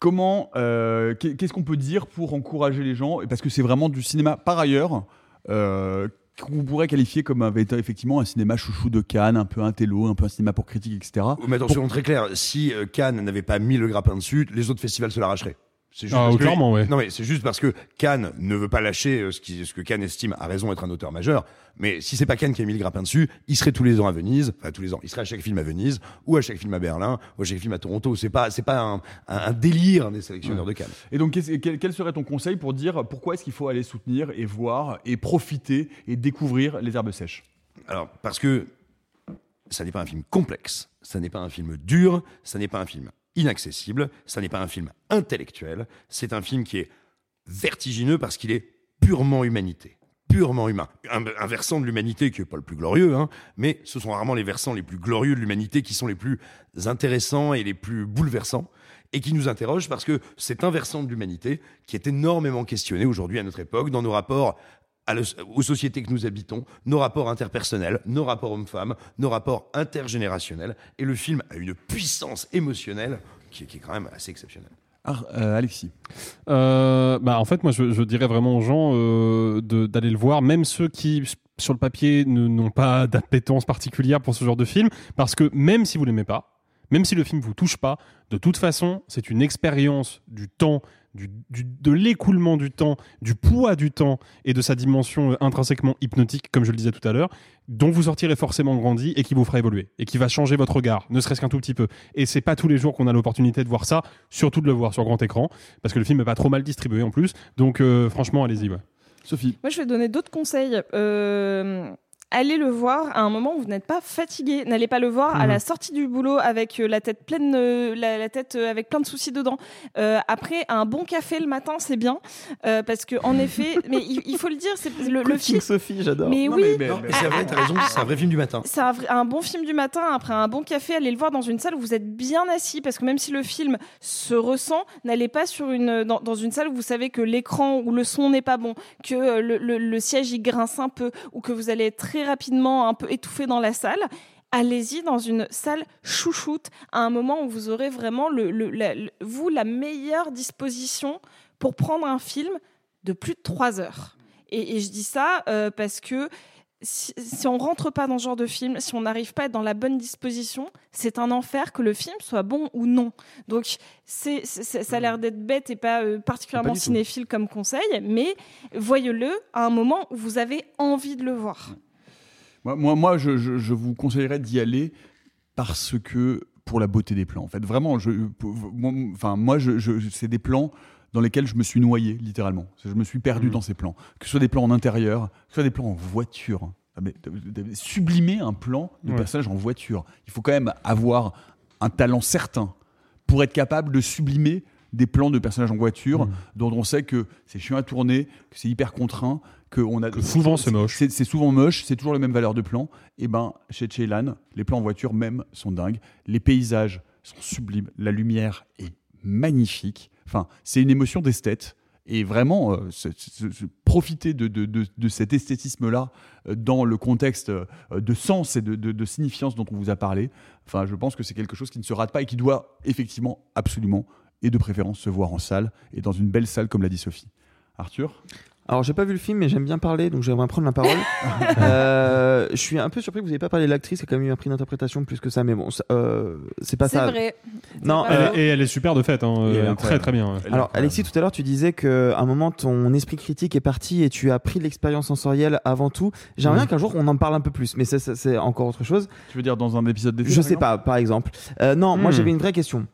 Comment, euh, qu'est- qu'est-ce qu'on peut dire pour encourager les gens? Et Parce que c'est vraiment du cinéma, par ailleurs, euh, qu'on pourrait qualifier comme un, effectivement un cinéma chouchou de Cannes, un peu un télo, un peu un cinéma pour critique, etc. Mais attention, très clair, si euh, Cannes n'avait pas mis le grappin dessus, les autres festivals se l'arracheraient. C'est juste Ah, que- ouais. Non, mais c'est juste parce que Cannes ne veut pas lâcher euh, ce, qui, ce que Cannes estime à raison être un auteur majeur. Mais si c'est pas Cannes qui a mis le grappin dessus, il serait tous les ans à Venise, enfin tous les ans, il serait à chaque film à Venise, ou à chaque film à Berlin, ou à chaque film à Toronto. C'est pas, c'est pas un, un- un délire des sélectionneurs de Cannes. Et donc, quel, quel serait ton conseil pour dire pourquoi est-ce qu'il faut aller soutenir et voir et profiter et découvrir les herbes sèches? Alors, parce que ça n'est pas un film complexe, ça n'est pas un film dur, ça n'est pas un film inaccessible, ça n'est pas un film intellectuel, c'est un film qui est vertigineux parce qu'il est purement humanité, purement humain. Un, versant de l'humanité qui n'est pas le plus glorieux, hein, mais ce sont rarement les versants les plus glorieux de l'humanité qui sont les plus intéressants et les plus bouleversants et qui nous interrogent parce que c'est un versant de l'humanité qui est énormément questionné aujourd'hui à notre époque dans nos rapports aux sociétés que nous habitons, nos rapports interpersonnels, nos rapports hommes-femmes, nos rapports intergénérationnels. Et le film a une puissance émotionnelle qui, est- quand même assez exceptionnelle. Ah, euh, Alexis. Euh, bah, en fait, moi, je, dirais vraiment aux gens euh, d'aller le voir, même ceux qui, sur le papier, ne- n'ont pas d'appétence particulière pour ce genre de film, parce que même si vous l'aimez pas, même si le film vous touche pas, de toute façon, c'est une expérience du temps, du, du- de l'écoulement du temps, du poids du temps et de sa dimension euh, intrinsèquement hypnotique, comme je le disais tout à l'heure, dont vous sortirez forcément grandi et qui vous fera évoluer et qui va changer votre regard, ne serait-ce qu'un tout petit peu. Et c'est pas tous les jours qu'on a l'opportunité de voir ça, surtout de le voir sur grand écran, parce que le film est pas trop mal distribué en plus. Donc euh, franchement, allez-y. Ouais. Sophie. Moi, je vais donner d'autres conseils. Euh, allez le voir à un moment où vous n'êtes pas fatigué. N'allez pas le voir à Mhm. la sortie du boulot avec euh, la tête pleine, euh, la, la tête euh, avec plein de soucis dedans. Euh, après, un bon café le matin, c'est bien Euh, parce que en effet, <laughs> mais il, il faut le dire, c'est le, le film. Sophie, j'adore. Mais Non, oui, mais, c'est vrai, t'as raison, c'est un vrai film du matin. c'est un, vrai- un bon film du matin, après un bon café, allez le voir dans une salle où vous êtes bien assis, parce que même si le film se ressent, n'allez pas sur une, dans, dans une salle où vous savez que l'écran ou le son n'est pas bon, que le, le- le siège il grince un peu, ou que vous allez être très rapidement un peu étouffé dans la salle. Allez-y dans une salle chouchoute, à un moment où vous aurez vraiment, le, le- la- le- vous, la meilleure disposition pour prendre un film de plus de trois heures. Et, et je dis ça euh, parce que si, si on rentre pas dans ce genre de film, si on n'arrive pas à être dans la bonne disposition, c'est un enfer que le film soit bon ou non. Donc c'est, c'est- ça a l'air d'être bête et pas euh, particulièrement Pas tout. cinéphile comme conseil, mais voyez-le à un moment où vous avez envie de le voir. Moi, moi, moi, je, je- je vous conseillerais d'y aller parce que pour la beauté des plans. En fait, vraiment, je, moi, enfin, moi, je, je- c'est des plans dans lesquels je me suis noyé, littéralement. Je me suis perdu Mhm. dans ces plans. Que ce soit des plans en intérieur, que ce soit des plans en voiture. Ah, mais Sublimer un plan de Ouais. personnage en voiture. Il faut quand même avoir un talent certain pour être capable de sublimer des plans de personnages en voiture Mhm. dont on sait que c'est chiant à tourner, que c'est hyper contraint, que on a Que souvent c'est moche. C'est souvent moche, c'est toujours les mêmes valeurs de plan. Et ben chez Ceylan, les plans en voiture même sont dingues, les paysages sont sublimes, la lumière est magnifique. Enfin, c'est une émotion d'esthète. Et vraiment, euh, profiter de, de- de- de cet esthétisme-là euh, dans le contexte euh, de sens et de, de- de signifiance dont on vous a parlé, enfin, je pense que c'est quelque chose qui ne se rate pas et qui doit effectivement, absolument, et de préférence, se voir en salle et dans une belle salle, comme l'a dit Sophie. Arthur? Alors, j'ai pas vu le film, mais j'aime bien parler, donc j'aimerais prendre la parole. <laughs> Euh, je suis un peu surpris que vous n'ayez pas parlé de l'actrice, qui a quand même eu un prix d'interprétation plus que ça, mais bon, ça, euh, c'est pas C'est ça. vrai. Non, C'est Elle euh, est- et elle est super de fait, hein, elle euh, très très bien. Elle Alors. Alexis, tout à l'heure, tu disais qu'à un moment, ton esprit critique est parti et tu as pris l'expérience sensorielle avant tout. J'aimerais bien qu'un jour, on en parle un peu plus, mais c'est encore autre chose. Tu veux dire dans un épisode d'été Je sais pas, par exemple. Euh, non, moi Hmm. j'avais une vraie question.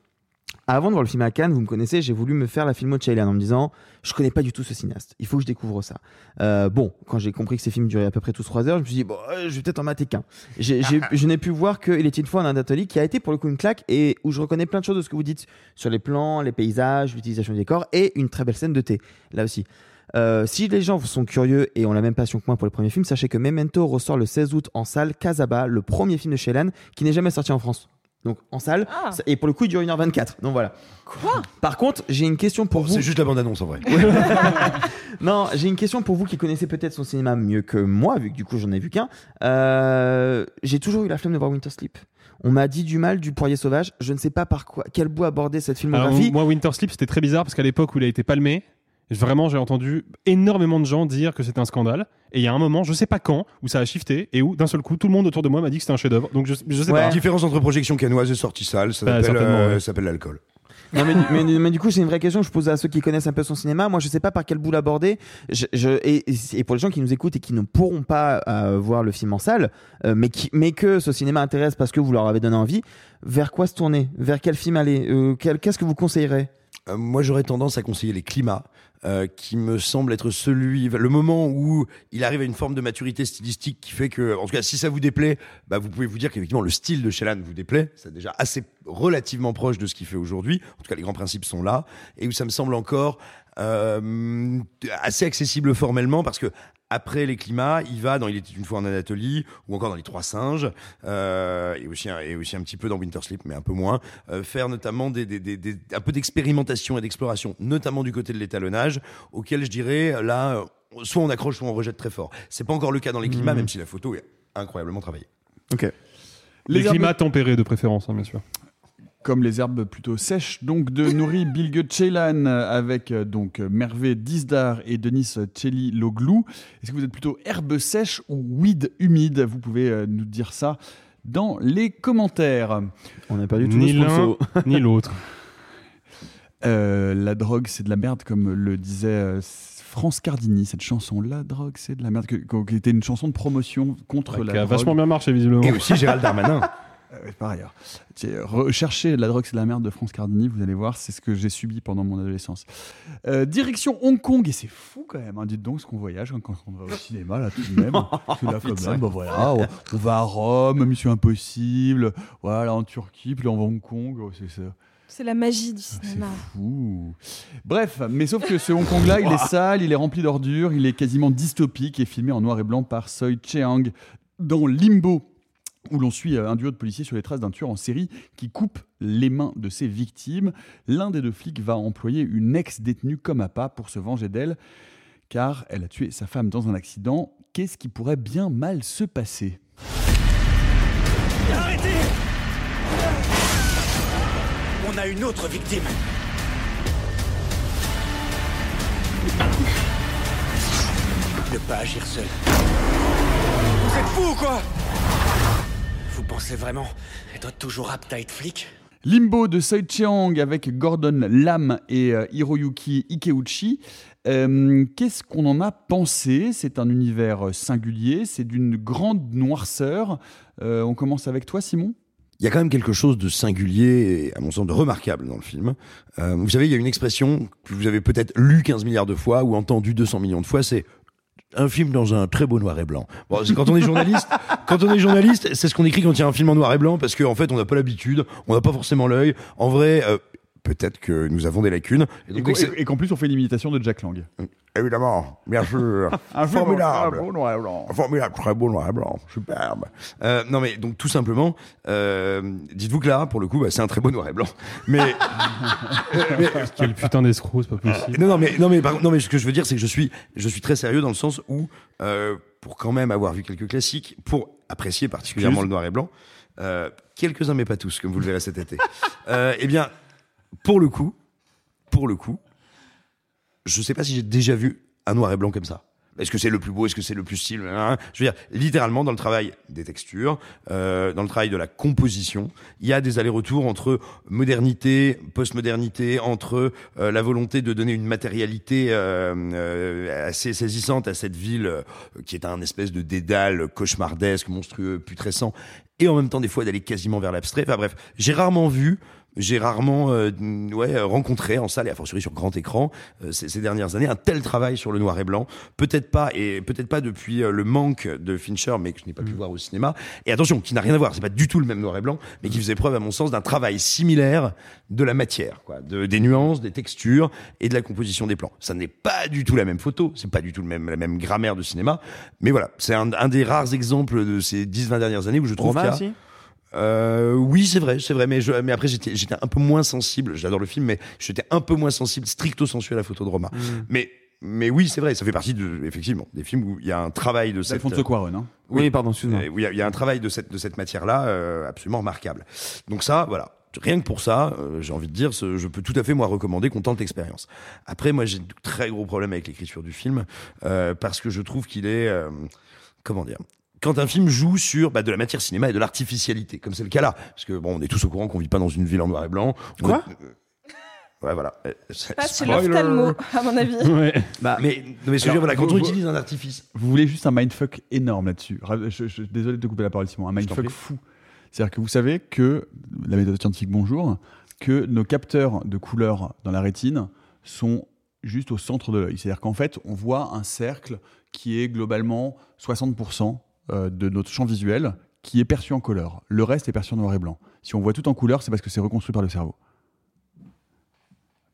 Avant de voir le film à Cannes, vous me connaissez, j'ai voulu me faire la filmo de Ceylan en me disant je connais pas du tout ce cinéaste, il faut que je découvre ça. Euh, bon, quand j'ai compris que ces films duraient à peu près tous 3 heures, je me suis dit bon, euh, je vais peut-être en mater qu'un. <laughs> Je n'ai pu voir qu'il était une fois en Anatolie qui a été pour le coup une claque et où je reconnais plein de choses de ce que vous dites sur les plans, les paysages, l'utilisation des décors et une très belle scène de thé, là aussi. Euh, si les gens sont curieux et ont la même passion que moi pour les premiers films, sachez que Memento ressort le 16 août en salle Casaba, le premier film de Ceylan qui n'est jamais sorti en France. Donc en salle, Ah. et pour le coup il dure 1h24. Donc voilà. Quoi? Par contre, j'ai une question pour vous. C'est juste la bande-annonce en vrai. <laughs> Non, j'ai une question pour vous qui connaissez peut-être son cinéma mieux que moi, vu que du coup j'en ai vu qu'un. Euh, j'ai toujours eu la flemme de voir Winter Sleep. On m'a dit du mal du Poirier Sauvage. Je ne sais pas par quoi, quel bout aborder cette Alors, filmographie. moi, Winter Sleep, c'était très bizarre parce qu'à l'époque où il a été palmé, vraiment, j'ai entendu énormément de gens dire que c'était un scandale. Et il y a un moment, je sais pas quand, où ça a shifté et où d'un seul coup, tout le monde autour de moi m'a dit que c'était un chef-d'œuvre. Donc je, je sais Ouais. pas. La différence entre projection canoise et sortie salle, ça Bah, s'appelle euh, ouais. ça s'appelle l'alcool. Non, mais, <laughs> mais- mais du coup, c'est une vraie question que je pose à ceux qui connaissent un peu son cinéma. Moi, je sais pas par quel bout l'aborder. Je, je- et, et pour les gens qui nous écoutent et qui ne pourront pas euh, voir le film en salle, euh, mais, qui, mais que ce cinéma intéresse parce que vous leur avez donné envie, vers quoi se tourner? Vers quel film aller? Euh, Qu'est-ce que vous conseillerez? Euh, moi, j'aurais tendance à conseiller les climats, euh, qui me semble être celui, le moment où il arrive à une forme de maturité stylistique qui fait que, en tout cas, si ça vous déplaît, bah, vous pouvez vous dire qu'effectivement le style de Shelan vous déplaît. C'est déjà assez relativement proche de ce qu'il fait aujourd'hui. En tout cas, les grands principes sont là, et où ça me semble encore euh, assez accessible formellement parce que après les climats, il va dans Il était une fois en Anatolie ou encore dans Les Trois Singes euh, et aussi un, et aussi un petit peu dans Winter Sleep, mais un peu moins. euh, faire notamment des, des, des, des- un peu d'expérimentation et d'exploration, notamment du côté de l'étalonnage, auquel je dirais là, soit on accroche, soit on rejette très fort. C'est pas encore le cas dans les climats, Mhm. même si la photo est incroyablement travaillée. Ok. Les, Les climats tempérés de préférence, hein, bien sûr. Comme les herbes plutôt sèches, donc de Nouri <laughs> Bilge Ceylan avec euh, donc euh, Mervé Dizdar et Denis Celi Loglou. Est-ce que vous êtes plutôt herbe sèche ou weed humide? Vous pouvez euh, nous dire ça dans les commentaires. On n'a pas du Ni l'un, <laughs> ni l'autre. Euh, la drogue, c'est de la merde, comme le disait France Cardini, cette chanson. La drogue, c'est de la merde, qui était une chanson de promotion contre Ouais, la qui a drogue. vachement bien marché, visiblement. Et aussi Gérald Darmanin. <laughs> Euh, par ailleurs. Recherchez La drogue, c'est la merde de France Cardini, vous allez voir, c'est ce que j'ai subi pendant mon adolescence. Euh, direction Hong Kong, et c'est fou quand même, hein, dites donc ce qu'on voyage hein, quand on va au <laughs> cinéma, là tout de même. <laughs> Là, quand bah, voilà, on, on va à Rome, Mission Impossible, voilà, en Turquie, puis là on va à Hong Kong, oh, c'est ça. C'est la magie du C'est cinéma. fou. Bref, mais sauf que ce Hong Kong-là, il est <laughs> sale, il est rempli d'ordures, il est quasiment dystopique et filmé en noir et blanc par Soi Cheang dans Limbo, où l'on suit euh, un duo de policiers sur les traces d'un tueur en série qui coupe les mains de ses victimes. L'un des deux flics va employer une ex-détenue comme appât pour se venger d'elle, car elle a tué sa femme dans un accident. Qu'est-ce qui pourrait bien mal se passer? Arrêtez On a une autre victime. Ne pas agir seul. Vous êtes fou ou quoi? Vous pensez vraiment être toujours apte à être flic? Limbo de Soi Cheang avec Gordon Lam et euh, Hiroyuki Ikeuchi. Euh, Qu'est-ce qu'on en a pensé? C'est un univers euh, singulier, c'est d'une grande noirceur. Euh, on commence avec toi, Simon Il y a quand même quelque chose de singulier et, à mon sens, de remarquable dans le film. Euh, vous savez, il y a une expression que vous avez peut-être lu 15 milliards de fois ou entendu 200 millions de fois, c'est un film dans un très beau noir et blanc. Bon, quand on est journaliste, <laughs> quand on est journaliste, c'est ce qu'on écrit quand il y a un film en noir et blanc parce qu'en fait, on n'a pas l'habitude, on n'a pas forcément l'œil. En vrai, euh, peut-être que nous avons des lacunes. Et qu'en- et plus, on fait une imitation de Jack Lang. Évidemment, bien <laughs> sûr. Un Formidable. beau noir et blanc. Formidable, très beau noir et blanc, superbe. Euh, non mais donc tout simplement, euh, dites-vous que là, pour le coup, bah, c'est un très beau noir et blanc. Mais, <laughs> mais- Quel putain d'escroc, c'est pas possible. non, non mais non mais par- non mais ce que je veux dire, c'est que je suis je suis très sérieux dans le sens où euh, pour quand même avoir vu quelques classiques, pour apprécier particulièrement Excuse. le noir et blanc, euh, quelques uns mais pas tous, comme vous le verrez cet été. Euh, eh bien, pour le coup, pour le coup, je sais pas si j'ai déjà vu un noir et blanc comme ça. Est-ce que c'est le plus beau Est-ce que c'est le plus style hein Je veux dire, littéralement, dans le travail des textures, euh, dans le travail de la composition, il y a des allers-retours entre modernité, postmodernité, entre euh, la volonté de donner une matérialité euh, assez saisissante à cette ville qui est un espèce de dédale cauchemardesque, monstrueux, putrescent, et en même temps des fois d'aller quasiment vers l'abstrait. Enfin bref, j'ai rarement vu j'ai rarement euh, ouais, rencontré en salle et a fortiori sur grand écran euh, ces, ces dernières années un tel travail sur le noir et blanc. Peut-être pas et peut-être pas depuis euh, le manque de Fincher, mais que je n'ai pas pu voir au cinéma. Et attention, qui n'a rien à voir, c'est pas du tout le même noir et blanc, mais qui faisait preuve à mon sens d'un travail similaire de la matière, quoi, de, des nuances, des textures et de la composition des plans. Ça n'est pas du tout la même photo, c'est pas du tout le même la même grammaire de cinéma, mais voilà, c'est un, un des rares exemples de ces 10-20 dernières années où je trouve qu'il y a aussi? Euh, oui, c'est vrai, c'est vrai, mais, je, mais après j'étais, j'étais un peu moins sensible. J'adore le film, mais j'étais un peu moins sensible, stricto sensu à la photo de Roma. Mm. Mais, mais oui, c'est vrai, ça fait partie de, effectivement, des films où il y a un travail de cette. D'Alfonso Cuarón, hein. Oui, pardon, excuse-moi. Il y, a- il y a un travail de cette de cette matière-là euh, absolument remarquable. Donc ça, voilà. Rien que pour ça, euh, j'ai envie de dire, ce- je peux tout à fait moi recommander qu'on tente l'expérience. Après, moi, j'ai de très gros problèmes avec l'écriture du film euh, parce que je trouve qu'il est, euh, comment dire, quand un film joue sur bah, de la matière cinéma et de l'artificialité, comme c'est le cas là, parce que bon, on est tous au courant qu'on vit pas dans une ville en noir et blanc. Quoi est- Ouais, voilà. Euh, c'est- Ah, c'est spoiler. l'ophtalmo, à mon avis. <laughs> Bah, mais, non, mais ce Alors, voilà, quand vous- on utilise un artifice. Vous voulez juste un mindfuck énorme là-dessus. Je, je- désolé de te couper la parole, Simon. Un mindfuck fou. C'est-à-dire que vous savez que, la méthode scientifique, bonjour, que nos capteurs de couleur dans la rétine sont juste au centre de l'œil. C'est-à-dire qu'en fait, on voit un cercle qui est globalement 60% euh, de notre champ visuel qui est perçu en couleur. Le reste est perçu en noir et blanc. Si on voit tout en couleur, c'est parce que c'est reconstruit par le cerveau.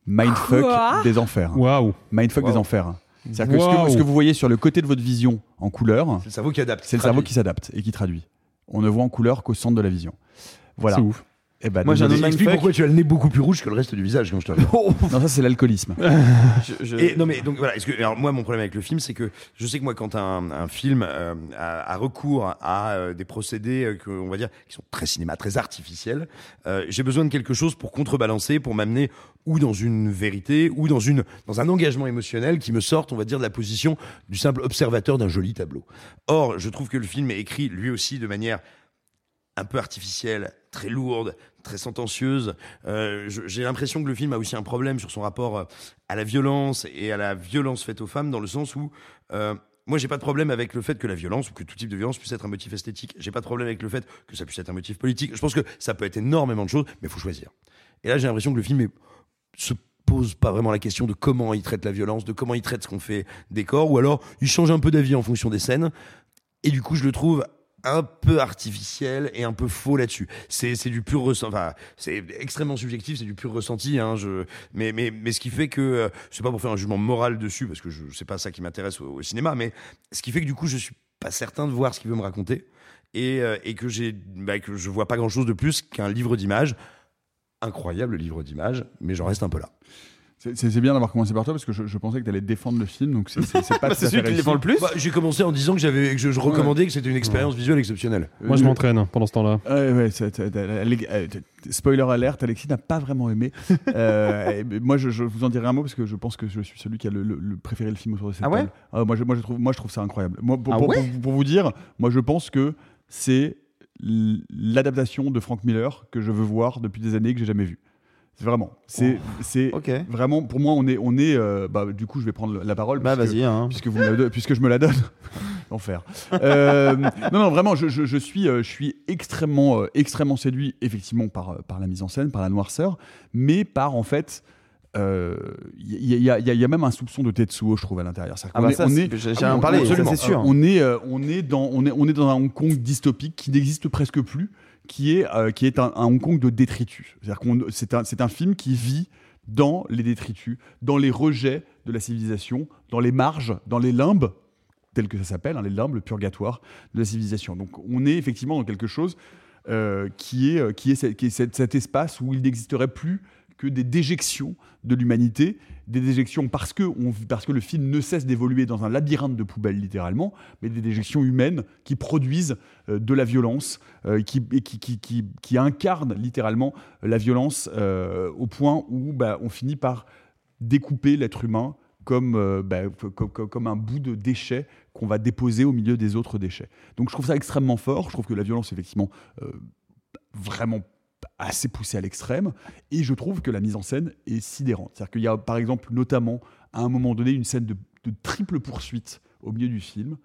Mindfuck Quoi des enfers. Waouh. Mindfuck des enfers. C'est-à-dire que ce, que Wow. ce que vous voyez sur le côté de votre vision en couleur, C'est le cerveau qui adapte. c'est le cerveau qui s'adapte et qui traduit. On ne voit en couleur qu'au centre de la vision. Voilà. C'est ouf. Et ben, Moi, j'ai un autre Explique mindfuck. pourquoi tu as le nez beaucoup plus rouge que le reste du visage quand je te regarde. <laughs> Non, ça c'est l'alcoolisme. <laughs> Je- je- Et non mais donc voilà, est-ce que alors moi mon problème avec le film c'est que je sais que moi quand un, un film euh, a, a recours à euh, des procédés euh, que on va dire qui sont très cinéma, très artificiels, euh, j'ai besoin de quelque chose pour contrebalancer, pour m'amener ou dans une vérité ou dans une dans un engagement émotionnel qui me sorte, on va dire de la position du simple observateur d'un joli tableau. Or, je trouve que le film est écrit lui aussi de manière un peu artificielle, très lourde, très sentencieuse. Euh, J'ai l'impression que le film a aussi un problème sur son rapport euh, à la violence et à la violence faite aux femmes, dans le sens où euh, moi j'ai pas de problème avec le fait que la violence ou que tout type de violence puisse être un motif esthétique. J'ai pas de problème avec le fait que ça puisse être un motif politique. Je pense que ça peut être énormément de choses, mais il faut choisir. Et là j'ai l'impression que le film est- se pose pas vraiment la question de comment il traite la violence, de comment il traite ce qu'on fait des corps, ou alors il change un peu d'avis en fonction des scènes. Et du coup, je le trouve un peu artificiel et un peu faux là-dessus. C'est du pur ressenti. Enfin, c'est extrêmement subjectif, c'est du pur ressenti. Hein, je, mais, mais, mais ce qui fait que, euh, c'est pas pour faire un jugement moral dessus, parce que je c'est pas ça qui m'intéresse au, cinéma, mais ce qui fait que du coup, je suis pas certain de voir ce qu'il veut me raconter et, euh, et que bah, que je vois pas grand-chose de plus qu'un livre d'images. Incroyable livre d'images, mais j'en reste un peu là. C'est bien d'avoir commencé par toi parce que je, je pensais que tu allais défendre le film, donc c'est- pas <laughs> Bah, c'est celui qui défend le plus. Bah, j'ai commencé en disant que j'avais que je, je recommandais que c'était une expérience visuelle exceptionnelle. Moi, je Euh, m'entraîne pendant ce temps-là. Ouais, ouais, euh, spoiler alerte, Alexis n'a pas vraiment aimé. <laughs> Euh, et moi, je, je vous en dirai un mot parce que je pense que je suis celui qui a le, le- le préféré le film autour de cette Ah ouais table. Ah, moi, je, moi, je trouve, moi, je trouve ça incroyable. Moi, pour, Ah pour- ouais pour- pour vous dire, moi, je pense que c'est l'adaptation de Frank Miller que je veux voir depuis des années que j'ai jamais vue. C'est vraiment. C'est vraiment pour moi on est on est euh, bah, du coup je vais prendre la parole Bah, puisque- vas-y, hein. puisque vous me la don- puisque je me la donne. <laughs> Enfer Euh, non non vraiment je, je- je suis euh, je suis extrêmement euh, extrêmement séduit effectivement par par la mise en scène par la noirceur mais par en fait euh, il y, a- y y y même un soupçon de Tetsuo je trouve à l'intérieur. Ah bah on est- on est on est dans on est on est dans un Hong Kong dystopique qui n'existe presque plus qui est euh, qui est un, Hong Kong de détritus c'est un un film qui vit dans les détritus, dans les rejets de la civilisation, dans les marges, dans les limbes, tel que ça s'appelle, hein, les limbes, le purgatoire de la civilisation. Donc on est effectivement dans quelque chose euh, qui est, euh, qui est, qui est cet espace où il n'existerait plus que des déjections de l'humanité, des déjections parce que, parce que le film ne cesse d'évoluer dans un labyrinthe de poubelles littéralement, mais des déjections humaines qui produisent euh, de la violence, euh, qui, qui, qui, qui, qui incarnent littéralement la violence euh, au point où bah, on finit par découper l'être humain comme, bah, comme, comme- un bout de déchet qu'on va déposer au milieu des autres déchets. Donc je trouve ça extrêmement fort. Je trouve que la violence, effectivement, vraiment assez poussée à l'extrême. Et je trouve que la mise en scène est sidérante. C'est-à-dire qu'il y a, par exemple, notamment, à un moment donné, une scène de, triple poursuite au milieu du film,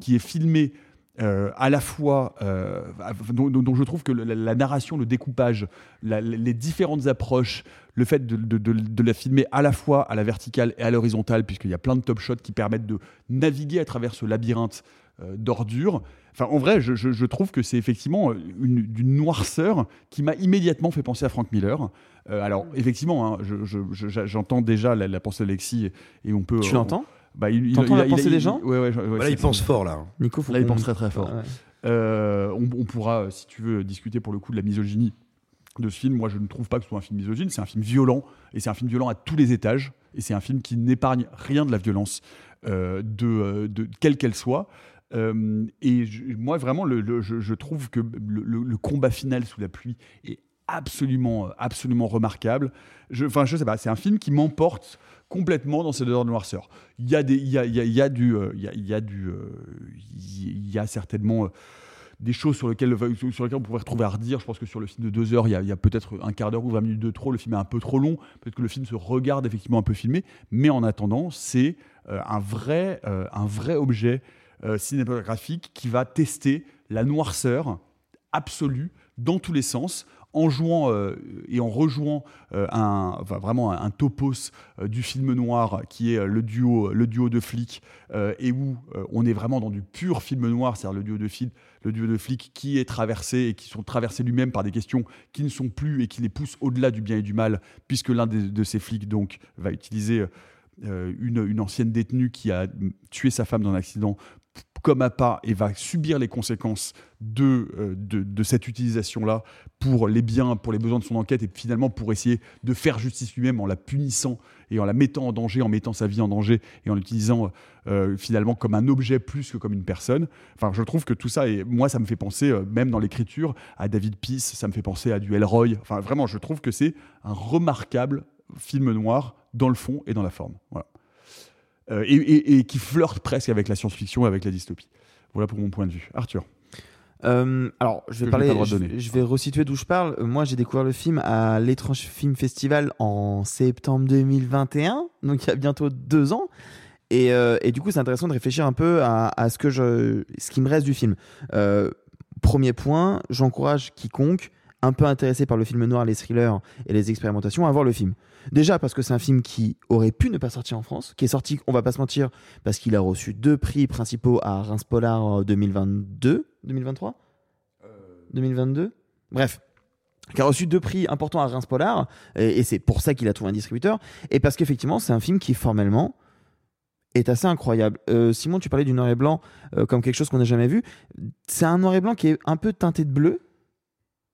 qui est filmée euh, à la fois, euh, dont, je trouve que la, narration, le découpage, les différentes approches, le fait de la filmer à la fois à la verticale et à l'horizontale, puisqu'il y a plein de top shots qui permettent de naviguer à travers ce labyrinthe euh, d'ordures. Enfin, en vrai, je, je- je trouve que c'est effectivement une, d'une noirceur qui m'a immédiatement fait penser à Frank Miller. Euh, alors, effectivement, hein, je- je- je- j'entends déjà la, la pensée d'Alexis et, on peut. Tu on- l'entends bah, il, il- T'entends il- la il- pensée des gens Ouais, ouais, ouais, Voilà, c'est- il pense fort là. hein. Nico, faut Là, il pense très très fort. Ouais. Euh, on, on pourra, euh, si tu veux, discuter pour le coup de la misogynie de ce film. Moi, je ne trouve pas que ce soit un film misogyne. C'est un film violent et c'est un film violent à tous les étages. Et c'est un film qui n'épargne rien de la violence, euh, de, euh, de quelle qu'elle soit. Et moi, vraiment, je, trouve que le, combat final sous la pluie est absolument, absolument remarquable. Enfin, c'est un film qui m'emporte complètement dans cette odeur de noirceur. Il y a des, il y a, il y a- du, euh, il y a, il y a euh, certainement euh, des choses sur lesquelles, sur lesquelles on pourrait retrouver à redire. Je pense que sur le film de deux heures, il y a, peut-être un quart d'heure ou 20 minutes de trop. Le film est un peu trop long. Peut-être que le film se regarde effectivement un peu filmé. Mais en attendant, c'est un, vrai, un vrai objet euh, cinématographique qui va tester la noirceur absolue dans tous les sens en jouant euh, et en rejouant euh, un, vraiment un, topos du film noir qui est le duo, le duo de flics et où on est vraiment dans du pur film noir, c'est-à-dire le duo de flics, le duo de flics qui est traversé et qui sont traversés lui-même par des questions qui ne sont plus et qui les poussent au-delà du bien et du mal, puisque l'un des- de ces flics donc va utiliser une, une ancienne détenue qui a tué sa femme dans un accident comme pas et va subir les conséquences de, euh, de, de cette utilisation-là pour les biens, pour les besoins de son enquête et finalement pour essayer de faire justice lui-même en la punissant et en la mettant en danger, en mettant sa vie en danger et en l'utilisant euh, finalement comme un objet plus que comme une personne. Enfin, je trouve que tout ça, et moi, ça me fait penser, euh, même dans l'écriture, à David Peace, ça me fait penser à du Elroy. Enfin, vraiment, je trouve que c'est un remarquable film noir dans le fond et dans la forme. Voilà. Euh, et, et- et qui flirte presque avec la science-fiction, avec la dystopie. Voilà pour mon point de vue. Arthur. Euh, alors, je vais parler, je, je vais resituer d'où je parle. Euh, Moi, j'ai découvert le film à l'étrange film festival en septembre 2021, donc il y a bientôt deux ans. Et, euh, et du coup, c'est intéressant de réfléchir un peu à, à ce que je, ce qui me reste du film. Euh, premier point, j'encourage quiconque un peu intéressé par le film noir, les thrillers et les expérimentations à voir le film. Déjà parce que c'est un film qui aurait pu ne pas sortir en France, qui est sorti, on va pas se mentir, parce qu'il a reçu deux prix principaux à Reims Polar 2022, 2023 2022 Bref. Qui a reçu deux prix importants à Reims Polar, et, c'est pour ça qu'il a trouvé un distributeur, et parce qu'effectivement, c'est un film qui formellement est assez incroyable. Euh, Simon, tu parlais du noir et blanc euh, comme quelque chose qu'on n'a jamais vu. C'est un noir et blanc qui est un peu teinté de bleu,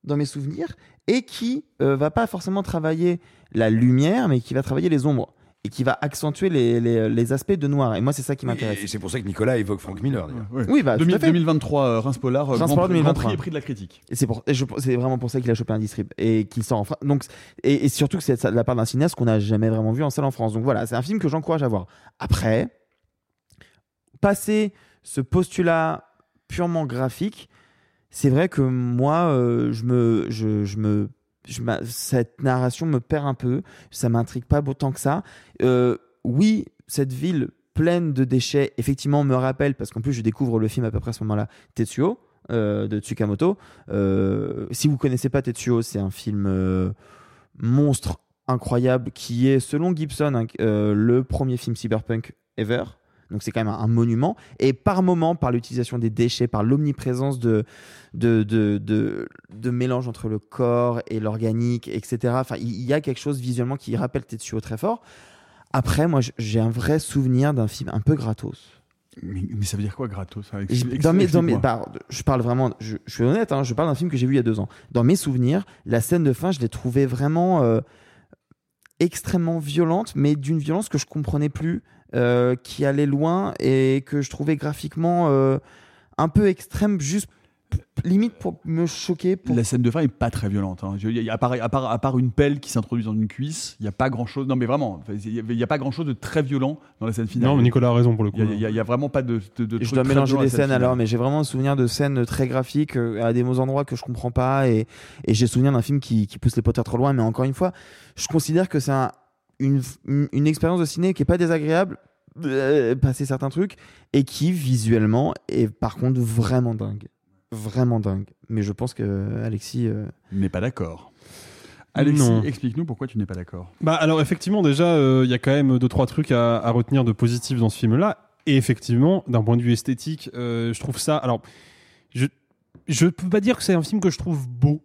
dans mes souvenirs, et qui euh, va pas forcément travailler la lumière, mais qui va travailler les ombres, et qui va accentuer les, les- les aspects de noir. Et moi, c'est ça qui m'intéresse. Et c'est pour ça que Nicolas évoque Frank Miller. d'ailleurs. Oui, bah, tout 2000 à fait. 2023, euh, Reims Polar, euh, Reims Grand, Polar Prix- Grand 2023. Prix et prix de la critique. Et c'est pour, et je- c'est vraiment pour ça qu'il a chopé un distrib et qu'il sort en France. Donc, et, et surtout que c'est de la part d'un cinéaste qu'on n'a jamais vraiment vu en salle en France. Donc voilà, c'est un film que j'encourage à voir. Après, passer ce postulat purement graphique, c'est vrai que moi, euh, je me, je, je me, cette narration me perd un peu. Ça m'intrigue pas autant que ça. Euh, oui, cette ville pleine de déchets, effectivement, me rappelle parce qu'en plus, je découvre le film à peu près à ce moment-là, Tetsuo euh, de Tsukamoto. Si vous connaissez pas Tetsuo, c'est un film monstre incroyable qui est, selon Gibson, le premier film cyberpunk ever. Donc c'est quand même un, un monument. Et par moment, par l'utilisation des déchets, par l'omniprésence de, de, de, de, de mélange entre le corps et l'organique, etc. Enfin, il y a quelque chose visuellement qui rappelle Tetsuo très fort. Après, moi, j'ai un vrai souvenir d'un film un peu gratos. Mais, mais ça veut dire quoi, gratos? Dans mes- dans mes- bah, je parle vraiment, je, je suis honnête, hein, je parle d'un film que j'ai vu il y a deux ans. Dans mes souvenirs, la scène de fin, je l'ai trouvée vraiment euh, extrêmement violente, mais d'une violence que je comprenais plus, euh, qui allait loin et que je trouvais graphiquement euh, un peu extrême, juste limite pour me choquer. Pour... La scène de fin est pas très violente. hein. Je- il y a- à, part, à, part, à part une pelle qui s'introduit dans une cuisse, il n'y a pas grand chose. Non, mais vraiment, il n'y a, pas grand chose de très violent dans la scène finale. Non, mais Nicolas a raison pour le coup. Il n'y a, y a vraiment pas de. de, de Je dois mélanger les scènes alors, mais j'ai vraiment un souvenir de scènes très graphiques euh, à des endroits que je comprends pas et, et j'ai souvenir d'un film qui, qui pousse les poteurs trop loin. Mais encore une fois, je considère que c'est un- une, une, expérience de ciné qui est pas désagréable, euh, passer certains trucs, et qui visuellement est par contre vraiment dingue. Vraiment dingue. Mais je pense que Alexis. euh, N'est pas d'accord. Alexis, explique-nous pourquoi tu n'es pas d'accord. Bah alors effectivement déjà euh, il y a quand même deux trois trucs à, à retenir de positif dans ce film là et effectivement d'un point de vue esthétique euh, je trouve ça alors je je peux pas dire que c'est un film que je trouve beau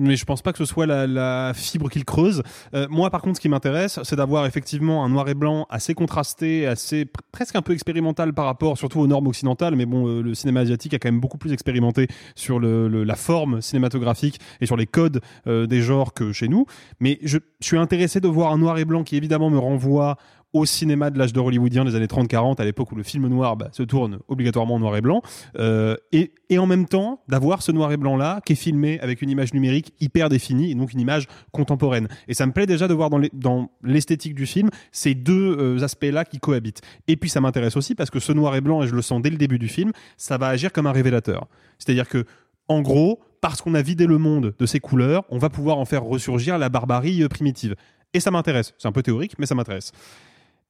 mais je pense pas que ce soit la, la fibre qu'il creuse. Euh, moi, par contre, ce qui m'intéresse, c'est d'avoir effectivement un noir et blanc assez contrasté, assez pr- presque un peu expérimental par rapport, surtout aux normes occidentales. Mais bon, euh, le cinéma asiatique a quand même beaucoup plus expérimenté sur la forme cinématographique et sur les codes euh, des genres que chez nous. Mais je suis intéressé de voir un noir et blanc qui évidemment me renvoie au cinéma de l'âge d'or hollywoodien des années 30-40, à l'époque où le film noir bah, se tourne obligatoirement en noir et blanc, euh, et, et en même temps d'avoir ce noir et blanc là qui est filmé avec une image numérique hyper définie et donc une image contemporaine. Et ça me plaît déjà de voir dans l'esthétique du film ces deux euh, aspects-là qui cohabitent. Et puis ça m'intéresse aussi parce que ce noir et blanc, et je le sens dès le début du film, ça va agir comme un révélateur. C'est-à-dire que en gros, parce qu'on a vidé le monde de ses couleurs, on va pouvoir en faire ressurgir la barbarie euh, primitive. Et ça m'intéresse. C'est un peu théorique, mais ça m'intéresse.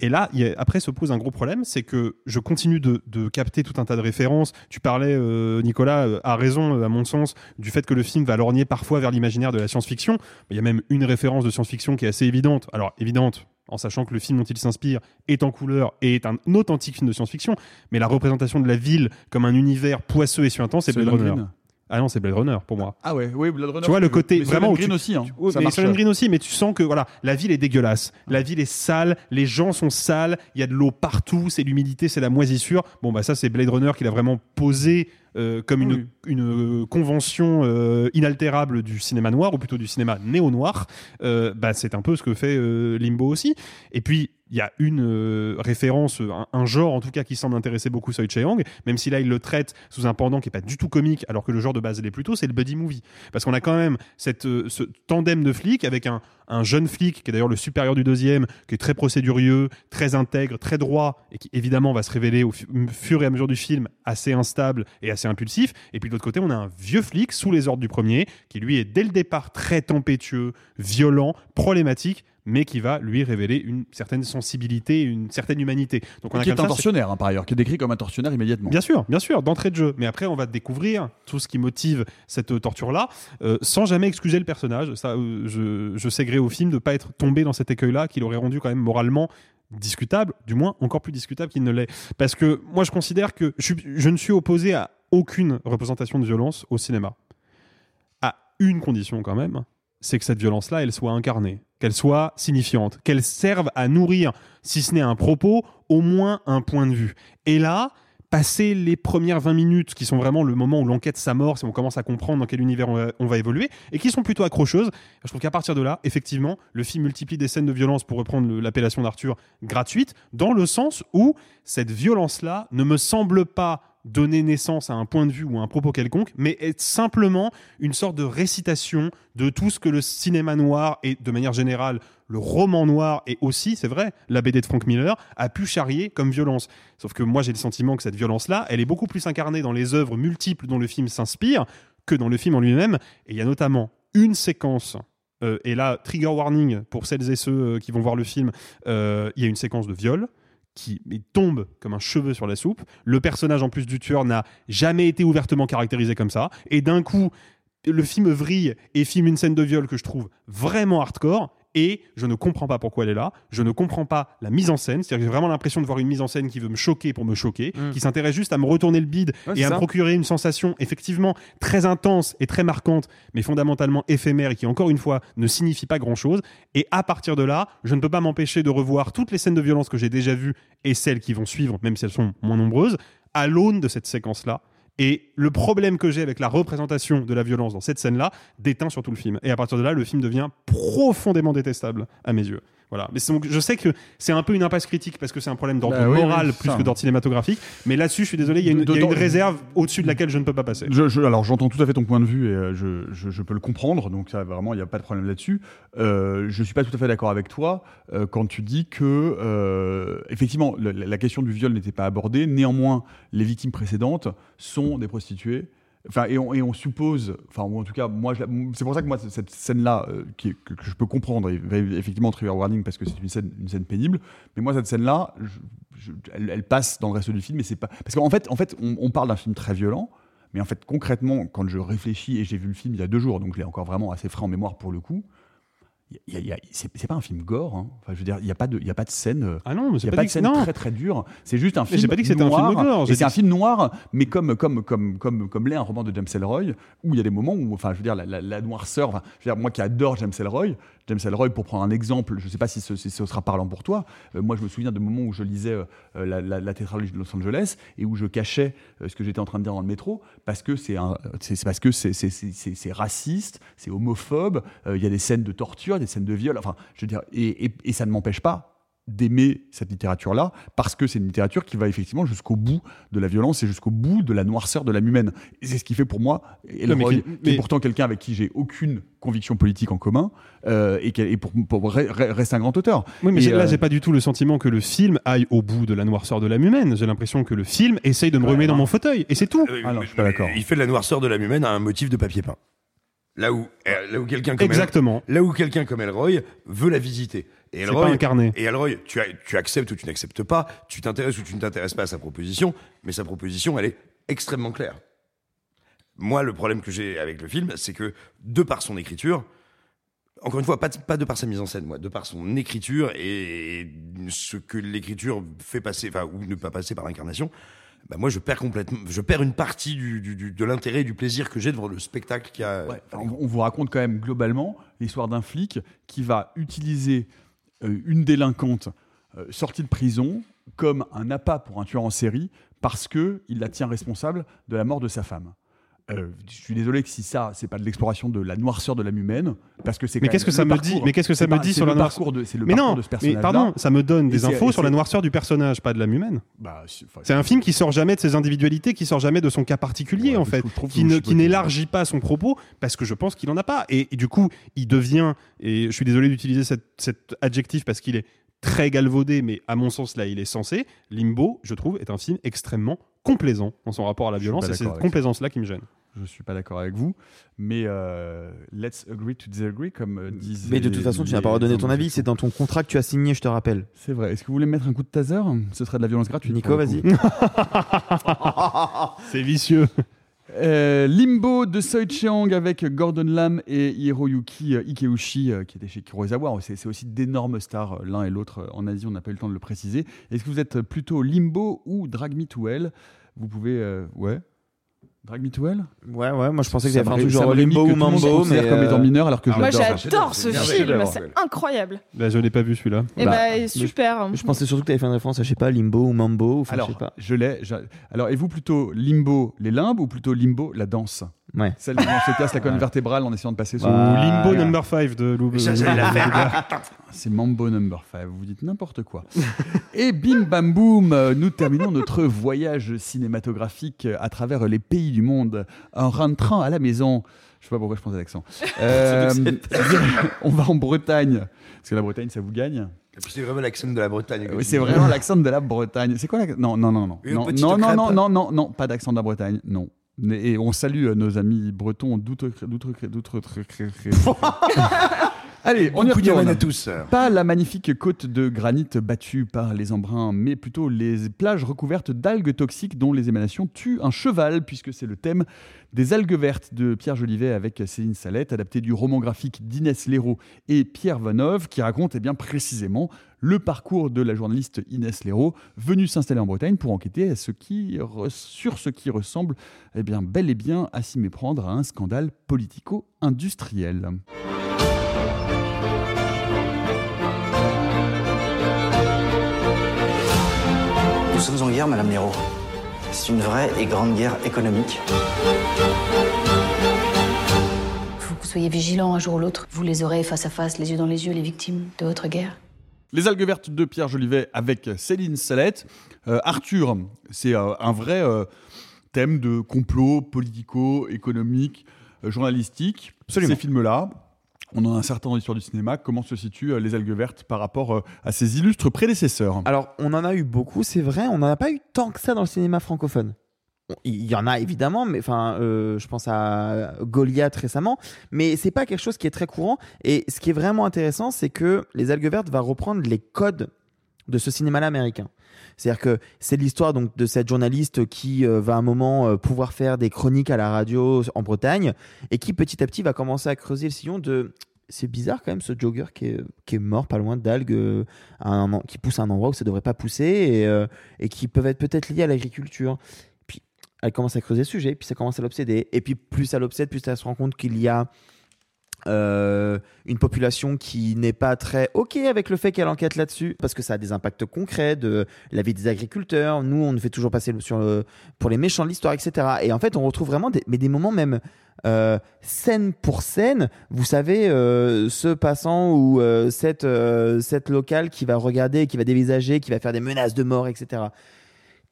Et là, y a- après se pose un gros problème, c'est que je continue de, de capter tout un tas de références. Tu parlais, euh, Nicolas, euh, a raison, euh, à mon sens, du fait que le film va lorgner parfois vers l'imaginaire de la science-fiction. Il y a même une référence de science-fiction qui est assez évidente. Alors, évidente, en sachant que le film dont il s'inspire est en couleur et est un authentique film de science-fiction, mais la représentation de la ville comme un univers poisseux et suintant, c'est Blade Runner. Ah non, c'est Blade Runner pour moi. Ah ouais, oui, Blade Runner. Tu vois le côté mais vraiment Soylent où Green tu- aussi. Hein. tu- mais Green aussi, mais tu sens que voilà, la ville est dégueulasse, la ville est sale, les gens sont sales, il y a de l'eau partout, c'est l'humidité, c'est la moisissure. Bon bah ça c'est Blade Runner qui l'a vraiment posé euh, comme une, Oui. une euh, convention euh, inaltérable du cinéma noir ou plutôt du cinéma néo-noir. Euh, bah c'est un peu ce que fait euh, Limbo aussi. Et puis il y a une euh, référence, un, un genre en tout cas qui semble intéresser beaucoup Soi Cheong, même si là il le traite sous un pendant qui est pas du tout comique, alors que le genre de base l'est plutôt, c'est le buddy movie. Parce qu'on a quand même cette, euh, ce tandem de flics avec un, un jeune flic qui est d'ailleurs le supérieur du deuxième, qui est très procédurieux, très intègre, très droit, et qui évidemment va se révéler au fu- fur et à mesure du film assez instable et assez impulsif. Et puis de l'autre côté, on a un vieux flic sous les ordres du premier, qui lui est dès le départ très tempétueux, violent, problématique, mais qui va lui révéler une certaine sensibilité, une certaine humanité. Donc on a qui est un tortionnaire, hein, par ailleurs, qui est décrit comme un tortionnaire immédiatement. Bien sûr, bien sûr, d'entrée de jeu. Mais après, on va découvrir tout ce qui motive cette torture-là, euh, sans jamais excuser le personnage. Ça, euh, je, je sais gré au film de pas être tombé dans cet écueil-là, qui l'aurait rendu quand même moralement discutable, du moins encore plus discutable qu'il ne l'est. Parce que moi, je considère que je ne suis opposé à aucune représentation de violence au cinéma. À une condition quand même, c'est que cette violence-là, elle soit incarnée, qu'elle soit signifiante, qu'elle serve à nourrir, si ce n'est un propos, au moins un point de vue. Et là, passer les premières 20 minutes, qui sont vraiment le moment où l'enquête s'amorce et on commence à comprendre dans quel univers on va, évoluer, et qui sont plutôt accrocheuses, je trouve qu'à partir de là, effectivement, le film multiplie des scènes de violence, pour reprendre l'appellation d'Arthur, gratuites, dans le sens où cette violence-là ne me semble pas donner naissance à un point de vue ou à un propos quelconque, mais est simplement une sorte de récitation de tout ce que le cinéma noir et de manière générale le roman noir et aussi, c'est vrai, la BD de Frank Miller a pu charrier comme violence. Sauf que moi j'ai le sentiment que cette violence-là, elle est beaucoup plus incarnée dans les œuvres multiples dont le film s'inspire que dans le film en lui-même. Et il y a notamment une séquence euh, et là, trigger warning pour celles et ceux euh, qui vont voir le film, euh, il y a une séquence de viol qui tombe comme un cheveu sur la soupe. Le personnage en plus du tueur n'a jamais été ouvertement caractérisé comme ça. Et d'un coup, le film vrille et filme une scène de viol que je trouve vraiment hardcore. Et je ne comprends pas pourquoi elle est là. Je ne comprends pas la mise en scène. C'est-à-dire que j'ai vraiment l'impression de voir une mise en scène qui veut me choquer pour me choquer, Mm. qui s'intéresse juste à me retourner le bide Ouais, et à me procurer une sensation effectivement très intense et très marquante, mais fondamentalement éphémère et qui encore une fois ne signifie pas grand-chose. Et à partir de là, je ne peux pas m'empêcher de revoir toutes les scènes de violence que j'ai déjà vues et celles qui vont suivre, même si elles sont moins nombreuses, à l'aune de cette séquence-là. Et le problème que j'ai avec la représentation de la violence dans cette scène-là déteint sur tout le film. Et à partir de là, le film devient profondément détestable à mes yeux. Voilà. Mais donc, je sais que c'est un peu une impasse critique parce que c'est un problème d'ordre Bah oui, moral oui, plus ça. que d'ordre cinématographique. Mais là-dessus, je suis désolé, il y a une, il y a une Dedans- réserve au-dessus de laquelle je ne peux pas passer. Je, je- alors j'entends tout à fait ton point de vue et euh, je, je- peux le comprendre, donc ça vraiment il n'y a pas de problème là-dessus. Euh, je suis pas tout à fait d'accord avec toi euh, quand tu dis que euh, effectivement la question du viol n'était pas abordée. Néanmoins, les victimes précédentes sont des prostituées. Enfin, et on, suppose, enfin, ou en tout cas, moi, c'est pour ça que moi, cette scène-là, euh, que, je peux comprendre, effectivement trigger warning parce que c'est une scène, une scène pénible, mais moi, cette scène-là, elle, passe dans le reste du film, mais c'est pas. Parce qu'en fait, en fait on, parle d'un film très violent, mais en fait, concrètement, quand je réfléchis, et j'ai vu le film il y a deux jours, donc je l'ai encore vraiment assez frais en mémoire pour le coup, c'est pas un film gore. hein. Enfin, je veux dire, il n'y a, pas de- il a pas de scène. euh, Ah non, mais c'est pas pas de scène non. très très dure. C'est juste un film j'ai pas dit que c'était un noir. film gore, c'est un film noir, mais comme comme comme comme comme l'est un roman de James Ellroy, où il y a des moments où, enfin, je veux dire, la, la- la noirceur. Enfin, je veux dire, moi qui adore James Ellroy, James Ellroy, pour prendre un exemple, je sais pas si ce, sera parlant pour toi. euh, moi, je me souviens de moments où je lisais euh, la, la, tétralogie de Los Angeles et où je cachais euh, ce que j'étais en train de dire dans le métro parce que c'est raciste, c'est homophobe. euh, Il y a des scènes de torture, des scènes de viol. Enfin, je veux dire, et ça ne m'empêche pas d'aimer cette littérature-là, parce que c'est une littérature qui va effectivement jusqu'au bout de la violence et jusqu'au bout de la noirceur de l'âme humaine. Et c'est ce qui fait pour moi, Elroy, qui- est pourtant quelqu'un avec qui j'ai aucune conviction politique en commun, euh, et, qui- et pour, pour- re- re- reste un grand auteur. Oui, mais Et, là, euh, j'ai pas du tout le sentiment que le film aille au bout de la noirceur de l'âme humaine. J'ai l'impression que le film essaye de me remettre dans mon fauteuil, et c'est tout. Ah non, je suis pas d'accord. Il fait de la noirceur de l'âme humaine à un motif de papier peint. Là où, euh, là où quelqu'un comme Exactement. El- là où quelqu'un comme Elroy veut la visiter. Et C'est pas incarné. Et Elroy, tu, tu acceptes ou tu n'acceptes pas, tu t'intéresses ou tu ne t'intéresses pas à sa proposition, mais sa proposition, elle est extrêmement claire. Moi, le problème que j'ai avec le film, c'est que de par son écriture, encore une fois, pas de, pas de par sa mise en scène, moi, de par son écriture et ce que l'écriture fait passer, enfin, ou ne pas passer par l'incarnation, bah moi, je perds complètement, je perds une partie du, du- du- de l'intérêt et du plaisir que j'ai devant le spectacle qu'il y a. Ouais, on, on vous raconte quand même globalement l'histoire d'un flic qui va utiliser une délinquante euh, sortie de prison comme un appât pour un tueur en série parce que il la tient responsable de la mort de sa femme. Euh, je suis désolé que si ça, c'est pas de l'exploration de la noirceur de l'âme humaine, parce que c'est. Mais qu'est-ce que ça me parcours- dit Mais qu'est-ce que ça me dit sur le la parcours de, c'est le Mais parcours non, de ce mais personnage. pardon, ça me donne des infos sur la noirceur du personnage, pas de l'âme humaine. Bah, c'est- un film qui sort jamais de ses individualités, qui sort jamais de son cas particulier Ouais, en fait, qui ne- qui n'élargit pas son propos parce que je pense qu'il en a pas. Et, et du coup, il devient, et je suis désolé d'utiliser cet, cet adjectif parce qu'il est très galvaudé, mais à mon sens là, il est censé. Limbo, je trouve, est un film extrêmement complaisant dans son rapport à la violence et c'est cette avec ça. complaisance là qui me gêne. Je suis pas d'accord avec vous, mais euh, let's agree to disagree, comme euh, disent. Mais de toute façon, tu n'as pas redonné ton avis. C'est dans ton contrat que tu as signé, je te rappelle. C'est vrai. Est-ce que vous voulez mettre un coup de taser? Ce serait de la violence gratuite. Nico, vas-y. <laughs> C'est vicieux. Euh, Limbo de Soi Chiang avec Gordon Lam et Hiroyuki euh, Ikeuchi euh, qui était chez Kurosawa. C'est c'est aussi d'énormes stars euh, l'un et l'autre euh, en Asie, on n'a pas eu le temps de le préciser. Est-ce que vous êtes plutôt Limbo ou Drag Me to Hell? Vous pouvez... euh, ouais Drag Me to Hell Ouais, ouais, moi je pensais que faire un truc genre Limbo ou Mambo, mais. comme étant euh, mineur alors que Moi j'adore. j'adore ce film, c'est incroyable. Bah, je l'ai pas vu celui-là. Et Bah, bah, je- super. Je pensais surtout que tu avais fait une référence à, je sais pas, Limbo ou Mambo, ou enfin, je Alors, sais pas. je l'ai. Alors, et vous plutôt Limbo les limbes ou plutôt Limbo la danse? Ouais. Celle où on se casse la colonne Ouais. vertébrale en essayant de passer sur Ou Ah, Limbo Number 5 de Lou. C'est Mambo Number 5, vous dites n'importe quoi. Et bim bam boum, euh, nous terminons notre voyage cinématographique à travers les pays du monde en rentrant à la maison. Je sais pas pourquoi je pense à l'accent. Euh, <laughs> on va en Bretagne, parce que la Bretagne, ça vous gagne. C'est vraiment l'accent de la Bretagne. Oui, c'est vraiment l'accent de la Bretagne. C'est quoi l'accent Non, non, non, non. Une Non, petite non, non, crêpe. non, non, non, non, pas d'accent de la Bretagne, non. Et on salue euh, nos amis bretons d'outre... Allez, on y retourne. à tous. Pas la magnifique côte de granit battue par les embruns, mais plutôt les plages recouvertes d'algues toxiques dont les émanations tuent un cheval, puisque c'est le thème des algues vertes de Pierre Jolivet avec Céline Salette, adapté du roman graphique d'Inès Léraud et Pierre Vanov, qui raconte eh bien, précisément le parcours de la journaliste Inès Léraud, venue s'installer en Bretagne pour enquêter à ce qui re- sur ce qui ressemble eh bien, bel et bien à s'y méprendre à un scandale politico-industriel. Nous sommes en guerre, Madame Léraud. C'est une vraie et grande guerre économique. Faut que vous soyez vigilants un jour ou l'autre. Vous les aurez face à face, les yeux dans les yeux, les victimes de votre guerre. Les algues vertes de Pierre Jolivet avec Céline Salette. Euh, Arthur, c'est euh, un vrai euh, thème de complot politico-économique, journalistique. Absolument. Ces films-là, on en a un certain dans l'histoire du cinéma. Comment se situent les algues vertes par rapport à ses illustres prédécesseurs? Alors, on en a eu beaucoup, c'est vrai, on n'en a pas eu tant que ça dans le cinéma francophone. Il y en a évidemment, mais enfin, euh, je pense à Goliath récemment, mais c'est pas quelque chose qui est très courant. Et ce qui est vraiment intéressant, c'est que Les Algues Vertes va reprendre les codes de ce cinéma-là américain. C'est-à-dire que c'est l'histoire donc de cette journaliste qui euh, va à un moment euh, pouvoir faire des chroniques à la radio en Bretagne et qui petit à petit va commencer à creuser le sillon de c'est bizarre quand même ce jogger qui est, qui est mort pas loin d'algues qui pousse à un endroit où ça devrait pas pousser et, et qui peuvent être peut-être liés à l'agriculture. Elle commence à creuser le sujet, puis ça commence à l'obséder. Et puis plus ça l'obsède, plus elle se rend compte qu'il y a euh, une population qui n'est pas très ok avec le fait qu'elle enquête là-dessus parce que ça a des impacts concrets de la vie des agriculteurs. Nous, on nous fait toujours passer sur pour les méchants de l'histoire, etc. Et en fait, on retrouve vraiment des, mais des moments même euh, scène pour scène. Vous savez, euh, ce passant ou cette cette locale qui va regarder, qui va dévisager, qui va faire des menaces de mort, etc.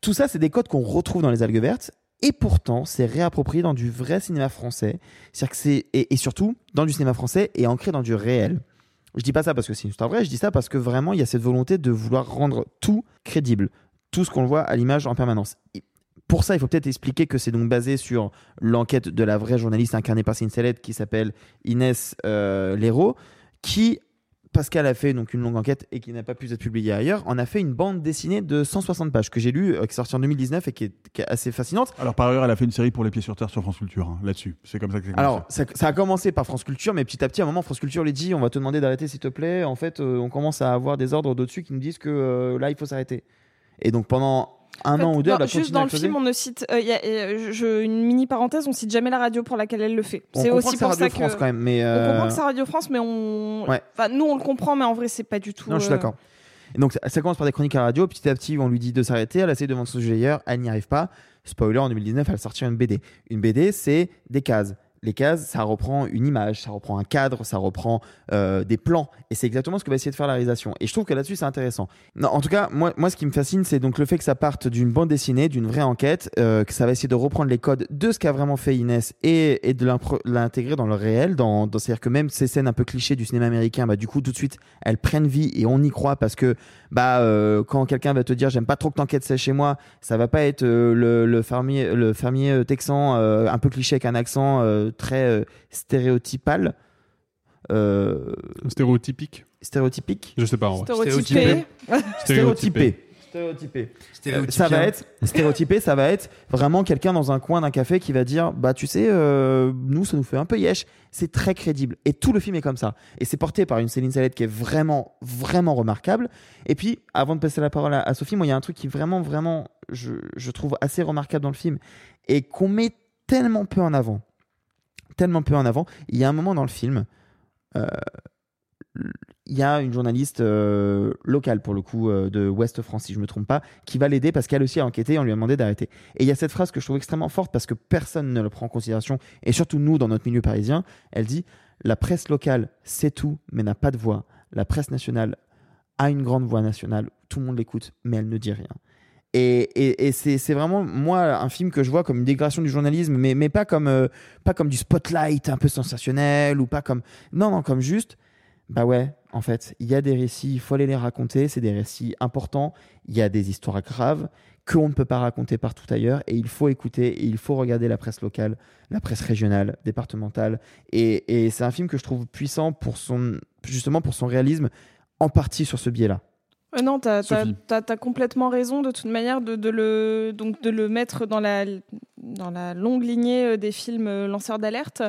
Tout ça, c'est des codes qu'on retrouve dans les algues vertes. Et pourtant, c'est réapproprié dans du vrai cinéma français. Que c'est et, surtout dans du cinéma français et ancré dans du réel. Je dis pas ça parce que c'est une histoire vraie. Je dis ça parce que vraiment, il y a cette volonté de vouloir rendre tout crédible, tout ce qu'on voit à l'image en permanence. Et pour ça, il faut peut-être expliquer que c'est donc basé sur l'enquête de la vraie journaliste incarnée par Sellette qui s'appelle Inès euh, qui qu'elle a fait donc une longue enquête et qui n'a pas pu être publiée ailleurs, en a fait une bande dessinée de 160 pages que j'ai lue, euh, qui est sortie en 2019 et qui est, qui est assez fascinante. Alors par ailleurs, elle a fait une série pour les pieds sur terre sur France Culture hein, là-dessus. C'est comme ça que c'est Alors, ça, ça a commencé par France Culture, mais petit à petit, à un moment, France Culture lui dit on va te demander d'arrêter, s'il te plaît. En fait, euh, on commence à avoir des ordres d'au-dessus qui nous disent que euh, là, il faut s'arrêter. Et donc, pendant un an ou deux, Non, elle a juste dans le film, on ne cite, euh, y a, euh, je- une mini parenthèse, on cite jamais la radio pour laquelle elle le fait. C'est aussi que pour Radio ça France que quand même, mais, on euh, comprend que c'est Radio France, mais on, Ouais. enfin, nous on le comprend, mais en vrai c'est pas du tout. Non, je suis euh, d'accord. Donc, ça, ça commence par des chroniques à la radio. Petit à petit, on lui dit de s'arrêter. Elle essaie de vendre son sujet ailleurs. Elle n'y arrive pas. Spoiler, en 2019, elle sortit une BD. Une BD, c'est des cases. Les cases, ça reprend une image, ça reprend un cadre, ça reprend euh, des plans. Et c'est exactement ce que va essayer de faire la réalisation. Et je trouve que là-dessus, c'est intéressant. En tout cas, moi, moi, ce qui me fascine, c'est donc le fait que ça parte d'une bande dessinée, d'une vraie enquête, euh, que ça va essayer de reprendre les codes de ce qu'a vraiment fait Inès et, de l'intégrer dans le réel. Dans, C'est-à-dire que même ces scènes un peu clichés du cinéma américain, bah, du coup, tout de suite, elles prennent vie et on y croit parce que bah, euh, quand quelqu'un va te dire j'aime pas trop que t'enquêtes ça chez moi, ça va pas être le, fermier, le fermier texan un peu cliché avec un accent très euh, stéréotypal. Euh, Stéréotypique Stéréotypique Je sais pas. en vrai. Stéréotypé. <laughs> Stéréotypé. Stéréotypé. Euh, ça va être stéréotypé, ça va être vraiment quelqu'un dans un coin d'un café qui va dire bah tu sais euh, nous ça nous fait un peu yesh. C'est très crédible et tout le film est comme ça et c'est porté par une Céline Salette qui est vraiment vraiment remarquable. Et puis avant de passer la parole à, à Sophie, moi il y a un truc qui vraiment vraiment je, je trouve assez remarquable dans le film et qu'on met tellement peu en avant, tellement peu en avant. Il y a un moment dans le film. euh, il y a une journaliste euh, locale pour le coup euh, de Ouest France si je me trompe pas qui va l'aider parce qu'elle aussi a enquêté et on lui a demandé d'arrêter et il y a cette phrase que je trouve extrêmement forte parce que personne ne le prend en considération et surtout nous dans notre milieu parisien elle dit la presse locale sait tout mais n'a pas de voix la presse nationale a une grande voix nationale tout le monde l'écoute mais elle ne dit rien et, c'est vraiment, moi, un film que je vois comme une dégradation du journalisme, mais, mais pas, comme, euh, pas comme du spotlight un peu sensationnel, ou pas comme... Non, non, comme juste, bah ouais, en fait, il y a des récits, il faut aller les raconter, c'est des récits importants, il y a des histoires graves qu'on ne peut pas raconter partout ailleurs, et il faut écouter, et il faut regarder la presse locale, la presse régionale, départementale, et, et c'est un film que je trouve puissant pour son, justement pour son réalisme, en partie sur ce biais-là. Ouais, non, Sophie. as, complètement raison de toute manière de, de le, donc de le mettre dans la, dans la longue lignée euh, des films euh, lanceurs d'alerte,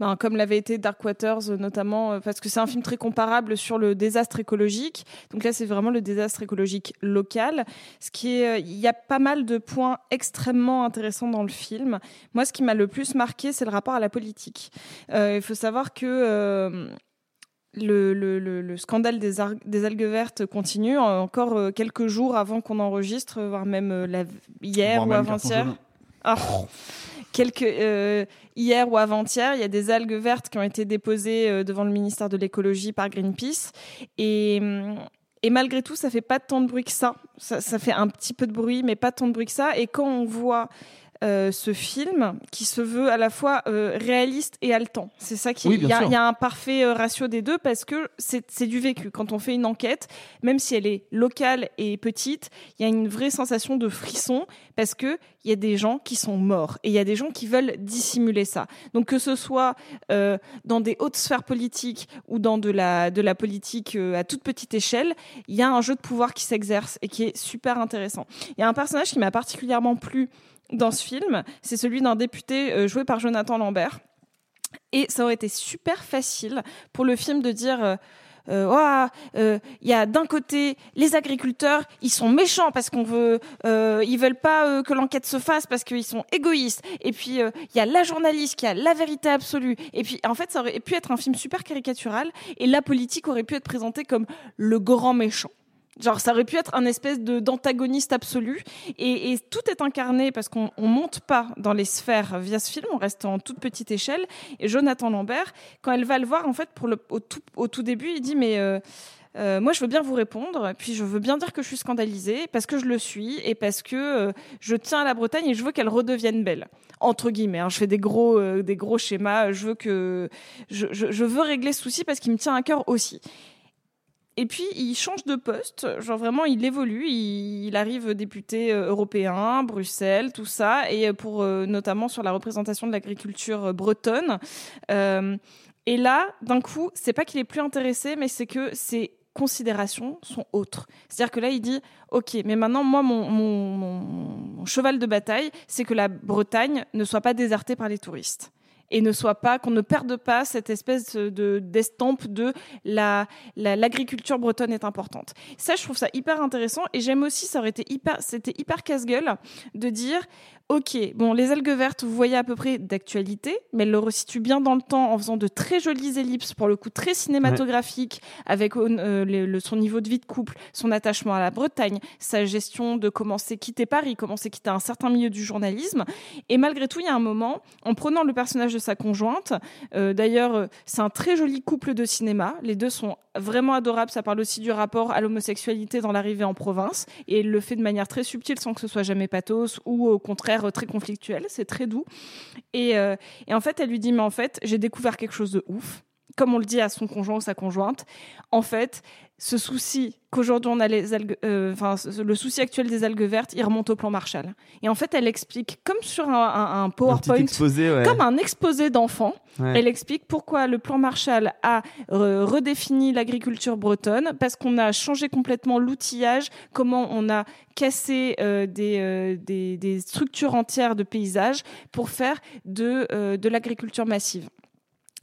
ben, comme l'avait été Dark Waters euh, notamment, parce que c'est un film très comparable sur le désastre écologique. Donc là, c'est vraiment le désastre écologique local. Ce qui est, il y a pas mal de points extrêmement intéressants dans le film. Moi, ce qui m'a le plus marqué, c'est le rapport à la politique. Euh, Il faut savoir que euh, le, le- le- le scandale des, algues vertes continue encore euh, quelques jours avant qu'on enregistre, voire même euh, la- hier Voire ou avant-hier. Ah. Quelques, euh, hier ou avant-hier, il y a des algues vertes qui ont été déposées devant le ministère de l'écologie par Greenpeace. Et, et malgré tout, ça fait pas tant de bruit que ça. ça. Ça fait un petit peu de bruit, mais pas tant de bruit que ça. Et quand on voit euh, ce film qui se veut à la fois euh, réaliste et haletant. C'est ça qui. Oui, Il bien y, y a un parfait euh, ratio des deux parce que c'est du vécu. Quand on fait une enquête, même si elle est locale et petite, il y a une vraie sensation de frisson parce que il y a des gens qui sont morts et il y a des gens qui veulent dissimuler ça. Donc que ce soit euh, dans des hautes sphères politiques ou dans de la de la politique à toute petite échelle, il y a un jeu de pouvoir qui s'exerce et qui est super intéressant. Il y a un personnage qui m'a particulièrement plu dans ce film, c'est celui d'un député euh, joué par Jonathan Lambert. Et ça aurait été super facile pour le film de dire euh, euh, euh, il y a d'un côté les agriculteurs, ils sont méchants parce qu'on veut, ils veulent pas que l'enquête se fasse parce qu'ils sont égoïstes. Et puis il y a la journaliste qui a la vérité absolue. Et puis en fait, ça aurait pu être un film super caricatural et la politique aurait pu être présentée comme le grand méchant. Genre, ça aurait pu être un espèce de d'antagoniste absolu. Et, tout est incarné parce qu'on on monte pas dans les sphères via ce film, on reste en toute petite échelle. Et Jonathan Lambert, quand elle va le voir, en fait, pour le, au, tout, au tout début, il dit Mais. euh, euh, moi, je veux bien vous répondre, puis je veux bien dire que je suis scandalisée parce que je le suis et parce que euh, je tiens à la Bretagne et je veux qu'elle redevienne belle. Entre guillemets, hein. je fais des gros, des gros schémas. Je veux que je veux régler ce souci parce qu'il me tient à cœur aussi. Et puis il change de poste, genre vraiment il évolue, il, arrive député euh, européen, Bruxelles, tout ça, et pour euh, notamment sur la représentation de l'agriculture euh, bretonne. Euh, et là, d'un coup, c'est pas qu'il est plus intéressé, mais c'est que ses considérations sont autres. C'est-à-dire que là, il dit, ok, mais maintenant, moi, mon cheval de bataille, c'est que la Bretagne ne soit pas désertée par les touristes et ne soit pas qu'on ne perde pas cette espèce de d'estampe de la la- l'agriculture bretonne est importante. Ça, je trouve ça hyper intéressant et j'aime aussi ça aurait été hyper c'était hyper casse-gueule de dire OK, bon les algues vertes vous voyez à peu près d'actualité, mais elle le resitue bien dans le temps en faisant de très jolies ellipses pour le coup très cinématographiques avec euh, le- le- son niveau de vie de couple, son attachement à la Bretagne, sa gestion de comment c'est quitter Paris, comment c'est quitter un certain milieu du journalisme et malgré tout, il y a un moment, en prenant le personnage de sa conjointe, euh, d'ailleurs, euh, c'est un très joli couple de cinéma. Les deux sont vraiment adorables. Ça parle aussi du rapport à l'homosexualité dans l'arrivée en province. Et il le fait de manière très subtile sans que ce soit jamais pathos ou au contraire euh, très conflictuel. C'est très doux. Et, et en fait, elle lui dit, mais en fait, j'ai découvert quelque chose de ouf. Comme on le dit à son conjoint ou sa conjointe, en fait, ce souci qu'aujourd'hui on a les algues, euh, enfin le souci actuel des algues vertes, il remonte au plan Marshall. Et en fait, elle explique comme sur un, un- un PowerPoint, exposé, ouais. comme un exposé d'enfant. Ouais. Elle explique pourquoi le plan Marshall a euh, redéfini l'agriculture bretonne, parce qu'on a changé complètement l'outillage, comment on a cassé euh, des, des, des structures entières de paysages pour faire de, de l'agriculture massive.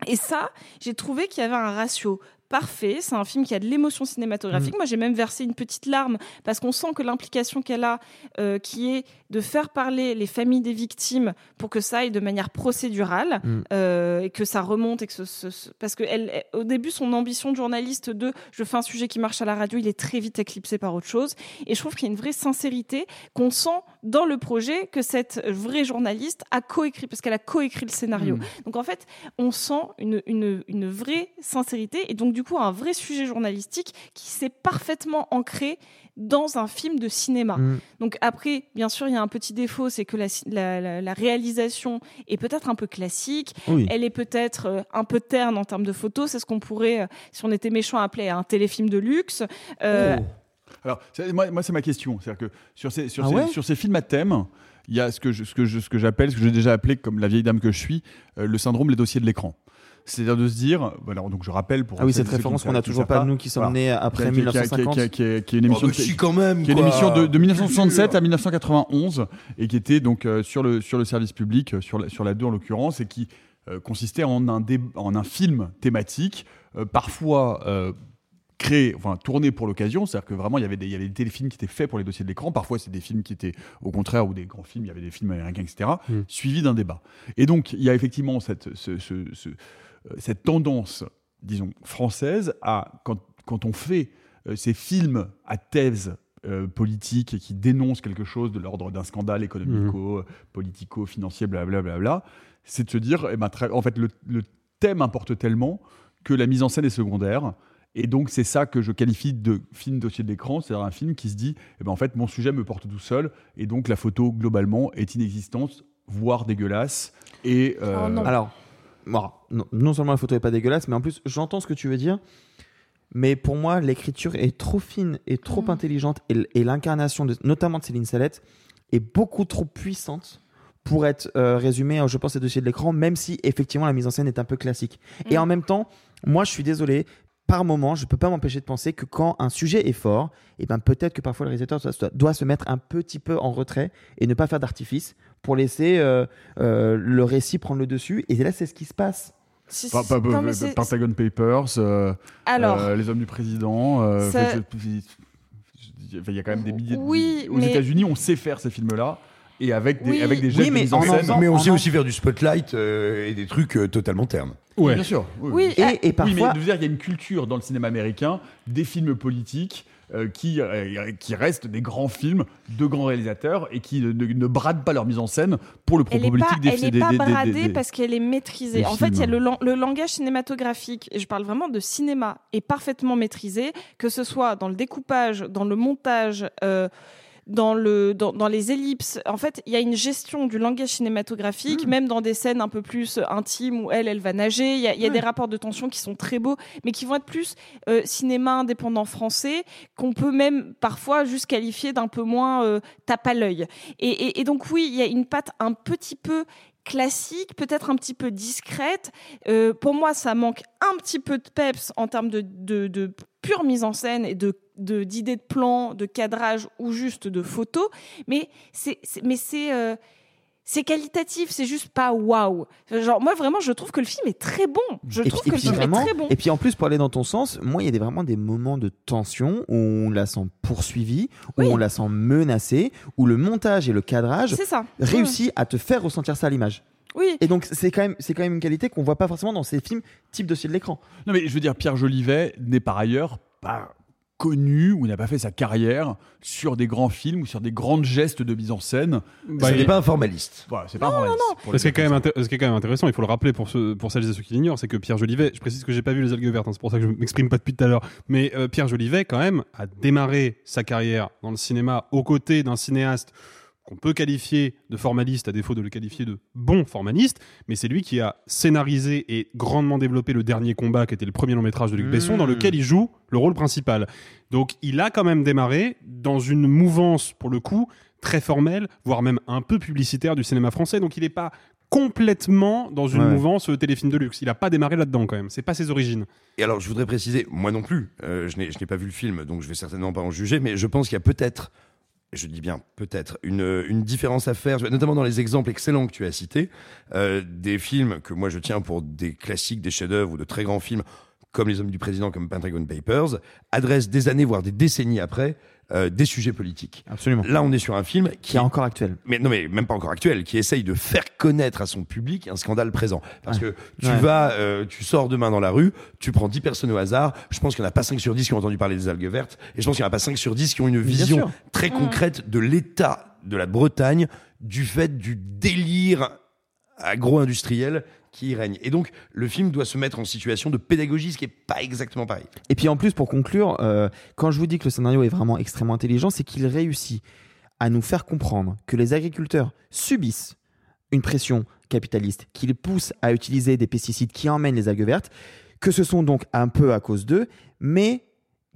Et ça, j'ai trouvé qu'il y avait un ratio parfait. C'est un film qui a de l'émotion cinématographique. Mm. Moi, j'ai même versé une petite larme parce qu'on sent que l'implication qu'elle a, euh, qui est de faire parler les familles des victimes pour que ça aille de manière procédurale Mm. euh, et que ça remonte et que ce, ce- ce- parce que elle, elle- au début, son ambition de journaliste de je fais un sujet qui marche à la radio, il est très vite éclipsé par autre chose. Et je trouve qu'il y a une vraie sincérité qu'on sent dans le projet que cette vraie journaliste a coécrit parce qu'elle a coécrit le scénario. Mm. Donc en fait, on sent une, une, une vraie sincérité et donc du coup un vrai sujet journalistique qui s'est parfaitement ancré dans un film de cinéma. Mm. Donc après, bien sûr, il y a un petit défaut, c'est que la, la, la- la réalisation est peut-être un peu classique. Oui. Elle est peut-être euh, un peu terne en termes de photos. C'est ce qu'on pourrait, euh, si on était méchant, appeler un téléfilm de luxe. Euh, Oh. Alors, c'est- moi, moi c'est ma question. C'est-à-dire que sur ces, sur, Ah ces, ouais sur ces films à thème, il y a ce que j'appelle, ce que j'ai déjà appelé, comme la vieille dame que je suis, euh, le syndrome les dossiers de l'écran. C'est-à-dire de se dire, voilà, donc je rappelle pour Ah oui, cette référence qu'on a savent- qui ne toujours pas, nous qui sommes nés après Qui est- qui est- qui est- 1950. qui est- qui est- qui est une émission Oh, bah, de- quand même, qui est une émission de, de 1967 à 1991 et qui était donc euh, sur le sur le service public, euh, sur la, sur la 2 en l'occurrence, et qui euh, consistait en un dé- en un film thématique, euh, parfois euh, créé, enfin tourné pour l'occasion, c'est-à-dire que vraiment il y avait des il y avait des téléfilms qui étaient faits pour les dossiers de l'écran, parfois c'est des films qui étaient au contraire ou des grands films, il y avait des films américains, etc. Mm. Suivis d'un débat. Et donc il y a effectivement cette ce- ce- ce- cette tendance, disons française, à quand quand on fait euh, ces films à thèse euh, politique et qui dénoncent quelque chose de l'ordre d'un scandale économico, euh, politico, financier, blablabla, c'est de se dire, eh ben, très- en fait, le, le thème importe tellement que la mise en scène est secondaire. Et donc, c'est ça que je qualifie de film dossier de l'écran, c'est-à-dire un film qui se dit, eh ben, en fait, mon sujet me porte tout seul, et donc la photo, globalement, est inexistante, voire dégueulasse. Et, euh, Alors, bon, non, non seulement la photo est pas dégueulasse, mais en plus, j'entends ce que tu veux dire. Mais pour moi, l'écriture est trop fine et trop intelligente, et, l'incarnation, de- notamment de Céline Salette, est beaucoup trop puissante pour être euh, résumée, euh, je pense, ces dossiers de l'écran, même si effectivement la mise en scène est un peu classique. Et en même temps, moi, je suis désolé. Par moment, je peux pas m'empêcher de penser que quand un sujet est fort, et ben peut-être que parfois le réalisateur doit- se mettre un petit peu en retrait et ne pas faire d'artifice pour laisser euh, euh, le récit prendre le dessus. Et là, c'est ce qui se passe. Si, non, Pentagon Papers, euh, Alors, euh, Les Hommes du Président. euh, ça- Il y a quand même des milliers. de- Oui, aux mais- États-Unis, on sait faire ces films-là. Et avec des, Oui. avec des gestes Oui, de mais mise en, en scène. faisant- mais on sait aussi faire du spotlight euh, et des trucs euh, totalement ternes. Oui, bien sûr. Oui, et- et Oui, mais parfois- de dire, il y a une culture dans le cinéma américain des films politiques euh, qui, euh, qui restent des grands films de grands réalisateurs et qui ne, ne- bradent pas leur mise en scène pour le Elle propos n'est pas, politique des elle est des- pas des- bradée des- parce qu'elle est maîtrisée. En fait, il y a films. le, le langage cinématographique, et je parle vraiment de cinéma, est parfaitement maîtrisé, que ce soit dans le découpage, dans le montage. euh, dans, le, dans, dans les ellipses, en fait, il y a une gestion du langage cinématographique, même dans des scènes un peu plus intimes où elle, elle va nager. Il y a, il y a Ouais. des rapports de tension qui sont très beaux, mais qui vont être plus euh, cinéma indépendant français, qu'on peut même parfois juste qualifier d'un peu moins euh, tape à l'œil. Et, et- et donc oui, il y a une patte un petit peu classique, peut-être un petit peu discrète. Euh, pour moi, ça manque un petit peu de peps en termes de, de, de pure mise en scène et de de- d'idées de, plan, de cadrage ou juste de photos. Mais c'est mais c'est euh, c'est qualitatif, c'est juste pas waouh. Genre moi vraiment, je trouve que le film est très bon. Je et trouve puis, que le film vraiment- est très bon. et puis en plus pour aller dans ton sens, moi il y a des, vraiment des moments de tension où on la sent poursuivie, où on la sent menacée, où le montage et le cadrage C'est ça. réussit à te faire ressentir ça à l'image. Oui. Et donc c'est quand même c'est quand même une qualité qu'on voit pas forcément dans ces films type dossier de l'écran. Non, mais je veux dire, Pierre Jolivet n'est par ailleurs pas connu ou n'a pas fait sa carrière sur des grands films ou sur des grands gestes de mise en scène. Bah, il est pas un formaliste. Voilà, c'est pas un formaliste. pour le Ce qui, est dire quand même inté- ce qui est quand même intéressant, il faut le rappeler pour, ceux, pour celles et ceux qui l'ignorent, c'est que Pierre Jolivet, je précise que j'ai pas vu les algues vertes, hein, c'est pour ça que je m'exprime pas depuis tout à l'heure, mais euh, Pierre Jolivet, quand même, a démarré sa carrière dans le cinéma aux côtés d'un cinéaste qu'on peut qualifier de formaliste à défaut de le qualifier de bon formaliste, mais c'est lui qui a scénarisé et grandement développé le dernier combat qui était le premier long métrage de Luc Besson dans Mmh. lequel il joue le rôle principal. Donc il a quand même démarré dans une mouvance pour le coup très formelle, voire même un peu publicitaire du cinéma français, donc il n'est pas complètement dans une Ouais. mouvance téléfilm de luxe. Il n'a pas démarré là-dedans quand même, c'est pas ses origines. Et alors, je voudrais préciser, moi non plus, euh, je n'ai je n'ai pas vu le film, donc je vais certainement pas en juger, mais je pense qu'il y a peut-être, je dis bien peut-être, une, une différence à faire, notamment dans les exemples excellents que tu as cités, euh, des films que moi je tiens pour des classiques, des chefs-d'œuvre ou de très grands films, comme Les Hommes du Président, comme Pentagon Papers, adressent des années, voire des décennies après, euh, des sujets politiques. Absolument. Là, on est sur un film qui Qui est encore actuel. mais non, mais même pas encore actuel, qui essaye de faire connaître à son public un scandale présent. Parce Ouais. que tu Ouais. vas, euh, tu sors demain dans la rue, tu prends 10 personnes au hasard, je pense qu'il n'y en a pas 5 sur 10 qui ont entendu parler des algues vertes, et je pense qu'il n'y en a pas 5 sur 10 qui ont une vision très Mm. concrète de l'état de la Bretagne, du fait du délire agro-industriel qui y règne. Et donc, le film doit se mettre en situation de pédagogie, ce qui est pas exactement pareil. Et puis en plus, pour conclure, euh, quand je vous dis que le scénario est vraiment extrêmement intelligent, c'est qu'il réussit à nous faire comprendre que les agriculteurs subissent une pression capitaliste qui les pousse à utiliser des pesticides qui emmènent les algues vertes, que ce sont donc un peu à cause d'eux, mais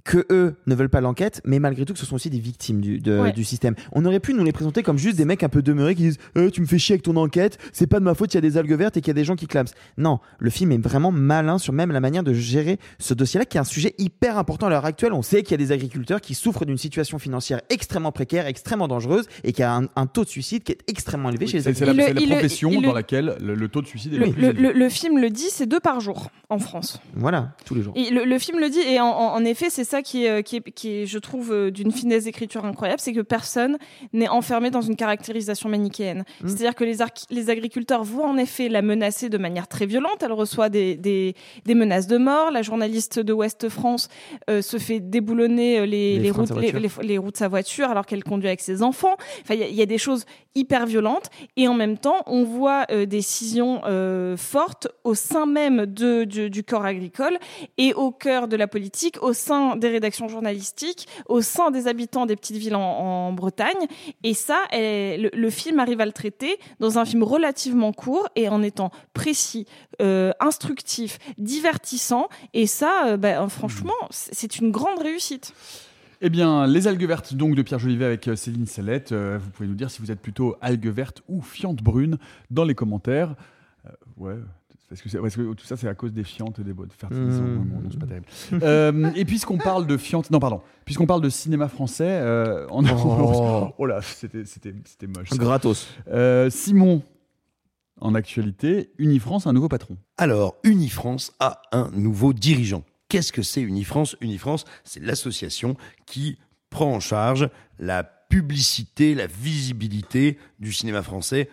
que eux ne veulent pas l'enquête, mais malgré tout que ce sont aussi des victimes du, de- Ouais. du système. On aurait pu nous les présenter comme juste des mecs un peu demeurés qui disent Euh, Tu me fais chier avec ton enquête, c'est pas de ma faute, il y a des algues vertes et qu'il y a des gens qui clament. Non, le film est vraiment malin sur même la manière de gérer ce dossier-là, qui est un sujet hyper important à l'heure actuelle. On sait qu'il y a des agriculteurs qui souffrent d'une situation financière extrêmement précaire, extrêmement dangereuse, et qu'il y a un, un taux de suicide qui est extrêmement élevé chez les C'est c'est la, profession le- dans laquelle le, le taux de suicide est Le, le plus le- élevé. le- le film le dit, c'est deux par jour en France. Voilà, tous les jours. Et le, le film le dit, et en, en- en effet, c'est ça qui est, qui est, qui est, je trouve, euh, d'une finesse d'écriture incroyable, c'est que personne n'est enfermé dans une caractérisation manichéenne. Mm. C'est-à-dire que les, agriculteurs voient en effet la menacer de manière très violente. Elle reçoit des, des, des menaces de mort. La journaliste de Ouest France euh, se fait déboulonner euh, les, Les routes, les, roues de sa voiture alors qu'elle conduit avec ses enfants. Enfin, il y a- il y, a des choses hyper violentes. Et en même temps, on voit euh, des scissions euh, fortes au sein même de, du, du corps agricole et au cœur de la politique, au sein des rédactions journalistiques, au sein des habitants des petites villes en, en Bretagne. Et ça, elle- le, le film arrive à le traiter dans un film relativement court et en étant précis, euh, instructif, divertissant. Et ça, euh, bah, franchement, c'est c'est une grande réussite. Eh bien, les algues vertes donc de Pierre Jolivet avec euh, Céline Sellette. Euh, vous pouvez nous dire si vous êtes plutôt algues vertes ou fientes brunes dans les commentaires. Euh, ouais. Parce que, c'est- parce que tout ça, c'est à cause des fientes et des de fertilisants. Mmh. Bon, c'est pas terrible. Euh, et puisqu'on parle de fientes, non, pardon, puisqu'on parle de cinéma français, euh, on Oh. <laughs> oh là, c'était, c'était, c'était moche. ça. Gratos. Euh, Simon, en actualité, Unifrance a un nouveau patron. Alors, Unifrance a un nouveau dirigeant. Qu'est-ce que c'est Unifrance? Unifrance, c'est l'association qui prend en charge la publicité, la visibilité du cinéma français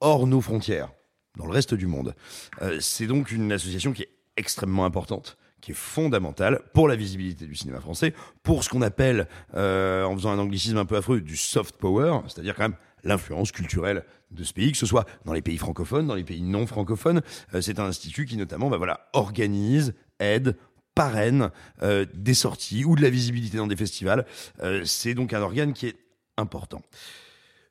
hors nos frontières, dans le reste du monde. Euh, c'est donc une association qui est extrêmement importante qui est fondamentale pour la visibilité du cinéma français, pour ce qu'on appelle, euh, en faisant un anglicisme un peu affreux, du soft power, c'est-à-dire quand même l'influence culturelle de ce pays, que ce soit dans les pays francophones, dans les pays non francophones. Euh, c'est un institut qui notamment bah voilà, organise, aide, parraine euh, des sorties ou de la visibilité dans des festivals. Euh, c'est donc un organe qui est important.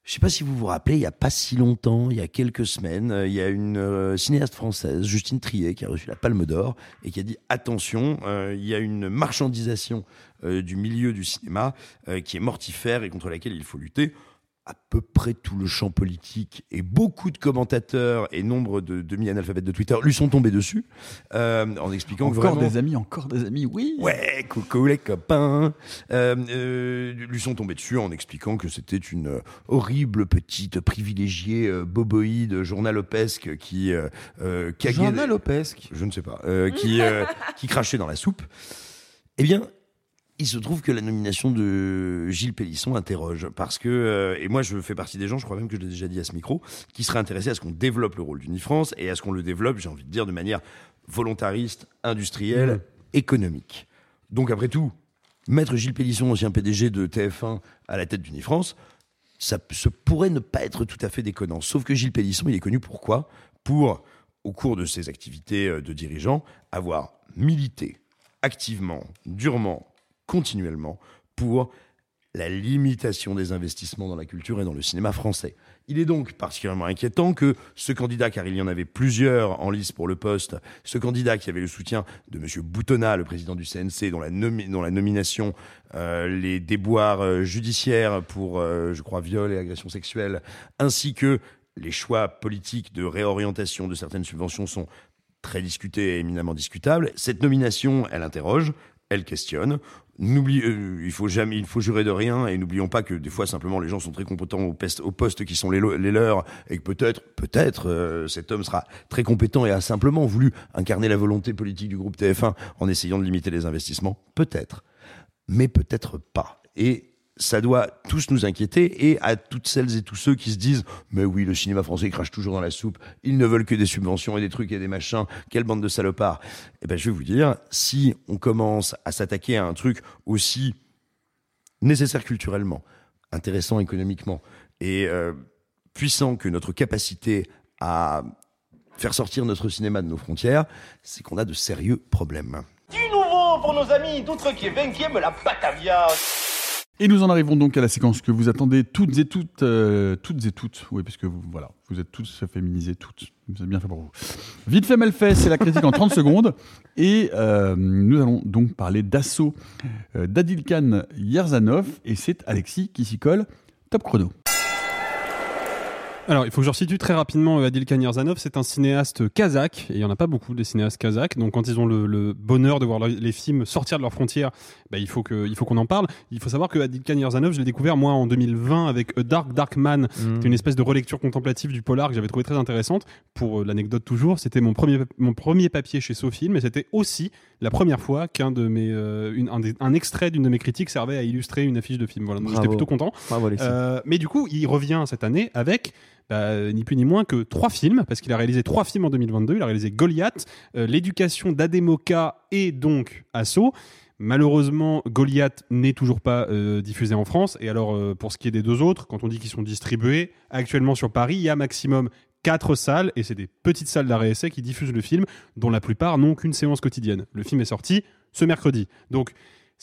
Je ne sais pas si vous vous rappelez, il n'y a pas si longtemps, il y a quelques semaines, euh, il y a une euh, cinéaste française, Justine Triet, qui a reçu la Palme d'Or et qui a dit attention, euh, il y a une marchandisation du milieu du cinéma qui est mortifère et contre laquelle il faut lutter à peu près tout le champ politique et beaucoup de commentateurs et nombre de demi-analphabètes de Twitter lui sont tombés dessus euh, en expliquant que Encore vraiment- des amis, encore des amis, oui. Ouais, coucou les copains. Euh, euh, lui sont tombés dessus en expliquant que c'était une horrible petite privilégiée euh, boboïde journalopesque qui euh, euh, caguait- Journalopesque Je ne sais pas. euh, qui euh, qui crachait dans la soupe. Eh bien. Il se trouve que la nomination de Gilles Pélisson interroge parce que euh, et moi je fais partie des gens, je crois même que je l'ai déjà dit à ce micro, qui seraient intéressés à ce qu'on développe le rôle d'Unifrance et à ce qu'on le développe, j'ai envie de dire, de manière volontariste, industrielle, économique. Donc après tout, mettre Gilles Pélisson, ancien PDG de TF1, à la tête d'Unifrance, ça se pourrait ne pas être tout à fait déconnant. Sauf que Gilles Pélisson, il est connu pour quoi? Pour, au cours de ses activités euh, de dirigeant, avoir milité activement, durement, continuellement pour la limitation des investissements dans la culture et dans le cinéma français. Il est donc particulièrement inquiétant que ce candidat, car il y en avait plusieurs en lice pour le poste, ce candidat qui avait le soutien de M. Boutonnat, le président du CNC, dont la, nomination, euh, les déboires euh, judiciaires pour, euh, je crois, viol et agression sexuelle, ainsi que les choix politiques de réorientation de certaines subventions sont très discutés et éminemment discutables. Cette nomination, elle interroge, elle questionne. Euh, il faut jamais, il faut jurer de rien et n'oublions pas que des fois simplement les gens sont très compétents au, pest- au poste qui sont les leurs et que peut-être, peut-être euh, cet homme sera très compétent et a simplement voulu incarner la volonté politique du groupe TF1 en essayant de limiter les investissements. Peut-être, mais peut-être pas. Et ça doit tous nous inquiéter et à toutes celles et tous ceux qui se disent mais oui le cinéma français crache toujours dans la soupe ils ne veulent que des subventions et des trucs et des machins quelle bande de salopards eh ben je vais vous dire si on commence à s'attaquer à un truc aussi nécessaire culturellement intéressant économiquement et euh, puissant que notre capacité à faire sortir notre cinéma de nos frontières c'est qu'on a de sérieux problèmes Du nouveau pour nos amis d'outre-Québec, la Batavia. Et nous en arrivons donc à la séquence que vous attendez toutes et toutes, euh, toutes et toutes. Oui, parce que vous, voilà, vous êtes tous féminisés, toutes. C'est bien fait pour vous. Vite fait, mal fait, c'est la critique en 30 <laughs> secondes. Et euh, nous allons donc parler d'assaut euh, d'Adilkan Yerzanov. Et c'est Alexis qui s'y colle. Top chrono. Alors, il faut que je resitue très rapidement euh, Adil Kanyerzanov. C'est un cinéaste kazakh, et il n'y en a pas beaucoup des cinéastes kazakhs. Donc, quand ils ont le, le bonheur de voir le- les films sortir de leurs frontières, bah, il faut que, il faut qu'on en parle. Il faut savoir que Adil Kanyerzanov, je l'ai découvert moi en 2020 avec A Dark Dark Man, qui est une espèce de relecture contemplative du polar que j'avais trouvé très intéressante. Pour euh, l'anecdote toujours, c'était mon premier, mon premier papier chez Sofilm, et c'était aussi la première fois qu'un de mes, euh, une- un, des- un extrait d'une de mes critiques servait à illustrer une affiche de film. Voilà, donc j'étais plutôt content. Bravo. Euh, mais du coup, il revient cette année avec bah, ni plus ni moins que trois films, parce qu'il a réalisé trois films en 2022. Il a réalisé Goliath, euh, L'éducation d'Ademoka et donc Assaut. Malheureusement, Goliath n'est toujours pas euh, diffusé en France. Et alors, euh, pour ce qui est des deux autres, quand on dit qu'ils sont distribués, actuellement sur Paris, il y a maximum quatre salles, et c'est des petites salles d'arrêt qui diffusent le film, dont la plupart n'ont qu'une séance quotidienne. Le film est sorti ce mercredi. Donc,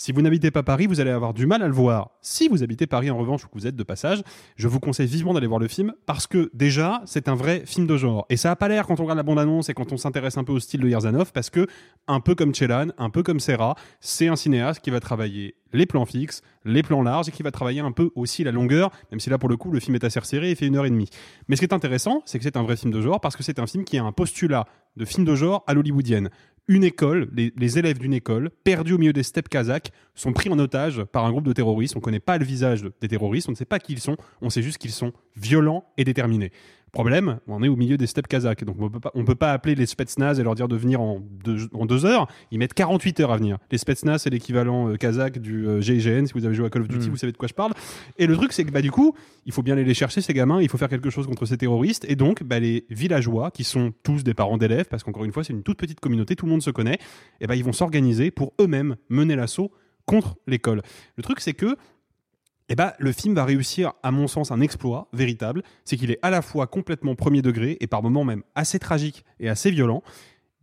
si vous n'habitez pas Paris, vous allez avoir du mal à le voir. Si vous habitez Paris en revanche ou que vous êtes de passage, je vous conseille vivement d'aller voir le film parce que déjà, c'est un vrai film de genre. Et ça a pas l'air quand on regarde la bande-annonce et quand on s'intéresse un peu au style de Yerzanov parce que, un peu comme Chelan, un peu comme Serra, c'est un cinéaste qui va travailler les plans fixes, les plans larges et qui va travailler un peu aussi la longueur, même si là pour le coup le film est assez resserré et fait une heure et demie. Mais ce qui est intéressant, c'est que c'est un vrai film de genre parce que c'est un film qui a un postulat de film de genre à l'hollywoodienne une école, les, élèves d'une école, perdus au milieu des steppes kazakhs, sont pris en otage par un groupe de terroristes. On ne connaît pas le visage de- des terroristes, on ne sait pas qui ils sont, on sait juste qu'ils sont violents et déterminés. Problème, on est au milieu des steppes kazakhs. Donc on peut pas, on peut pas appeler les Spetsnaz et leur dire de venir en deux, en deux heures. Ils mettent 48 heures à venir. Les Spetsnaz, c'est l'équivalent euh, kazakh du euh, GIGN. Si vous avez joué à Call of Duty, Mm. vous savez de quoi je parle. Et le truc, c'est que bah, du coup, il faut bien aller les chercher, ces gamins. Il faut faire quelque chose contre ces terroristes. Et donc, bah, les villageois, qui sont tous des parents d'élèves, parce qu'encore une fois, c'est une toute petite communauté, tout le monde se connaît, et ben ils vont s'organiser pour eux-mêmes mener l'assaut contre l'école. Le truc, c'est que eh ben, le film va réussir, à mon sens, un exploit véritable. C'est qu'il est à la fois complètement premier degré et par moments même assez tragique et assez violent.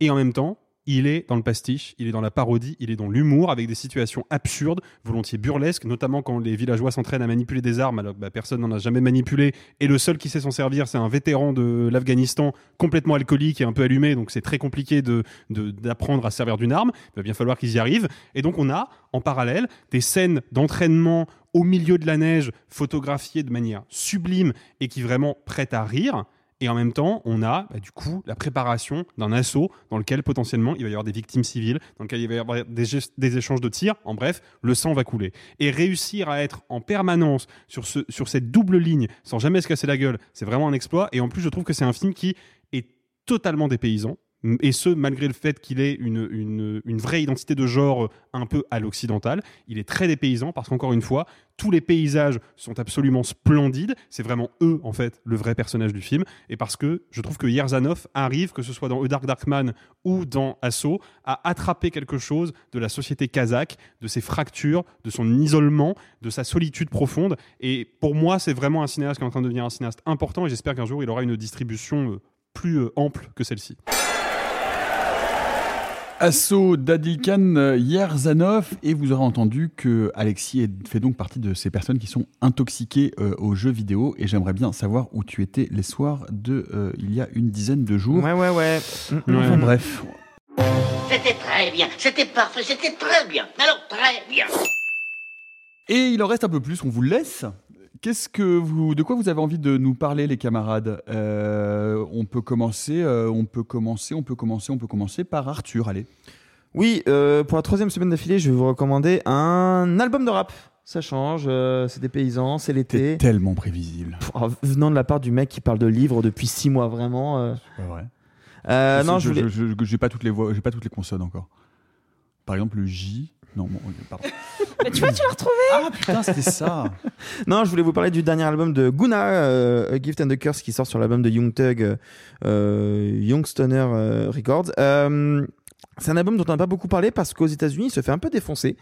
Et en même temps, il est dans le pastiche, il est dans la parodie, il est dans l'humour avec des situations absurdes, volontiers burlesques, notamment quand les villageois s'entraînent à manipuler des armes alors que bah, personne n'en a jamais manipulé. Et le seul qui sait s'en servir, c'est un vétéran de l'Afghanistan complètement alcoolique et un peu allumé. Donc c'est très compliqué de- d'apprendre à se servir d'une arme. Il va bien falloir qu'ils y arrivent. Et donc on a en parallèle des scènes d'entraînement au milieu de la neige, photographiées de manière sublime et qui vraiment prêtent à rire. Et en même temps, on a bah, du coup la préparation d'un assaut dans lequel potentiellement il va y avoir des victimes civiles, dans lequel il va y avoir des, échanges de tirs. En bref, le sang va couler. Et réussir à être en permanence sur, ce, sur cette double ligne sans jamais se casser la gueule, c'est vraiment un exploit. Et en plus, je trouve que c'est un film qui est totalement dépaysant. Et ce, malgré le fait qu'il ait une, une, vraie identité de genre euh, un peu à l'occidental. Il est très dépaysant parce qu'encore une fois, tous les paysages sont absolument splendides. C'est vraiment eux, en fait, le vrai personnage du film. Et parce que je trouve que Yerzanov arrive, que ce soit dans A Dark Darkman ou dans Assaut, à attraper quelque chose de la société kazakh, de ses fractures, de son isolement, de sa solitude profonde. Et pour moi, c'est vraiment un cinéaste qui est en train de devenir un cinéaste important et j'espère qu'un jour, il aura une distribution euh, plus euh, ample que celle-ci. Assaut d'Adilkan Yerzanov et vous aurez entendu que Alexis fait donc partie de ces personnes qui sont intoxiquées euh, aux jeux vidéo et j'aimerais bien savoir où tu étais les soirs de euh, il y a une dizaine de jours. Ouais, ouais, ouais. Enfin, bref. C'était très bien, c'était parfait, c'était très bien. Alors très bien. Et il en reste un peu plus, on vous le laisse. Qu'est-ce que vous, de quoi vous avez envie de nous parler, les camarades? Euh, On peut commencer, euh, on peut commencer, on peut commencer, on peut commencer par Arthur. Allez. Oui, euh, pour la troisième semaine d'affilée, je vais vous recommander un album de rap. Ça change, c'est des paysans, c'est l'été. Tellement prévisible. Oh, venant de la part du mec qui parle de livres depuis six mois, vraiment. C'est pas vrai. Euh, non, je voulais. j'ai pas toutes les voix, j'ai pas toutes les consonnes encore. Par exemple, le J. Non, bon, pardon. Mais tu vois, tu l'as retrouvé Ah putain, c'était ça. <laughs> Non, je voulais vous parler du dernier album de Guna, euh, A Gift and a Curse, qui sort sur l'album de Young Thug, euh, euh, Young Stoner euh, Records. Euh, c'est un album dont on n'a pas beaucoup parlé parce qu'aux États-Unis, il se fait un peu défoncer.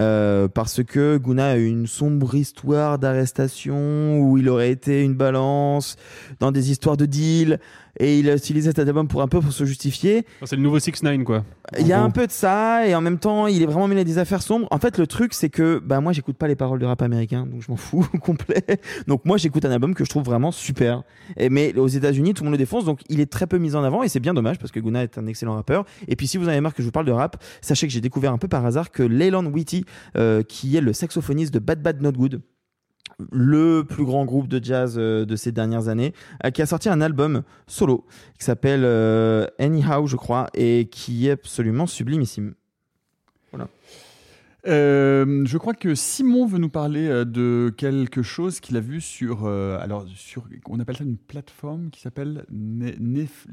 Euh, parce que Guna a eu une sombre histoire d'arrestation où il aurait été une balance dans des histoires de deal et il a utilisé cet album pour un peu pour se justifier. C'est le nouveau 6 9 quoi. Il y a un peu de ça et en même temps, il est vraiment mêlé à des affaires sombres. En fait, le truc, c'est que bah moi, j'écoute pas les paroles de rap américain, donc je m'en fous <laughs> complet. Donc moi, j'écoute un album que je trouve vraiment super. Et mais aux États-Unis, tout le monde le défonce, donc il est très peu mis en avant et c'est bien dommage parce que Guna est un excellent rappeur. Et puis si vous en avez marre que je vous parle de rap, sachez que j'ai découvert un peu par hasard que Leyland Whitty, euh, qui est le saxophoniste de Bad Bad Not Good, le plus grand groupe de jazz euh, de ces dernières années, euh, qui a sorti un album solo qui s'appelle euh, Anyhow, je crois, et qui est absolument sublimissime. Voilà. Euh, je crois que Simon veut nous parler de quelque chose qu'il a vu sur, euh, alors sur, on appelle ça une plateforme qui s'appelle Ne- Nef.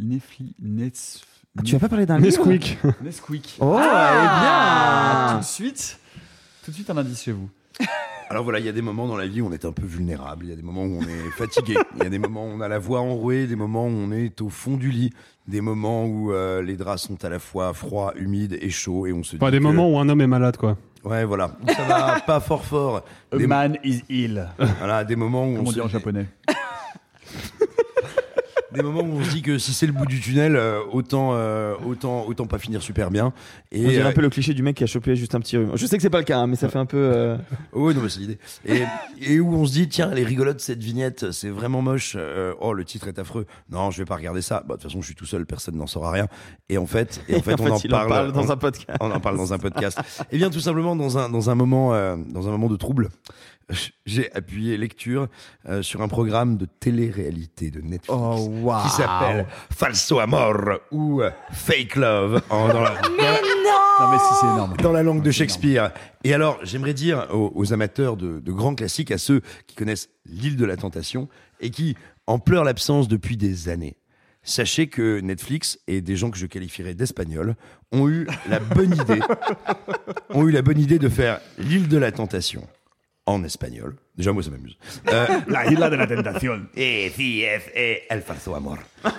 Ah, tu vas pas parler d'un livre? Nesquik. Nesquik. Oh, Ah, eh bien Tout de suite, tout de suite un indice chez vous. <laughs> Alors voilà, il y a des moments dans la vie où on est un peu vulnérable, il y a des moments où on est fatigué, il y a des moments où on a la voix enrouée, des moments où on est au fond du lit, des moments où euh, les draps sont à la fois froids, humides et chauds, et on se Enfin, dit des que- moments où un homme est malade, quoi. Ouais, voilà. Où Ça va <laughs> pas fort fort. A Des- man is ill. Voilà, des moments où Comme on, on se dit en japonais. <laughs> des moments où on se dit que si c'est le bout du tunnel, euh, autant, euh, autant, autant pas finir super bien. Et On dirait euh, un peu le cliché du mec qui a chopé juste un petit rhume. Je sais que c'est pas le cas, hein, mais ça fait un peu. euh, <laughs> Oui, non, mais c'est l'idée. Et, et où on se dit, tiens, elle est rigolote cette vignette, c'est vraiment moche. euh, oh, le titre est affreux. Non, je vais pas regarder ça. Bah, de toute façon, je suis tout seul, personne n'en saura rien. Et en fait, et en <laughs> fait, on en parle, parle dans on- un podcast. On en parle dans un podcast. Et bien, tout simplement dans un dans un moment euh, dans un moment de trouble. J'ai appuyé lecture euh, sur un programme de télé-réalité de Netflix Oh, qui s'appelle Falso Amor ou euh, Fake Love en- dans, la, <laughs> Non mais si c'est énorme. dans la langue de Shakespeare. Et alors, j'aimerais dire aux, aux amateurs de, de grands classiques, à ceux qui connaissent l'île de la tentation et qui, en pleure l'absence depuis des années. Sachez que Netflix et des gens que je qualifierais d'espagnols ont eu la bonne idée, <laughs> ont eu la bonne idée de faire l'île de la tentation en espagnol. Déjà, moi, ça m'amuse. <laughs> Euh, La isla de la tentación. Et si es eh, el falso amor. <laughs>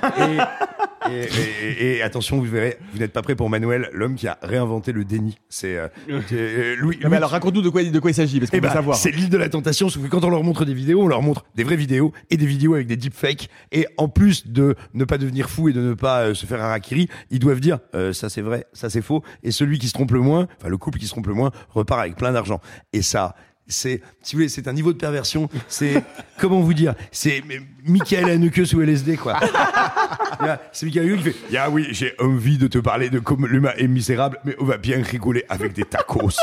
Et, et- et- et attention, vous verrez, vous n'êtes pas prêt pour Manuel, l'homme qui a réinventé le déni. C'est euh, <laughs> euh, Louis. Non, mais alors raconte-nous de quoi, de quoi il s'agit, parce qu'on ben, savoir. C'est l'île de la tentation, sauf que quand on leur montre des vidéos, on leur montre des vraies vidéos et des vidéos avec des deepfakes. Et en plus de ne pas devenir fou et de ne pas euh, se faire harakiri, ils doivent dire euh, ça c'est vrai, ça c'est faux. Et celui qui se trompe le moins, enfin le couple qui se trompe le moins, repart avec plein d'argent. Et ça, c'est, si vous voulez, c'est un niveau de perversion. C'est, <laughs> comment vous dire, c'est Michael Haneke sous LSD quoi. <laughs> C'est Michael Haneke qui fait, ya oui, j'ai envie de te parler de comme l'humain est misérable, mais on va bien rigoler avec des tacos. <laughs>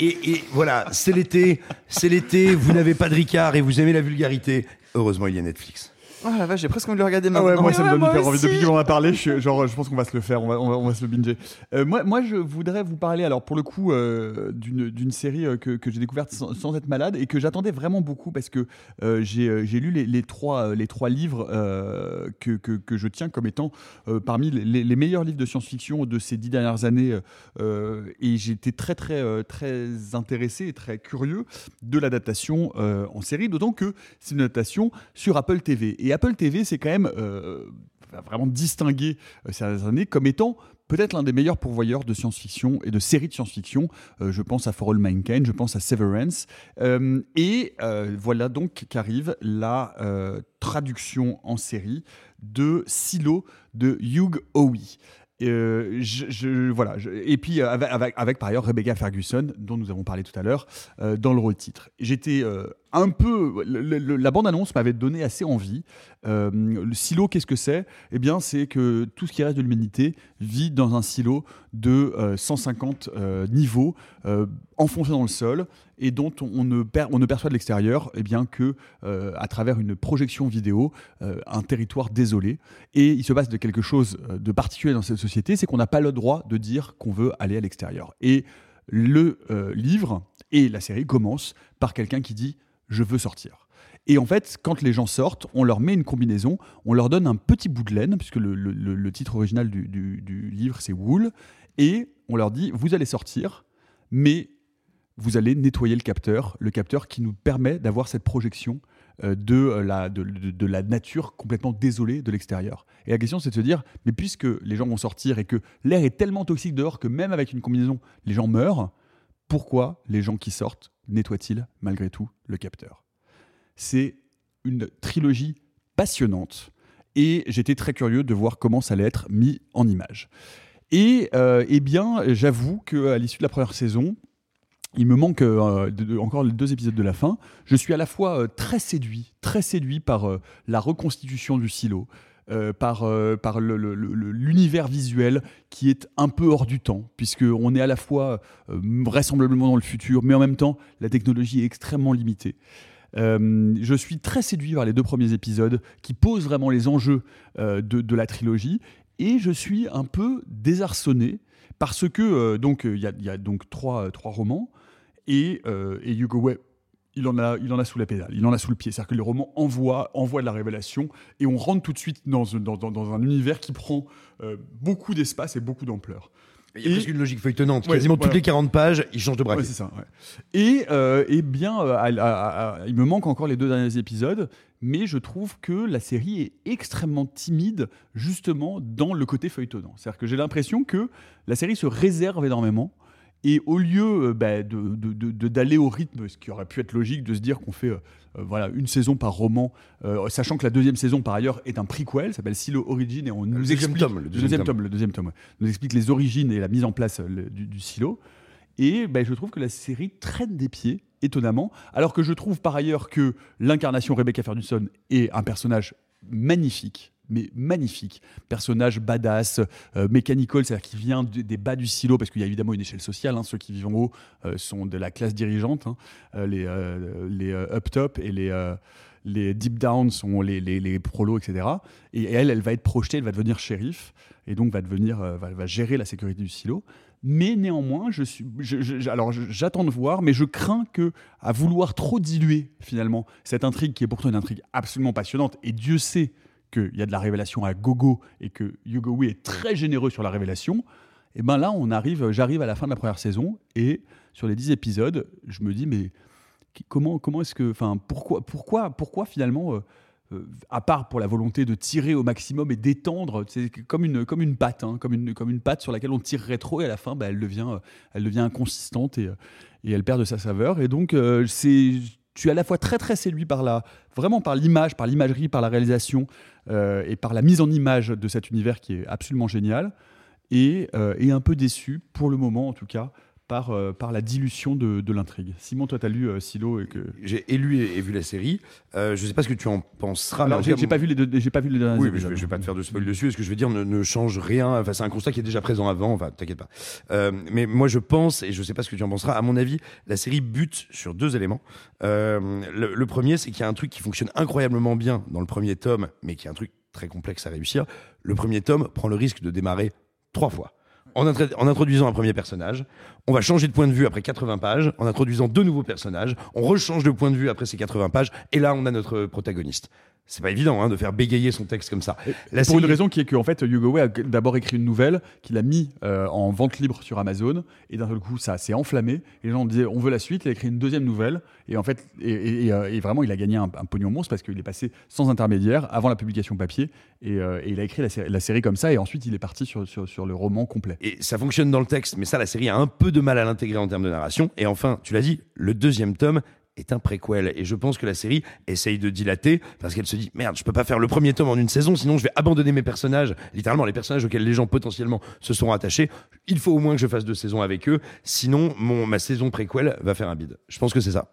Et, et voilà, c'est l'été, c'est l'été, vous n'avez pas de Ricard et vous aimez la vulgarité. Heureusement, il y a Netflix. Oh la vache, j'ai presque envie de le regarder Ah maintenant. ouais, moi ça me donne moi hyper envie. Depuis qu'on en a parlé, je, suis- genre, je pense qu'on va se le faire, on va, on va, on va se le binger. Euh, moi, moi, je voudrais vous parler, alors pour le coup, euh, d'une série euh, que, que j'ai découverte sans, sans être malade et que j'attendais vraiment beaucoup parce que euh, j'ai euh, lu les, les trois, les trois livres que, que, que je tiens comme étant parmi les, les meilleurs livres de science-fiction de ces dix dernières années et j'étais très, très, très intéressé et très curieux de l'adaptation en série, d'autant que c'est une adaptation sur Apple TV. Et Apple TV, c'est quand même euh, vraiment distingué euh, ces dernières années comme étant peut-être l'un des meilleurs pourvoyeurs de science-fiction et de séries de science-fiction. Euh, je pense à For All Mankind, je pense à Severance. Et voilà donc qu'arrive la traduction en série de Silo de Hugh Howey. Voilà, et puis avec, par ailleurs Rebecca Ferguson, dont nous avons parlé tout à l'heure, dans le rôle titre. J'étais un peu. la bande-annonce m'avait donné assez envie. Euh, le silo, qu'est-ce que c'est? Eh bien, c'est que tout ce qui reste de l'humanité vit dans un silo de euh, 150 euh, niveaux, euh, enfoncé dans le sol, et dont on ne, perçoit de l'extérieur eh bien que à travers une projection vidéo un territoire désolé. Et il se passe de quelque chose de particulier dans cette société, c'est qu'on n'a pas le droit de dire qu'on veut aller à l'extérieur. Et le livre et la série commencent par quelqu'un qui dit je veux sortir. Et en fait, quand les gens sortent, on leur met une combinaison, on leur donne un petit bout de laine, puisque le, titre original du, livre c'est Wool, et on leur dit vous allez sortir, mais vous allez nettoyer le capteur, le capteur qui nous permet d'avoir cette projection euh, de, euh, la, de la nature complètement désolée de l'extérieur. Et la question, c'est de se dire, mais puisque les gens vont sortir et que l'air est tellement toxique dehors que même avec une combinaison, les gens meurent, pourquoi les gens qui sortent nettoient-ils malgré tout le capteur? C'est une trilogie passionnante et j'étais très curieux de voir comment ça allait être mis en image. Et euh, eh bien, j'avoue qu'à l'issue de la première saison, il me manque euh, encore les deux épisodes de la fin. Je suis à la fois euh, très séduit, très séduit par la reconstitution du silo, euh, par, euh, l'univers visuel qui est un peu hors du temps, puisqu'on est à la fois euh, vraisemblablement dans le futur, mais en même temps, la technologie est extrêmement limitée. Je suis très séduit par les deux premiers épisodes qui posent vraiment les enjeux de, la trilogie et je suis un peu désarçonné parce que donc il y, a- donc trois, romans et, et Hugo Webb il en, a, il en a sous la pédale, il en a sous le pied. C'est-à-dire que les romans envoient, envoient de la révélation et on rentre tout de suite dans, dans, dans- dans un univers qui prend euh, beaucoup d'espace et beaucoup d'ampleur. Il y a presque une logique feuilletonnante. Ouais, Quasiment toutes les 40 pages, ils changent de braquet. Ouais, c'est ça. ouais. Et, euh, eh bien, euh, à- à- à- il me manque encore les deux derniers épisodes, mais je trouve que la série est extrêmement timide, justement, dans le côté feuilletonnant. C'est-à-dire que j'ai l'impression que la série se réserve énormément. Et au lieu euh, bah, de- d'aller au rythme, ce qui aurait pu être logique, de se dire qu'on fait euh, euh, voilà, une saison par roman, euh, sachant que la deuxième saison, par ailleurs, est un prequel, s'appelle Silo Origin, et on nous deuxième explique... tome, le deuxième tome. le deuxième tome, ouais. nous explique les origines et la mise en place le- du, du silo. Et ben, je trouve que la série traîne des pieds, étonnamment, alors que je trouve par ailleurs que l'incarnation Rebecca Ferguson est un personnage magnifique, mais magnifique. Personnage badass, euh, mechanical, c'est-à-dire qui vient des bas du silo, parce qu'il y a évidemment une échelle sociale. hein. ceux qui vivent en haut euh, sont de la classe dirigeante, hein. Euh, les, euh, les euh, up top et les, les deep downs sont les, prolos, etc. Et elle, elle va être projetée, elle va devenir shérif, et donc va, devenir, va, gérer la sécurité du silo. Mais néanmoins, je suis, alors j'attends de voir, mais je crains que, à vouloir trop diluer finalement cette intrigue qui est pourtant une intrigue absolument passionnante, et Dieu sait qu'il y a de la révélation à gogo et que Hugo Weaving est très généreux sur la révélation, et ben là, on arrive, j'arrive à la fin de la première saison et sur les 10 épisodes, je me dis mais comment, comment est-ce que, enfin, pourquoi, pourquoi, pourquoi finalement, euh, euh, à part pour la volonté de tirer au maximum et d'étendre, c'est comme une, comme une pâte, hein, comme, une, comme une pâte sur laquelle on tirerait trop et à la fin, bah, elle, devient, euh, elle devient inconsistante et, et elle perd de sa saveur. Et donc, c'est, tu es à la fois très très séduit par la, vraiment par l'image, par l'imagerie, par la réalisation et par la mise en image de cet univers qui est absolument génial, et, euh, et un peu déçu pour le moment en tout cas par, euh, par la dilution de, de l'intrigue. Simon, toi, tu as lu euh, Silo et que. J'ai élu et, et vu la série. Euh, je sais pas ce que tu en penseras. Alors, j'ai pas vu les deux, j'ai pas vu les derniers Oui, mais je, épisodes. vais, pas te faire de spoil dessus. Et ce que je veux dire ne, ne change rien. Enfin, c'est un constat qui est déjà présent avant. Enfin, t'inquiète pas. Euh, mais moi, je pense, et je sais pas ce que tu en penseras. À mon avis, la série bute sur deux éléments. Euh, le, le premier, c'est qu'il y a un truc qui fonctionne incroyablement bien dans le premier tome, mais qui est un truc très complexe à réussir. Le premier tome prend le risque de démarrer trois fois. En, introduisant un premier personnage, on va changer de point de vue après 80 pages, en introduisant deux nouveaux personnages, on rechange de point de vue après ces 80 pages, et là on a notre protagoniste. C'est pas évident hein, de faire bégayer son texte comme ça. La pour une raison qui est que en fait Hugo Way a d'abord écrit une nouvelle qu'il a mis euh, en vente libre sur Amazon et d'un seul coup ça s'est enflammé et les gens disaient on veut la suite il a écrit une deuxième nouvelle et en fait et, et- et, euh, et vraiment il a gagné un, un pognon monstre parce qu'il est passé sans intermédiaire avant la publication papier et, euh, il a écrit la série, la série comme ça et ensuite il est parti sur, sur, sur le roman complet Et ça fonctionne dans le texte, mais ça, la série a un peu de mal à l'intégrer en termes de narration. Et enfin, tu l'as dit, le deuxième tome est un préquel. Et je pense que la série essaye de dilater parce qu'elle se dit merde, je peux pas faire le premier tome en une saison, sinon je vais abandonner mes personnages, littéralement les personnages auxquels les gens potentiellement se sont attachés. Il faut au moins que je fasse deux saisons avec eux, sinon mon, ma saison préquel va faire un bide. Je pense que c'est ça.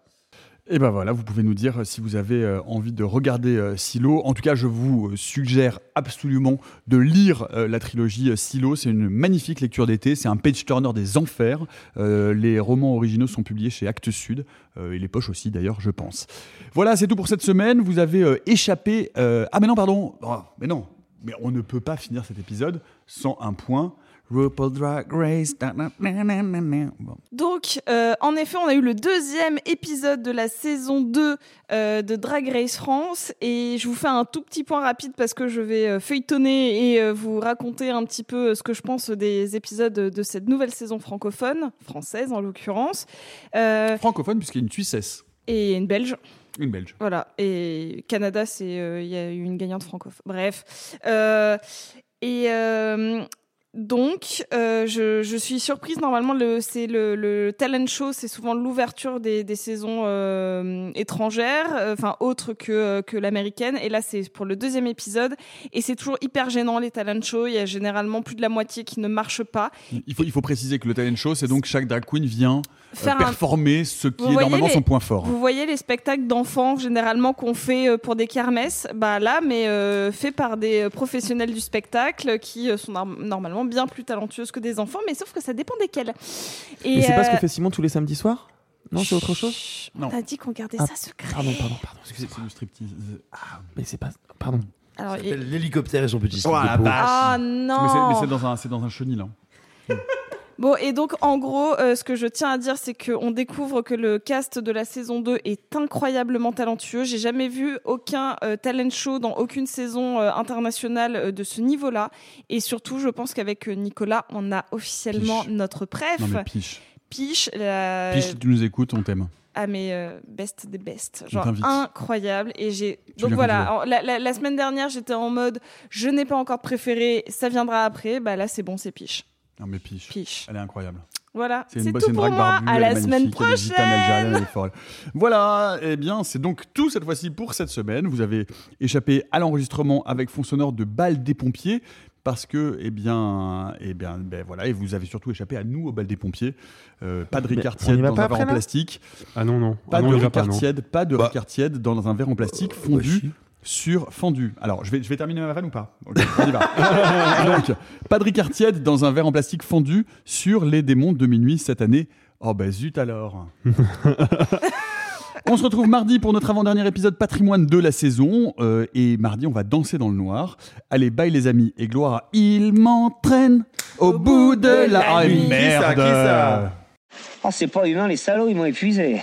Et ben voilà, vous pouvez nous dire euh, si vous avez euh, envie de regarder euh, Silo. En tout cas, je vous suggère absolument de lire la trilogie Silo. C'est une magnifique lecture d'été. C'est un page turner des enfers. Les romans originaux sont publiés chez Actes Sud et les poches aussi d'ailleurs, je pense. Voilà, c'est tout pour cette semaine. Vous avez échappé. Ah mais non, pardon. Oh, mais non. Mais on ne peut pas finir cet épisode sans un point. RuPaul Drag Race. da, na, na, na, na, na. Bon. Donc, euh, en effet, on a eu le deuxième épisode de la saison 2 euh, de Drag Race France. Et je vous fais un tout petit point rapide parce que je vais euh, feuilletonner et euh, vous raconter un petit peu ce que je pense des épisodes de cette nouvelle saison francophone, française en l'occurrence. Euh, Francophone, puisqu'il y a une Suissesse. et une Belge. Une Belge. Voilà. Et Canada, c'est euh, il y a eu une gagnante francophone. Bref. Euh, et euh, donc, euh, je, suis surprise. Normalement, le, c'est le, le talent show, c'est souvent l'ouverture des, saisons euh, étrangères, euh, enfin autres que, l'américaine. Et là, c'est pour le deuxième épisode. Et c'est toujours hyper gênant les talent shows. Il y a généralement plus de la moitié qui ne marche pas. Il faut, il faut préciser que le talent show, c'est donc chaque drag queen vient Faire un- performer ce qui Vous est normalement les- son point fort. Vous voyez les spectacles d'enfants généralement qu'on fait euh, pour des kermesses, bah là, mais euh, fait par des euh, professionnels du spectacle qui euh, sont norm- normalement bien plus talentueuses que des enfants, mais sauf que ça dépend desquels. Et Mais c'est pas ce que fait Simon tous les samedis soirs? Non, c'est autre chose? On t'a dit qu'on gardait Ah, ça secret. Pardon, pardon, pardon. C'est c'est du striptease. Ah, mais c'est pas. Pardon. Alors, L'hélicoptère et son petit slip Oh, de la peau. vache. Ah Mais c'est- non Mais c'est dans un, c'est dans un chenil. hein. <laughs> Bon, et donc en gros, euh, ce que je tiens à dire, c'est qu'on découvre que le cast de la saison 2 est incroyablement talentueux. J'ai jamais vu aucun euh, talent show dans aucune saison euh, internationale de ce niveau-là. Et surtout, je pense qu'avec Nicolas, on a officiellement Piche. notre préf. Non mais piche. Piche, la- Piche, si tu nous écoutes, on t'aime. ah mais euh, best des best, genre incroyable. Et j'ai donc voilà, la, la- la semaine dernière j'étais en mode je n'ai pas encore préféré, ça viendra après. Bah là c'est bon, c'est Piche. Non mais piche. Piche. Elle est incroyable. Voilà, C'est tout c'est une pour drague moi. barbue, À la semaine prochaine. <laughs> Voilà, et bien c'est donc tout cette fois-ci pour cette semaine. Vous avez échappé à l'enregistrement avec fond sonore de Bal des pompiers parce que, eh bien, eh bien, ben voilà, et vous avez surtout échappé à nous au bal des pompiers. Euh, pas de Ricard tiède dans pas un verre en plastique. Ah non, non. Pas Ah non, de Ricard tiède, pas de Bah. Ricard tiède dans un verre en plastique fondu sur fendu. Alors, je vais, je vais terminer ma vanne ou pas Ok, On y va. <laughs> Donc, pas de Ricard tiède dans un verre en plastique fondu sur les démons de minuit cette année. Oh bah zut alors <laughs> On se retrouve mardi pour notre avant-dernier épisode patrimoine de la saison. Euh, et mardi, on va danser dans le noir. Allez, bye les amis. Et gloire à Il m'entraîne au bout de la... Ah, nuit. Qui ça, merde qui ça Oh, c'est pas humain, les salauds, ils m'ont épuisé.